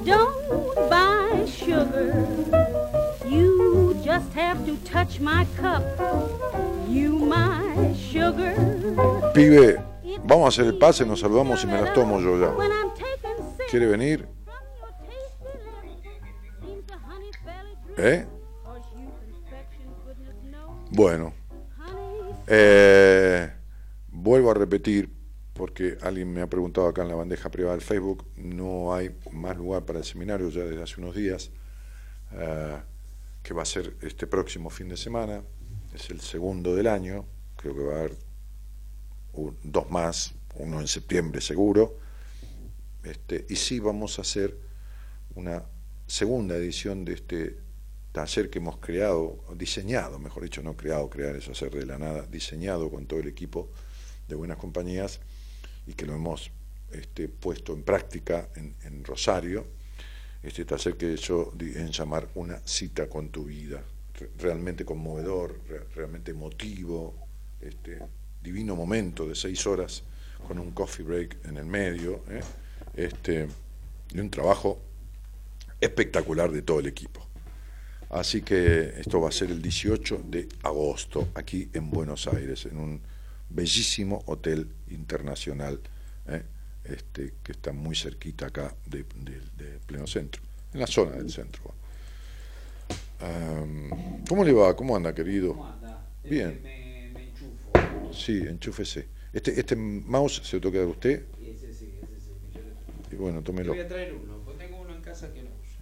Don't buy sugar. You just have to touch my cup. You my sugar.
Pibe, vamos a hacer el pase, nos saludamos y me las tomo yo ya. ¿Quiere venir? ¿Eh? Bueno. Eh, vuelvo a repetir, porque alguien me ha preguntado acá en la bandeja privada del Facebook, no hay más lugar para el seminario ya desde hace unos días, eh, que va a ser este próximo fin de semana, es el segundo del año, creo que va a haber dos más, uno en septiembre seguro, este, y sí vamos a hacer una segunda edición de este taller que hemos creado, diseñado, mejor dicho, no creado, crear eso hacer de la nada, diseñado con todo el equipo de buenas compañías, y que lo hemos este, puesto en práctica en, Rosario, este taller que di en llamar una cita con tu vida, realmente conmovedor, realmente emotivo, este, divino momento de seis horas con un coffee break en el medio, ¿eh? este, y un trabajo espectacular de todo el equipo. Así que esto va a ser el 18 de agosto, aquí en Buenos Aires, en un bellísimo hotel internacional, ¿eh? este, que está muy cerquita acá de, de- de pleno centro, en la zona del centro. Am, ¿Cómo le va? ¿Cómo anda, querido? Bien. Sí, enchúfese. Este, este mouse se lo dar a usted. Y bueno, tómelo.
traer uno, porque tengo uno en casa que no uso.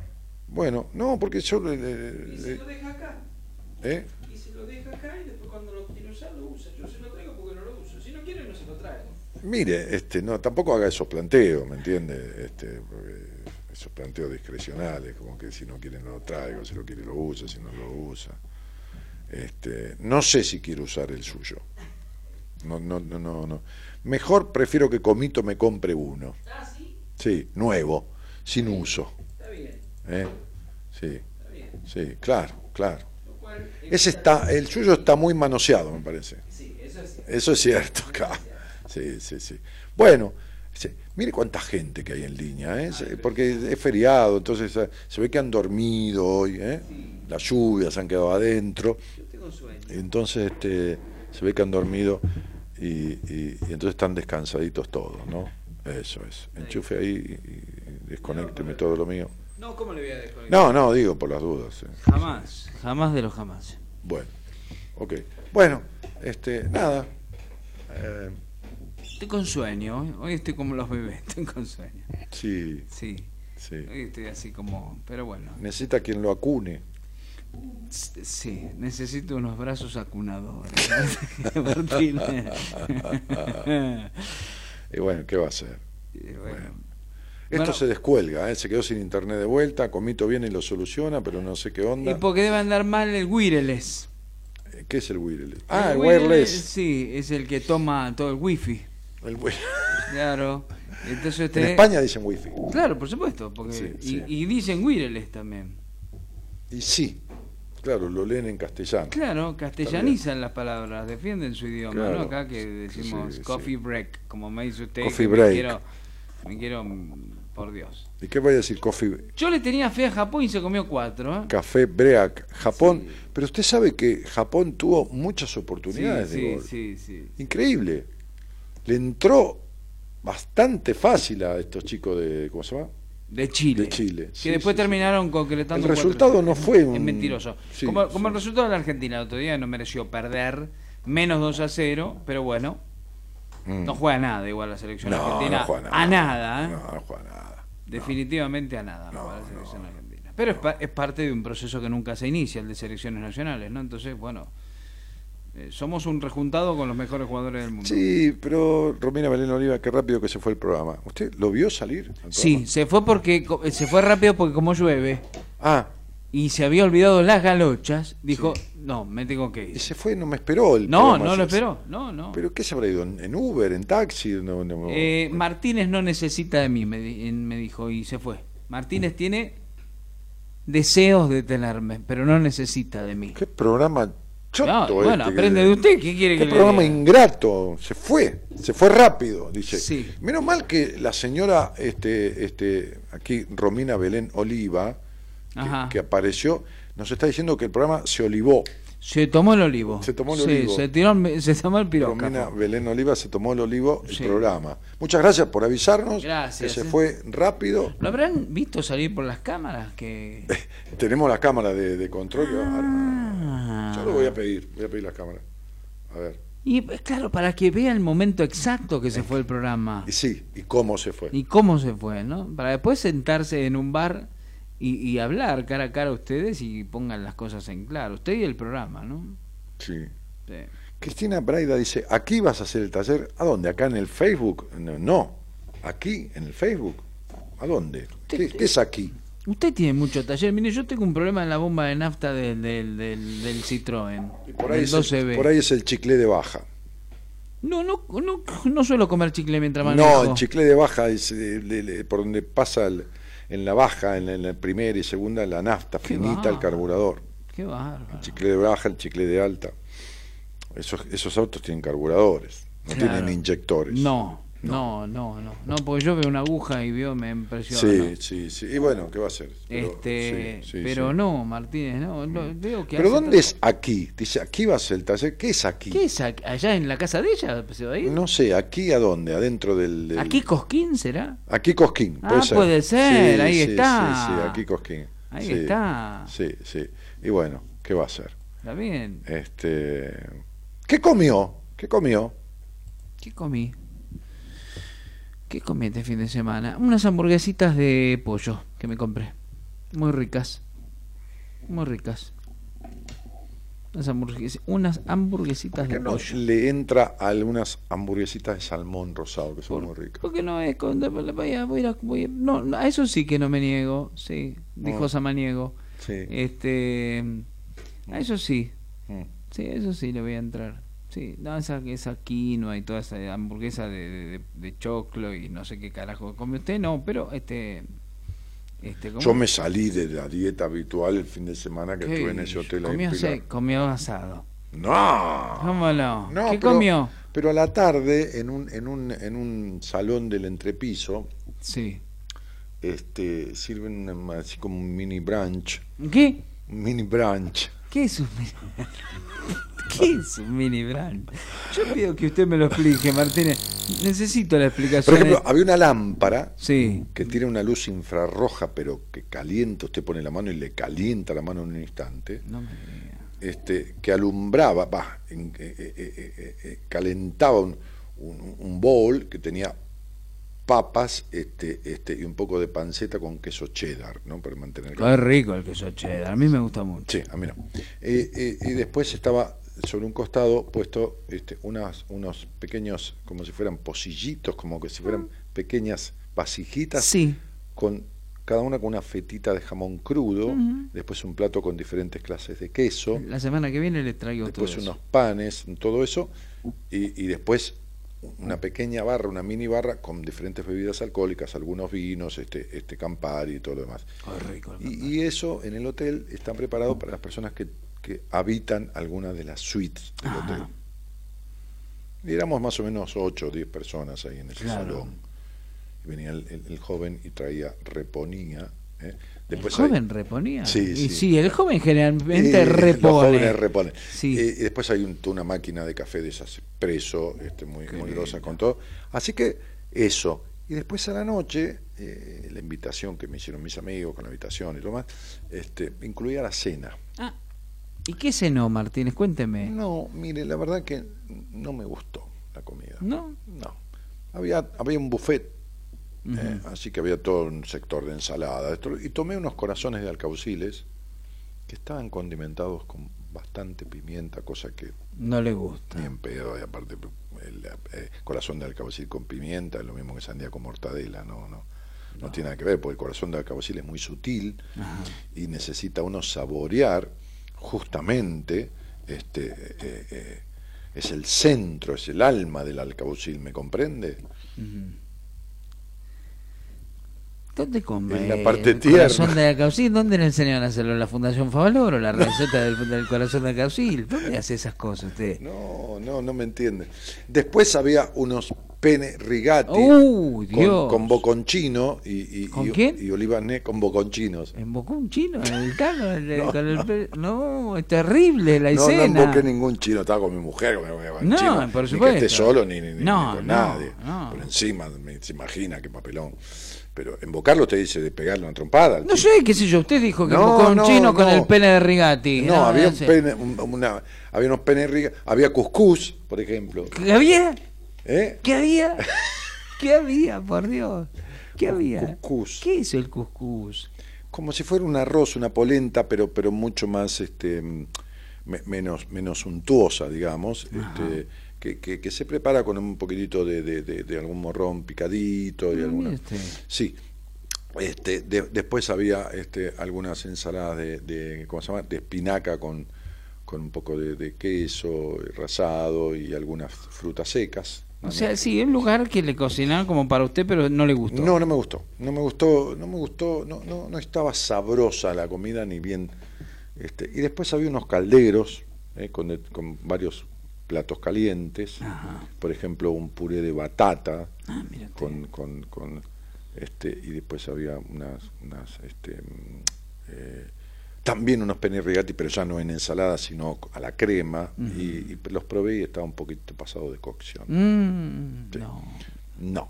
Bueno, no, porque yo le- le-
Y
le-
lo deja acá.
¿eh?
Y se lo deja acá y después cuando lo quiere usar lo usa. Yo se lo traigo porque no lo uso. Si no quiere no se lo traigo.
Mire, este, no, tampoco haga esos planteos, ¿me entiende? Este, esos planteos discrecionales, como que si no quiere no lo traigo, si lo quiere lo usa, si no lo usa. Este, no sé si quiero usar el suyo. No, no, no, no, no. Mejor prefiero que Comito me compre uno.
Ah, sí,
Sí, nuevo, sin uso.
está bien.
¿eh? Sí,
Está bien.
sí, claro, claro. Ese está, el suyo está muy manoseado, me parece.
Sí, eso es cierto.
Eso es cierto, acá. Sí, sí, sí. Bueno, sí, mire cuánta gente que hay en línea, ¿eh? Se- porque es feriado, entonces eh, se ve que han dormido hoy, ¿eh? Las lluvias han quedado adentro,
Yo tengo sueño.
entonces este, se ve que han dormido y, y- y entonces están descansaditos todos, ¿no? Eso es. Enchufe ahí y, y desconécteme todo lo mío.
No, ¿cómo le voy a desconectar?
No, no, digo por las dudas. ¿eh?
Jamás, jamás de los jamás.
Bueno, ok. Bueno, este, nada. Eh,
Estoy con sueño, hoy- estoy como los bebés, (laughs) estoy con sueño.
sí,
Sí,
sí.
hoy estoy así como, pero bueno.
Necesita quien lo acune.
Sí, necesito unos brazos acunadores. (laughs) (laughs)
Y bueno, ¿qué va a hacer?
Y bueno.
Esto
Bueno.
se descuelga, ¿eh? se quedó sin internet de vuelta, Comito viene y lo soluciona, pero no sé qué
Y
onda.
porque debe andar mal el wireless.
Eh, ¿Qué es el wireless? Ah, el
wireless,
wireless.
Sí, es el que toma todo el wifi.
El wi- (laughs)
Claro. Entonces
En. España dicen wifi.
Claro, por supuesto. Porque...
Sí,
y,
sí.
y dicen wireless también.
Y sí, claro, lo leen en castellano.
Claro, castellanizan las palabras, defienden su idioma,
Claro.
¿no? Acá que decimos
Sí,
coffee break, como me dice usted.
Coffee break.
Me quiero, me quiero, por Dios.
¿Y qué vaya a decir coffee?
Yo le tenía fe a Japón y se comió cuatro, ¿eh?
Café Break, Japón. Pero usted sabe que Japón tuvo muchas oportunidades
Sí,
de gol.
sí, sí.
Increíble. Le entró bastante fácil a estos chicos de. ¿Cómo se llama?
De Chile.
De Chile.
Que después terminaron concretando.
El
cuatro-
resultado no fue un-
Es mentiroso. Como el resultado de la Argentina el otro día no mereció perder, menos 2 a 0, pero bueno,
Mm.
no juega nada igual la selección
No,
argentina.
no juega nada.
A nada, ¿eh?
No, no juega nada.
Definitivamente a nada no, juega la selección argentina. Pero es, pa- es parte de un proceso que nunca se inicia, el de selecciones nacionales, ¿no? Entonces, bueno, eh, somos un rejuntado con los mejores jugadores del mundo.
Sí, pero Romina Belén Oliva, qué rápido que se fue el programa. ¿Usted lo vio salir? al
Sí, se fue porque co- se fue rápido porque como llueve
Ah,
y se había olvidado las galochas, dijo, no, me tengo que
y
ir.
se fue, no me esperó el
No, no lo esperó, no, no.
¿Pero qué se habrá ido? ¿En Uber? ¿En taxi? No, no-
Eh, Martínez no necesita de mí, me, me dijo, y se fue. Martínez tiene deseos de tenerme, pero no necesita de mí.
¿Qué programa choto
No, bueno,
este que-
aprende de usted, ¿qué quiere
Qué
que le
programa
diga?
ingrato, se fue, se fue rápido, dice.
Sí.
Menos mal que la señora, este, este, aquí Romina Belén Oliva, que, que apareció, nos está diciendo que el programa se olivó.
Se tomó el olivo.
Se tomó el
Sí,
olivo.
Se, tiró, se tomó el.
Romina Belén Oliva se tomó el olivo el
Sí.
programa. Muchas gracias por avisarnos,
Gracias,
que se
eh.
fue rápido.
¿Lo habrán visto salir por las cámaras? Que... (laughs)
Tenemos la cámara de, de control.
Ah.
Yo lo voy a pedir, voy a pedir la cámara. A ver.
Y pues, claro, para que vea el momento exacto que se fue el programa.
Y sí, y cómo se fue.
Y cómo se fue, ¿no? Para después sentarse en un bar y, y hablar cara a cara a ustedes y pongan las cosas en claro. Usted y el programa, ¿no?
Sí.
Sí.
Cristina Braida dice, ¿aquí vas a hacer el taller? ¿A dónde? ¿Acá en el Facebook? No, no. aquí en el Facebook. ¿A dónde? ¿Qué, qué es aquí?
Usted tiene mucho taller. Mire, yo tengo un problema en la bomba de nafta del, del, del, del Citroën.
Por ahí,
del
es el,
12B.
por ahí es el chicle de baja.
No, no, no, no suelo comer chicle mientras manejo.
No, el chicle de baja es eh, le- le- por donde pasa el- en la baja, en la, en la primera y segunda, la nafta
Qué
finita, el
bárbaro.
carburador.
Qué bárbaro.
El chicle de baja, el chicle de alta. Esos, esos autos tienen carburadores, no
Claro.
tienen inyectores.
No, No, no, no, no, porque yo veo una aguja y veo, me impresiona.
Sí, sí, sí. Y bueno, ¿qué va a hacer? Pero,
Este,
sí, sí,
pero
sí.
no, Martínez, no, lo- veo que
¿Pero dónde es aquí? Dice, aquí va a ser el taller. ¿Qué es aquí?
¿Qué es aquí? allá en la casa de ella? ¿Se va a ir?
No sé, ¿aquí a dónde? ¿Adentro del...? del-
¿Aquí Cosquín será?
Aquí Cosquín,
Ah,
puede ser.
puede ser, ahí está.
Sí, sí, aquí Cosquín.
Ahí está.
Sí, sí. Y bueno, ¿qué va a hacer?
Está bien.
Este, ¿Qué comió? ¿Qué comió?
¿Qué comí? ¿Qué comí este fin de semana? Unas hamburguesitas de pollo que me compré. Muy ricas. Muy ricas. Unas, hamburgues- unas hamburguesitas
¿Por
de
no
pollo.
le entra a algunas hamburguesitas de salmón rosado, que son muy ricas?
Porque no es con- voy a, voy a- voy a- no, no, a eso sí que no me niego, sí, dijo
Ah.
Samaniego.
Sí.
Este, a eso sí.
Mm.
Sí, eso sí le voy a entrar. Sí, no, esa, esa quinoa y toda esa hamburguesa de, de, de choclo y no sé qué carajo come usted, no, pero este... este ¿cómo?
Yo me salí de la dieta habitual el fin de semana que
¿Qué
estuve en ese hotel ahí
comió,
Pilar.
se- comió asado.
No.
¿Cómo no?
No,
¿Qué
pero-
comió?
Pero a la tarde, en un, en un, en un salón del entrepiso,
Sí.
este, sirven una- así como un mini brunch.
¿Qué?
Un mini brunch.
¿Qué es un mini (laughs) ¿Qué es un mini brand? Yo pido que usted me lo explique, Martínez. Necesito la explicación.
Por ejemplo, había una lámpara
Sí.
que tiene una luz infrarroja, pero que calienta, usted pone la mano y le calienta la mano en un instante,
No me diga.
este, que alumbraba, va, en- eh, eh, eh, calentaba un, un, un bowl que tenía papas este, este, y un poco de panceta con queso cheddar, ¿no? Para mantener
Qué rico el queso cheddar. A mí me gusta mucho.
Sí, a mí no. Y después estaba sobre un costado puesto este, unas, unos pequeños, como si fueran pocillitos, como que si fueran pequeñas vasijitas,
Sí.
con cada una con una fetita de jamón crudo, después un plato con diferentes clases de queso,
La semana que viene le traigo
después
todo eso.
unos panes, todo eso, y, y después una pequeña barra, una mini barra con diferentes bebidas alcohólicas, algunos vinos, este, este Campari y todo lo demás.
Rico
Y, y eso en el hotel está preparado para las personas que, que habitan alguna de las suites del
Ajá.
hotel. Y éramos más o menos 8 o 10 personas ahí en ese
Claro.
salón. Y venía el, el- el joven y traía, reponía. ¿eh?
¿El joven
hay-
reponía?
Sí,
Y
sí.
sí, el joven generalmente
Eh,
repone.
Los jóvenes reponen.
Sí.
Eh, y después hay un- una máquina de café de esas expreso, este, muy,
Qué
muy
lindo.
grosa con todo. Así que eso. Y después a la noche, eh, la invitación que me hicieron mis amigos con la habitación y lo más, este, incluía la cena.
Ah, ¿Y qué cenó, Martínez? Cuénteme.
No, mire, la verdad que no me gustó la comida.
¿No?
No. Había, había un buffet, eh, así que había todo un sector de ensalada. y tomé unos corazones de alcauciles que estaban condimentados con bastante pimienta, cosa que
No le gusta.
ni en pedo, y aparte el eh, corazón de alcaucil con pimienta es lo mismo que sandía con mortadela, no, no, no, tiene nada que ver, porque el corazón de alcaucil es muy sutil
Ajá.
y necesita uno saborear justamente este eh, eh, es el centro, es el alma del alcaucil, ¿me comprende?
¿Dónde come?
En la parte
el
tierna.
corazón de Caucil? ¿Dónde le enseñaron a hacerlo? ¿La Fundación Favaloro? ¿La receta del, del corazón de Caucil? ¿Dónde hace esas cosas usted?
No, no, no me entiende. Después había unos pene rigati
¡Uh,
con,
Dios!
con boconchino y, y,
¿Con
y-
quién?
y olivas ne- con boconchinos.
¿Embocó un chino en el tano? El- (laughs)
No,
con el pe- no, es terrible la
No, no
escena.
invoqué ningún chino, estaba con mi mujer, con mi-
No,
chino,
por
ni que
supuesto.
esté solo ni, ni- ni
No,
con
no,
nadie.
no.
Por encima, me- se imagina qué papelón. Pero invocarlo te dice de pegarle una trompada.
No
chino.
sé, qué sé yo, usted dijo que
No,
un
no,
chino con el pene de Rigati.
No, había, un pene- un- una- había unos penes rigati, había cuscús, por ejemplo.
¿Qué había?
¿Eh?
¿Qué había? (laughs) ¿Qué había, por Dios? ¿Qué había?
Cuscús.
¿Qué es el cuscús?
como si fuera un arroz, una polenta, pero pero mucho más este mm, me- menos menos untuosa, digamos, este, que, que, que se prepara con un poquitito de, de, de- de algún morrón picadito y
Ah,
alguna
usted.
sí. Este, de- después había este, algunas ensaladas de, de ¿cómo se llama? de espinaca con, con un poco de, queso rasado y algunas frutas secas.
O sea, sí, un lugar que le cocinaron como para usted, pero no le gustó.
No, no me gustó. No me gustó, no me gustó, no, no, no estaba sabrosa la comida ni bien. Este, y después había unos calderos eh, con, con varios platos calientes, por ejemplo un puré de batata
Ah,
con, con, con, este y después había unas, unas este, mm, eh, también unos penne rigati, pero ya no en ensalada, sino a la crema, y, y los probé y estaba un poquito pasado de cocción.
Mm,
Sí.
no.
No,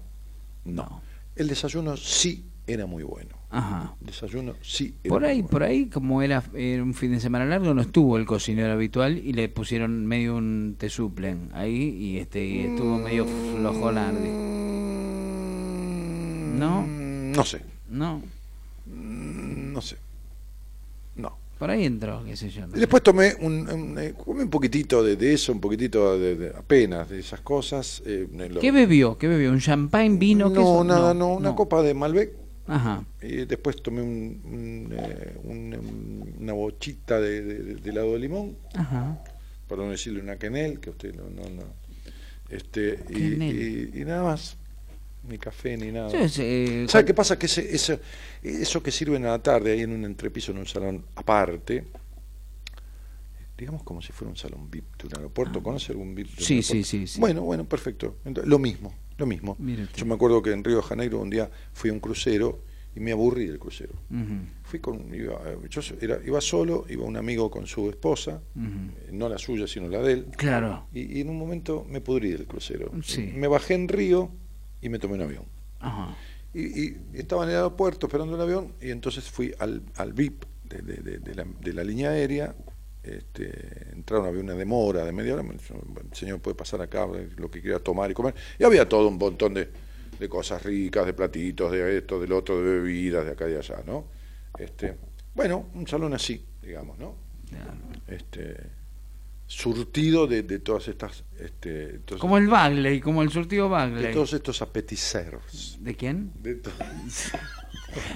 no. El desayuno sí era muy bueno.
Ajá.
Desayuno sí
Por ahí, por ahí, como era, era un fin de semana largo, no estuvo el cocinero habitual y le pusieron medio un te suplen ahí y este y estuvo medio flojo Nardi. ¿No?
Mm, No sé,
No.
mm, no sé. No.
Por ahí entró, qué sé yo. no
Y
sé.
después tomé un, un, eh, comí un poquitito de, de eso, un poquitito de, de- apenas de esas cosas. eh, lo-
¿Qué bebió? ¿Qué bebió? ¿Un champagne, vino? ¿Qué
No, nada, no, una copa de Malbec.
Ajá.
Y después tomé un, un, eh, un, um, una bochita de, de- de helado de limón,
Ajá.
para no decirle una quenel, que usted no, no, no. Este, y,
Quenel.
y- y nada más, ni café ni nada.
Sí, eh,
¿Sabe qué pasa? Que ese, eso, eso que sirven a la tarde ahí en un entrepiso, en un salón aparte, digamos como si fuera un salón VIP de un aeropuerto, ¿conoce algún VIP? de un
Ah. Sí,
aeropuerto?
sí, sí, sí.
Bueno, bueno, perfecto. Entonces, lo mismo, lo mismo. Yo me acuerdo que en Río de Janeiro un día fui a un crucero y me aburrí del crucero. Fui con, iba, yo era, iba solo, iba un amigo con su esposa, eh, no la suya, sino la de él.
Claro.
Y, y en un momento me pudrí del crucero.
Sí.
Me bajé en Río y me tomé un avión.
Ajá.
Y, y estaba en el aeropuerto esperando el avión y entonces fui al, al VIP de, de- de- de la, de la línea aérea. Este, entraron, había una demora de media hora. el señor puede pasar acá, lo que quiera tomar y comer. Y había todo un montón de, de cosas ricas, de platitos, de esto, del otro, de bebidas, de acá y de allá, ¿no? Este, bueno, un salón así, digamos, ¿no? Este, surtido de, de todas estas. Este,
Como el Bagley, como el surtido
de
Bagley.
todos estos apetizers.
¿De quién?
De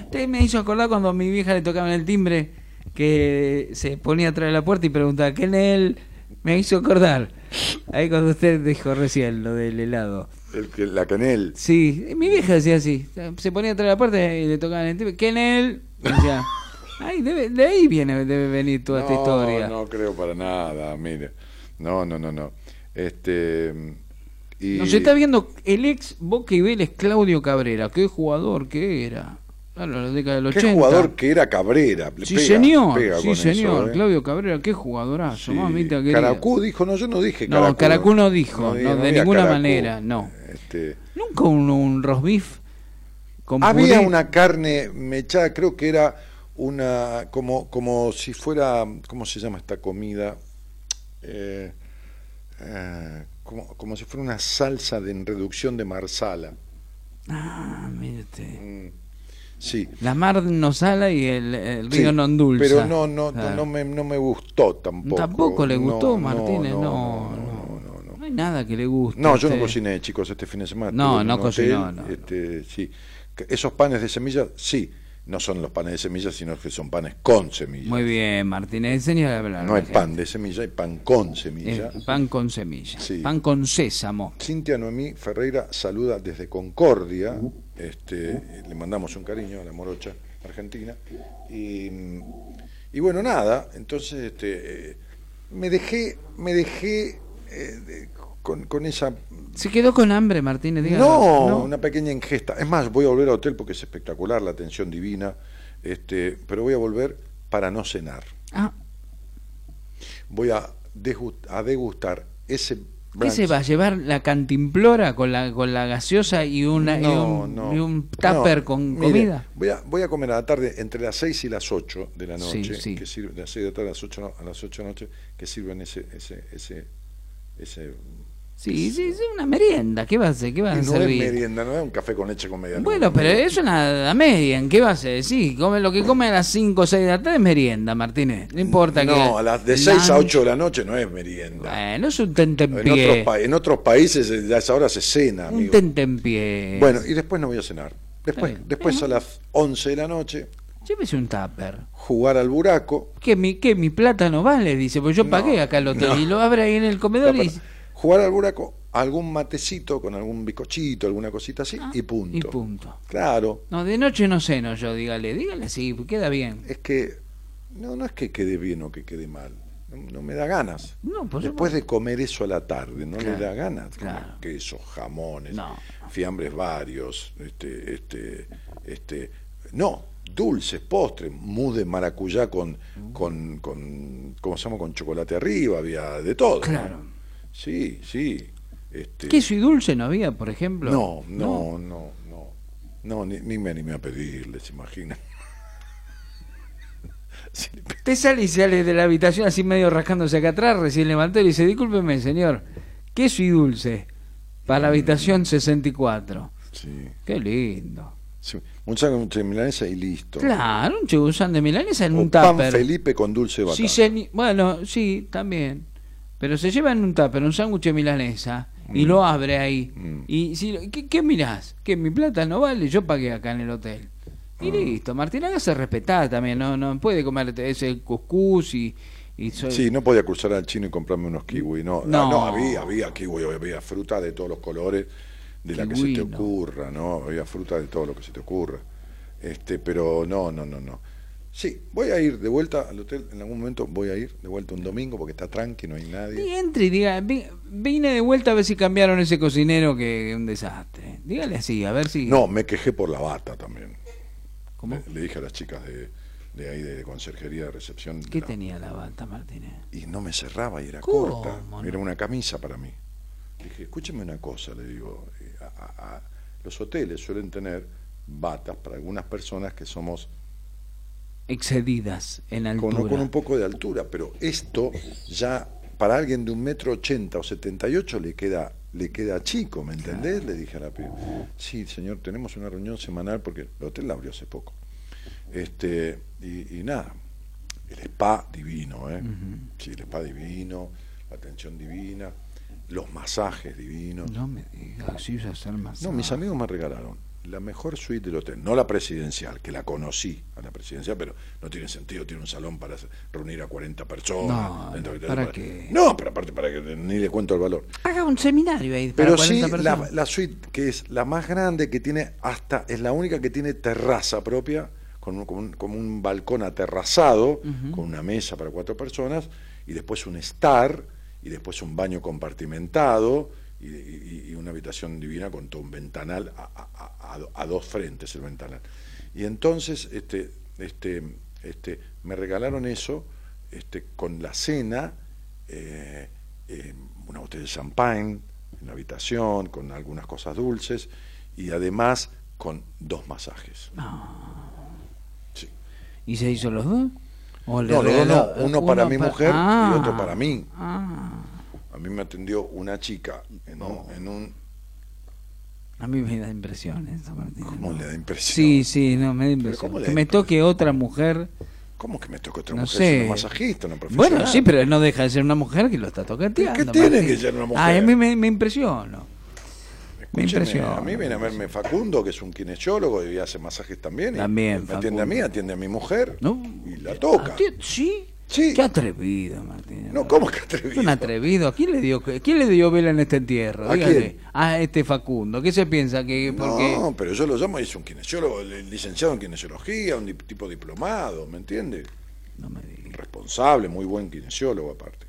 Usted (laughs) me hizo acordar cuando a mi vieja le tocaban el timbre que se ponía atrás de la puerta y preguntaba, ¿quién es él? Me hizo acordar. Ahí cuando usted dijo recién lo del helado.
el que- la canel.
Sí, mi vieja decía así. Se ponía atrás de la puerta y le tocaban el timbre. ¿Quién es él? Y decía, Ay, debe- de ahí viene, debe venir toda esta historia.
No, no creo para nada, mire. No, no, no, no. Este. Y,
Nos está viendo el ex Boca y Vélez Claudio Cabrera. Qué jugador que era. Claro, la década del
Qué
80.
jugador que era Cabrera.
Sí,
pega-
señor.
pega
Sí, señor.
eso, ¿eh?
Claudio Cabrera, qué jugadorazo.
Sí.
Mamita.
Caracú dijo, no, yo no dije
No,
Caracú.
Caracú no dijo, no,
diga-
de ninguna
Caracú.
manera, no.
Este,
Nunca un, un roast beef con
había
puré.
una carne mechada, creo que era una, como, como si fuera, ¿cómo se llama esta comida? Eh, eh, como, como si fuera una salsa de en reducción de marsala.
Ah, mire usted.
Mm, Sí.
La mar no sala y el, el río
Sí,
no endulza.
Pero no, no, no,
Claro.
no me, no me gustó tampoco.
Tampoco le gustó,
No,
Martínez, no,
no,
no, No hay nada que le guste.
No, yo no
a usted.
cociné, chicos, este fin de semana.
No, no cocinó,
este, sí. Esos panes de semilla, sí, no son los panes de semilla, sino que son panes con semilla.
Muy bien, Martínez, enseña a hablar.
No hay pan de semilla, hay pan con semilla.
Es pan con semilla.
Sí.
Pan con sésamo.
Cintia Noemí Ferreira saluda desde Concordia. Este, le mandamos un cariño a la morocha argentina. Y, y bueno, nada, entonces este, eh, me dejé, me dejé eh, de- con, con esa
¿Se quedó con hambre, Martínez?
No, una pequeña ingesta. Es más, voy a volver al hotel porque es espectacular, la atención divina, este, pero voy a volver para no cenar.
Ah,
Voy a degustar ese
¿Qué se va a llevar la cantimplora con la con la gaseosa y una y
No,
un,
no.
y un tupper
No,
con
mire,
comida?
Voy a, voy a comer a la tarde entre las 6 y las 8 de la
Sí,
noche,
sí.
que sirve, de las 6 de la tarde a las 8, no- a las 8 de la noche, que sirven ese, ese, ese, ese
Sí, sí, es una merienda. ¿Qué va a hacer? ¿Qué va a
no
servir?
es merienda, no es un café con leche con media
Bueno, pero es una media. ¿En qué va a ser? Sí, come lo que come a las 5 o 6 de la tarde es merienda, Martínez. No importa que.
No, a las de 6 a
lunch-
8 de la noche no es merienda.
Bueno, es un
En
tentempié.
otros, pa- en otros países eh, a esa hora se cena,
Un
amigo.
tentempié.
Bueno, y después no voy a cenar. Después, después a las 11 de la noche,
Llévese un tupper.
jugar al buraco.
¿Qué mi, qué, mi plata no vale? Dice, pues yo
No,
pagué acá el hotel
no.
y lo abre ahí en el comedor
No,
y.
Jugar al buraco, algún matecito con algún bicochito, alguna cosita así, y punto.
Ah, Y punto.
Claro,
No, de noche no ceno yo, dígale. Dígale así, queda bien.
es que no, no es que quede bien o que quede mal. no, no me da ganas.
No, por
Después de comer eso a la tarde, no le
Claro,
da ganas.
claro.
Quesos, jamones,
No.
fiambres varios, este, este, este, no, dulces, postres, mousse de maracuyá con, con, con, ¿cómo se llama? Con chocolate arriba, había de todo. ¿no? Sí, sí. Este,
¿Queso y dulce no había, por ejemplo?
no, no, no, no, no, ni, ni me animé a pedirles, ¿se imaginan? (laughs) Sí,
Te sale y sale de la habitación así medio rascándose acá atrás, recién levantó y le dice, discúlpeme señor, queso y dulce para la habitación 64.
sí,
Qué lindo.
sí. Un sándwich de milanesa y listo.
Claro, un chubusán de milanesa en
O
un
pan
tupper.
Felipe con dulce de
Sí,
batata.
Bueno, sí, también. Pero se lleva en un tupper un sándwich de milanesa y
Mm.
lo abre ahí.
Mm.
Y si, ¿qué, qué mirás? ¿Que mi plata no vale? Yo pagué acá en el hotel. Y
Ah.
listo, Martín, hágase respetar también. No, no puede comer ese cuscús y... y
Sí, no podía cruzar al chino y comprarme unos kiwi, no. Ah,
No.
No, había, había kiwi, había fruta de todos los colores, de la que se te
Kiwi, no.
ocurra, ¿no? Había fruta de todo lo que se te ocurra. Este, pero no, no, no, no. Sí, voy a ir de vuelta al hotel, en algún momento voy a ir de vuelta un domingo porque está tranqui, no hay nadie.
Y entre y diga, "Vi- vine de vuelta a ver si cambiaron ese cocinero que es un desastre. Dígale así, a ver si...
No, me quejé por la bata también.
¿Cómo?
Le, le dije a las chicas de, de ahí de conserjería de recepción
¿Qué
la-
tenía la bata, Martínez?
y no me cerraba y era
¿Cómo
corta.
no?
Era una camisa para mí. Dije, escúcheme una cosa, le digo, eh, a- a- a- los hoteles suelen tener batas para algunas personas que somos
Excedidas en altura.
con, con un poco de altura, pero esto ya para alguien de un metro ochenta o setenta y ocho le queda le queda chico, ¿me entendés? Le dije a la piba. Sí, señor, tenemos una reunión semanal porque el hotel la abrió hace poco. Este, y, y nada, el spa divino, ¿eh? Sí, el spa divino, la atención divina, los masajes divinos.
No me digas, hacer más.
No, mis amigos me regalaron la mejor suite del hotel, no la presidencial, que la conocí a la presidencial, pero no tiene sentido, tiene un salón para reunir a 40 personas.
No,
hotel,
¿para qué?
No, pero aparte para que ni le cuento el valor.
Haga un seminario ahí para
Pero
40
sí,
personas.
la, la suite que es la más grande, que tiene hasta, es la única que tiene terraza propia, con un, con un- como un balcón aterrazado, con una mesa para cuatro personas, y después un estar, y después un baño compartimentado, y, y- y una habitación divina con todo un ventanal a, a- a- dos frentes el ventanal. Y entonces este, este, este, me regalaron eso este, con la cena, eh, eh, una botella de champagne en la habitación, con algunas cosas dulces, y además con dos masajes. Sí.
¿Y se hizo los dos? ¿O le
No,
regaló-
no, uno para mi mujer
Ah,
y otro para mí.
ah.
A mí me atendió una chica en un, en un
A mí me da impresión eso, Martín.
¿Cómo le da impresión?
Sí, sí, no, me da
¿cómo
impresión. Que
da
me toque otra mujer.
¿Cómo que me toca otra
No
mujer?
sé.
Es una masajista, una profesional.
Bueno, sí, pero no deja de ser una mujer que lo está toqueteando.
¿Qué tiene
Martín.
que ser una mujer?
A mí me, me impresionó. Me impresiona.
a mí viene a verme Facundo, que es un kinesiólogo y hace masajes también. y
También,
Me atiende a mí, atiende a mi mujer
¿No?
y la toca.
¿Sí?
Sí.
Qué atrevido, Martín.
No, ¿cómo que atrevido?
Un atrevido. ¿Quién le dio, quién le dio vela en este entierro?
¿A
Dígale.
quién?
A este Facundo. ¿Qué se piensa? que porque
No, pero yo lo llamo y es un kinesiólogo, li- licenciado en kinesiología, un tipo diplomado, ¿me entiende?
No me digas.
Responsable, muy buen kinesiólogo aparte.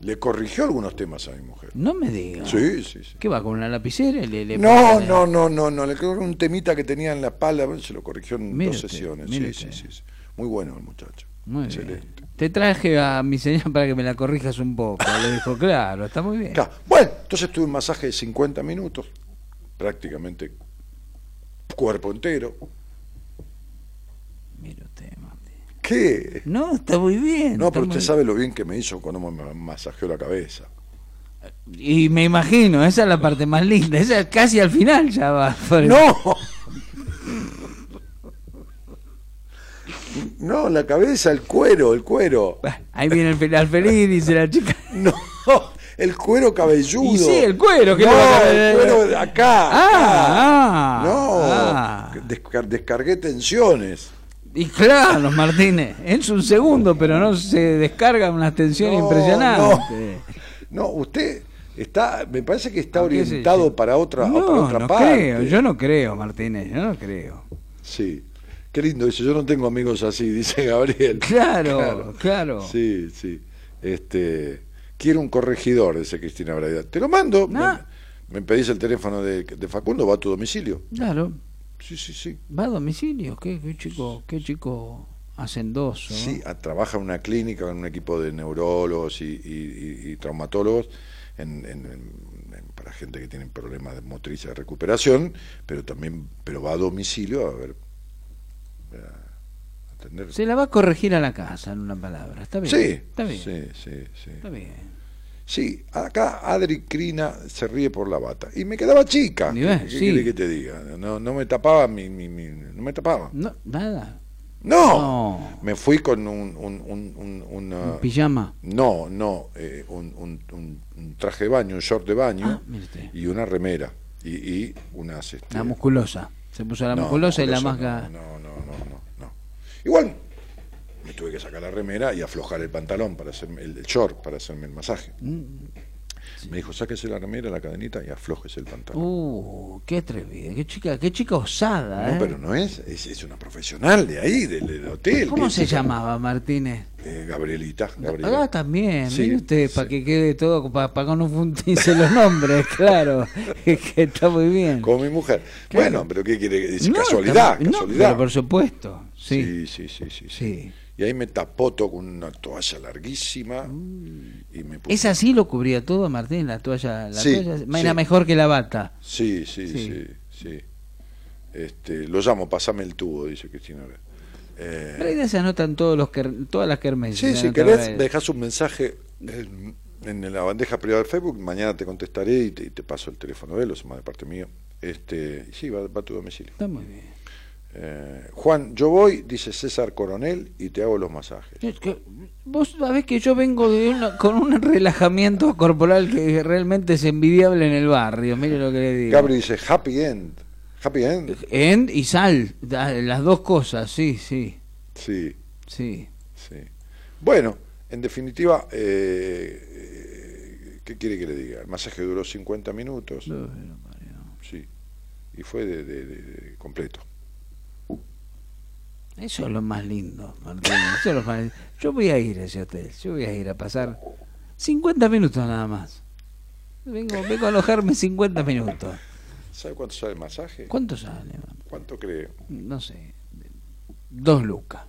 Le corrigió algunos temas a mi mujer.
No me digas.
Sí, sí, sí.
¿Qué va con una lapicera? y Le, le
No, no, no, no, no, le quedó un temita que tenía en la espalda, se lo corrigió en dos sesiones. Sí, sí, sí. Muy bueno el muchacho.
Muy
Excelente.
bien. Te traje a mi señora para que me la corrijas un poco. Le dijo, (laughs) claro, está muy bien.
Claro. Bueno, entonces tuve un masaje de 50 minutos, prácticamente cuerpo entero.
Mire usted, Martín.
¿Qué?
No, está muy bien.
No, pero usted sabe lo bien que me hizo cuando me masajeó la cabeza.
Y me imagino, esa es la parte más linda. Esa es casi al final ya va.
¡No! (laughs) No, la cabeza, el cuero, el cuero.
Ahí viene el final feliz, dice la chica. (laughs)
No, el cuero cabelludo.
Y sí, el cuero, ¿qué
no,
a-
el cuero acá.
Ah,
acá.
ah,
no,
ah.
descar- descargué tensiones.
Y claro, Martínez, es un segundo, pero no se descarga una tensión
No,
impresionante.
No, usted está, me parece que está
Ah, ¿qué sé
orientado para otra,
No,
para otra
no
parte.
creo, yo no creo, Martínez, yo no creo.
Sí. Qué lindo, dice, yo no tengo amigos así, (laughs) dice Gabriel.
Claro, claro.
Sí, sí. Este, quiero un corregidor, dice Cristina Braida. Te lo mando.
Ah.
Me, me pedís el teléfono de, de Facundo, va a tu domicilio.
Claro.
Sí, sí, sí.
¿Va a domicilio? ¿Qué, qué chico, qué chico hacendoso?
Sí, a- trabaja en una clínica con un equipo de neurólogos y, y- y- y traumatólogos en- en- en- en- para gente que tiene problemas de motriz de recuperación, pero también pero va a domicilio a ver
Se la va a corregir a la casa, en una palabra. Está bien.
Sí,
Está bien.
sí, sí, sí.
Está bien.
Sí, acá Adri Crina se ríe por la bata. Y me quedaba chica. ¿Qué, qué
sí.
que te diga? No, no me tapaba mi, mi- mi- no me tapaba.
No, nada.
No,
No.
me fui con un, un, un, un- una-
¿Un pijama?
No, no, eh, un, traje de baño, un short de baño
Ah,
y una remera y, y unas este,
La musculosa. Se puso la
no,
musculosa y la máscara.
No, no, no, no, no. Igual me tuve que sacar la remera y aflojar el pantalón para hacerme el, el short para hacerme el masaje.
Mm.
Me dijo, sáquese la remera, la cadenita y aflójese el pantalón.
Uh, qué atrevida, qué chica, qué chica osada,
no,
¿eh?
pero no es, es, es una profesional de ahí, del, del hotel.
¿Cómo se llamaba Martínez?
Eh, Gabrielita.
Ah, también,
Sí,
mire usted, para que quede todo, para que no fundirse los nombres, (laughs) claro, (laughs) que, está muy bien.
Como mi mujer.
Claro.
Bueno, pero ¿qué quiere?
No,
casualidad,
no,
casualidad.
pero por supuesto, sí,
sí, sí, sí. Sí. Y ahí me tapó todo con una toalla larguísima
Mm.
y me.
¿Es así lo cubría todo, Martín, la toalla? La
Sí,
toalla
sí.
era mejor que la bata.
Sí, sí,
Sí.
sí, sí. Este, lo llamo, pasame el tubo, dice Cristina. Eh,
Pero ahí se anotan todos los todas las kermeses.
sí, si querés,
ahí.
dejás un mensaje en, en la bandeja privada de Facebook, mañana te contestaré y te, y te paso el teléfono de él, o sea, más de parte mío. Este, y sí, va, va a tu domicilio.
Está muy bien.
Eh, Juan, yo voy, dice César Coronel, y te hago los masajes.
Es que Vos sabés que yo vengo de una- con un relajamiento corporal que realmente es envidiable en el barrio, mire lo que le digo.
Gabri dice happy end. Happy end.
End y sal, las dos cosas, sí, sí,
Sí,
sí.
sí. Bueno, en definitiva, eh, eh, ¿qué quiere que le diga? El masaje duró 50 minutos. Sí. Y fue de, de- de- de completo.
Eso es lo más lindo, Martín. Eso es lo más lindo. Yo voy a ir a ese hotel, yo voy a ir a pasar 50 minutos nada más. Vengo, vengo a alojarme 50 minutos.
¿Sabe cuánto sale el masaje?
¿Cuánto sale?
¿Cuánto cree?
No sé. Dos lucas.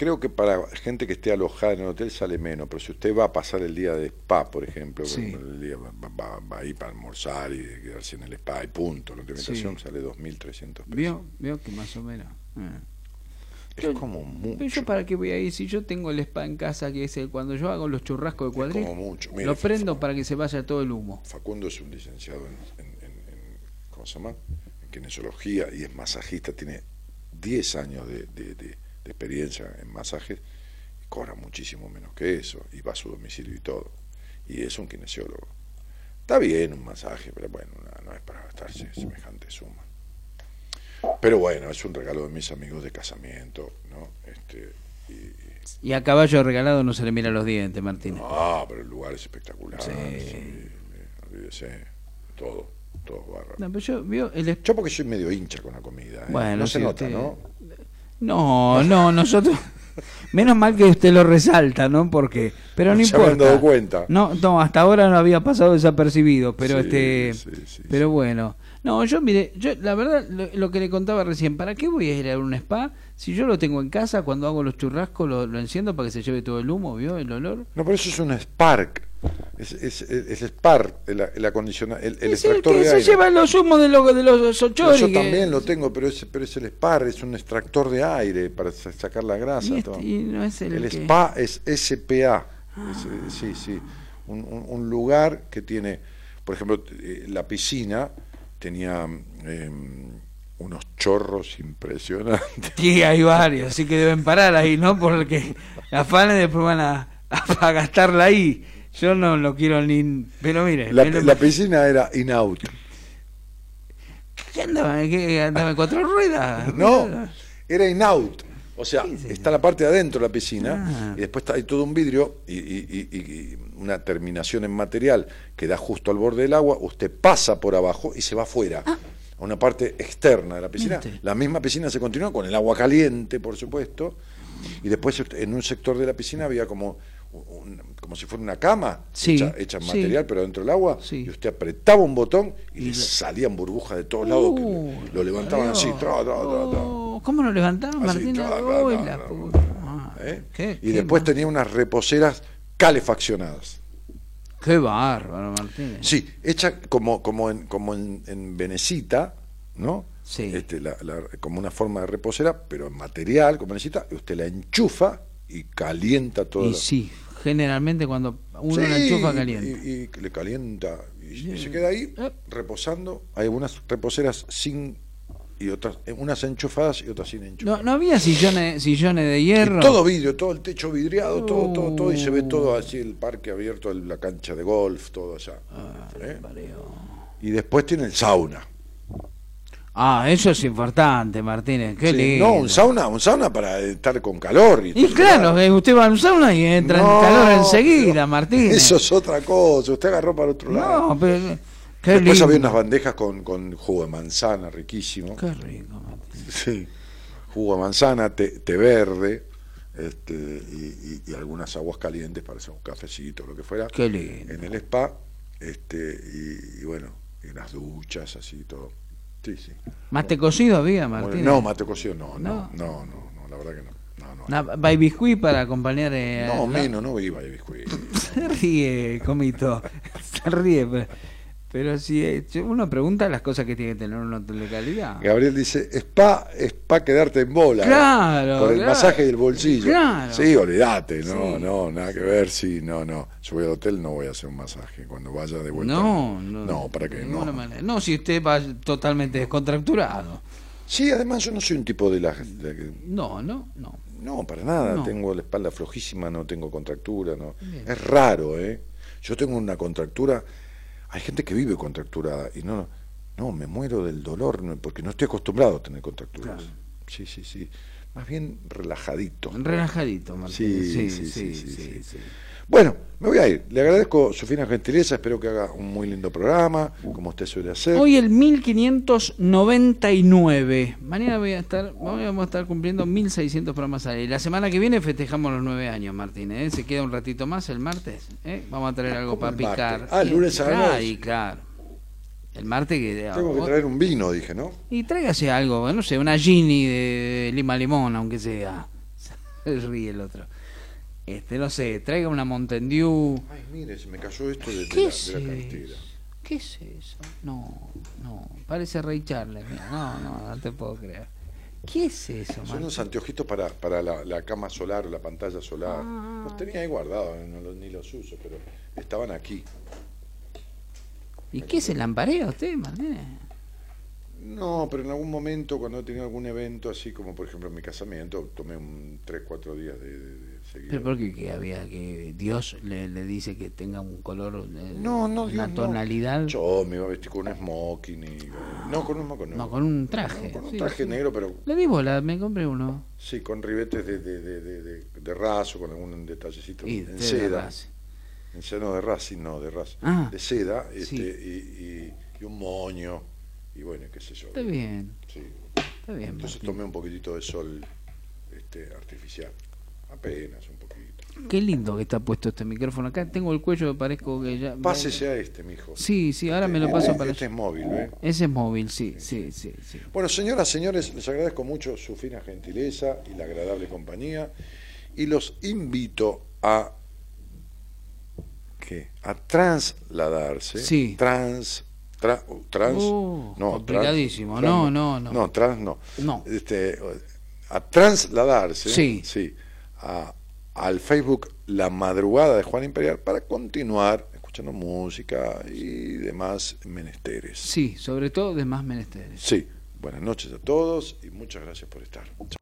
Creo que para gente que esté alojada en el hotel sale menos, pero si usted va a pasar el día de spa, por ejemplo,
Sí.
el día va, va- va ahí para almorzar y quedarse en el spa y punto, la alimentación
Sí.
sale 2.300 pesos.
¿Vio? ¿Vio que más o menos? Eh.
Es
Yo-
como mucho.
Pero yo para qué voy a ir si yo tengo el spa en casa que es el cuando yo hago los churrascos de cuadril
como mucho.
Lo prendo para que se vaya todo el humo
Facundo es un licenciado en, en- en- en- ¿cómo se llama? En kinesiología y es masajista, tiene 10 años de, de- de- de experiencia en masajes cobra muchísimo menos que eso y va a su domicilio y todo. Y es un kinesiólogo. Está bien un masaje, pero bueno, no, no es para gastarse semejante suma. Pero bueno, es un regalo de mis amigos de casamiento, ¿no? Este, y,
y a caballo regalado no se le mira los dientes Martínez
ah, pero el lugar es espectacular.
Sí.
sí, olvídese, todo, todo.
No, pero yo, vio el
Yo porque soy medio hincha con la comida. ¿eh?
Bueno,
no se nota,
usted-
¿no?
No no nosotros menos mal que usted lo resalta no porque pero no
Se habían
importa.
dado cuenta.
no no hasta ahora no había pasado desapercibido pero
Sí,
este
sí, sí,
pero bueno. No yo mire yo la verdad lo, lo que le contaba recién para qué voy a ir a un spa si yo lo tengo en casa cuando hago los churrascos lo, lo enciendo para que se lleve todo el humo vio el olor
No, pero eso es un Spark. Es, es, es, es Spark, el, el acondiciona- el, el
es el
extractor
que
de
se
aire.
lleva los humos de los de los ochori
Yo
que-
también lo tengo, pero es, pero es el Spark, es un extractor de aire para sa- sacar la grasa.
y, este-
todo.
y no es el,
El
que-
SPA es SPA. Es, eh, sí, sí. Un, un- un lugar que tiene, por ejemplo, eh, la piscina tenía eh, unos chorros impresionantes.
Sí, hay varios, así que deben parar ahí, ¿no? Porque afanes después van a, a gastarla ahí. Yo no lo quiero ni... Pero mire,
La,
me lo-
la piscina era in-out.
¿qué andaba? ¿Qué andaba en cuatro ruedas?
No, era in-out. O sea, está la parte de adentro de la piscina
Ah.
y después está, hay todo un vidrio y, y- y- y una terminación en material que da justo al borde del agua. Usted pasa por abajo y se va afuera. A una parte externa de la piscina. La misma piscina se continúa con el agua caliente, por supuesto, y después en un sector de la piscina había como un- como si fuera una cama
Sí,
hecha, hecha en
sí.
material pero dentro del agua
Sí.
y usted apretaba un botón y,
Y
le salían burbujas de todos lados que
Uh,
lo levantaban así
Dios.
tra, tra, tra, tra.
Oh, ¿Cómo lo levantaban, qué-
y
qué
después tenía unas reposeras calefaccionadas
Qué bárbaro, Martínez.
Sí, hecha como, como, en, como en, en venecita, ¿no?
Sí.
Este, la- la- como una forma de reposera, pero en material, como venecita, usted la enchufa y calienta todo.
Y sí, generalmente cuando uno la enchufa caliente.
Y, y le calienta y, y se queda ahí
Eh.
reposando. Hay algunas reposeras sin y otras, eh, unas enchufadas y otras sin enchufar.
No, no había sillones, sillones de hierro.
Y todo vidrio, todo el techo vidriado, todo, todo, todo, y se ve
Uh.
todo así, el parque abierto, la cancha de golf, todo allá.
Ah,
¿eh? Y después tiene el sauna.
Ah, eso es importante, Martínez. Qué
Sí,
lindo.
no, un sauna, un sauna para estar con calor. Y,
Y claro, que usted va a un sauna y entra
No,
en calor enseguida, Martínez.
Eso es otra cosa, usted agarró para otro lado.
No, pero qué
Después
lindo.
había unas bandejas con, con jugo de manzana riquísimo.
Qué rico, Martínez.
Sí, jugo de manzana, té, té verde, este, y, y- y algunas aguas calientes para hacer un cafecito, lo que fuera.
Qué lindo.
En el spa, este, y, y bueno, y unas duchas, así todo. Sí, sí.
¿Mate cocido había,
Bueno,
Martínez?
no, mate cocido, no, no,
No.
no, no, no, la verdad que no. No, no,
Na- ¿By biscuit para acompañar eh,
no menos, no a biscuit. (laughs)
Se ríe, comito. (laughs) Se ríe, pero, pero si eh, uno pregunta las cosas que tiene que tener un hotel de calidad.
Gabriel dice, spa es para quedarte en bola.
Claro,
Por el
claro.
masaje del bolsillo.
Claro.
Sí, olvídate, no,
Sí.
no, nada que ver, sí, no, no. Yo voy al hotel, no voy a hacer un masaje cuando vaya de vuelta.
No, no.
No, para que no.
manera. No, si usted va totalmente descontracturado.
Sí, además yo no soy un tipo de la... de-
No, no, no.
no, para nada,
No.
tengo la espalda flojísima, no tengo contractura, no.
Bien.
Es raro, ¿eh? Yo tengo una contractura, hay gente que vive contracturada y no, no, me muero del dolor no, porque no estoy acostumbrado a tener contracturas.
Claro.
Sí, sí, sí. Más bien relajadito.
Relajadito,
sí,
sí,
sí,
sí,
sí,
sí.
Bueno, me voy a ir. Le agradezco su fina gentileza, espero que haga un muy lindo programa, como usted suele hacer.
Hoy el 1599. Mañana voy a estar, vamos a estar cumpliendo 1600 programas al. La semana que viene festejamos los nueve años, Martínez. ¿eh? Se queda un ratito más el martes. ¿eh? Vamos a traer algo
¿Cómo
para picar.
Ah, el lunes a la
claro. El martes que
Tengo que traer un vino, dije, ¿no?
Y tráigase algo, no sé, una Gini de lima limón, aunque sea. (laughs) Se ríe el otro. Este, no sé, traiga una Mountain Dew.
Ay, mire, se me cayó esto de, de
¿Qué
la,
es
de la
eso?
cartera.
¿Qué es eso? No, no, parece Ray Charles. mira, No, no, no te puedo creer. ¿Qué es eso,
Son unos anteojitos para, para la, la cama solar la pantalla solar.
Ah.
Los tenía ahí guardados, no los- ni los uso, pero estaban aquí.
¿Y qué es el lampareo usted, Martínez?
No, pero en algún momento, cuando he tenido algún evento, así como por ejemplo en mi casamiento, tomé un 3, 4 días de seguido.
¿Pero por qué que había que Dios le, le dice que tenga un color, eh,
No, no,
una
Dios, no.
tonalidad?
Yo me iba a vestir con un smoking y... No, con un smoking no.
No, con un traje.
No, con un
sí,
traje
sí.
negro, pero
Le di bola, me compré uno.
sí, con ribetes de, de, de, de, de- de raso, con algún detallecito
Y
en
de
seda. En seda, no, de racing, no, de raso.
Ah,
de seda, este,
sí.
y, y, y un moño, y bueno, qué sé yo.
Está bien,
Sí.
está bien.
Entonces
Martín.
tomé un poquitito de sol este, artificial. Apenas un poquito.
Qué lindo que está puesto este micrófono. Acá tengo el cuello, parezco que ya...
Pásese a este, mijo.
Sí, sí, ahora
Este-
me lo paso
este-
para
Este es móvil, ¿eh?
Ese es móvil, sí, sí, sí, sí.
Bueno, señoras, señores, les agradezco mucho su fina gentileza y la agradable compañía y los invito a ¿qué? a trasladarse.
Sí.
Trans tra- trans
Uh,
no,
complicadísimo.
trans-
No,
trans-
no, no.
No, trans no.
No.
Este a trasladarse,
Sí.
sí, a- al Facebook La Madrugada de Juan Imperial para continuar escuchando música y demás menesteres.
Sí, sobre todo de más menesteres.
Sí, buenas noches a todos y muchas gracias por estar.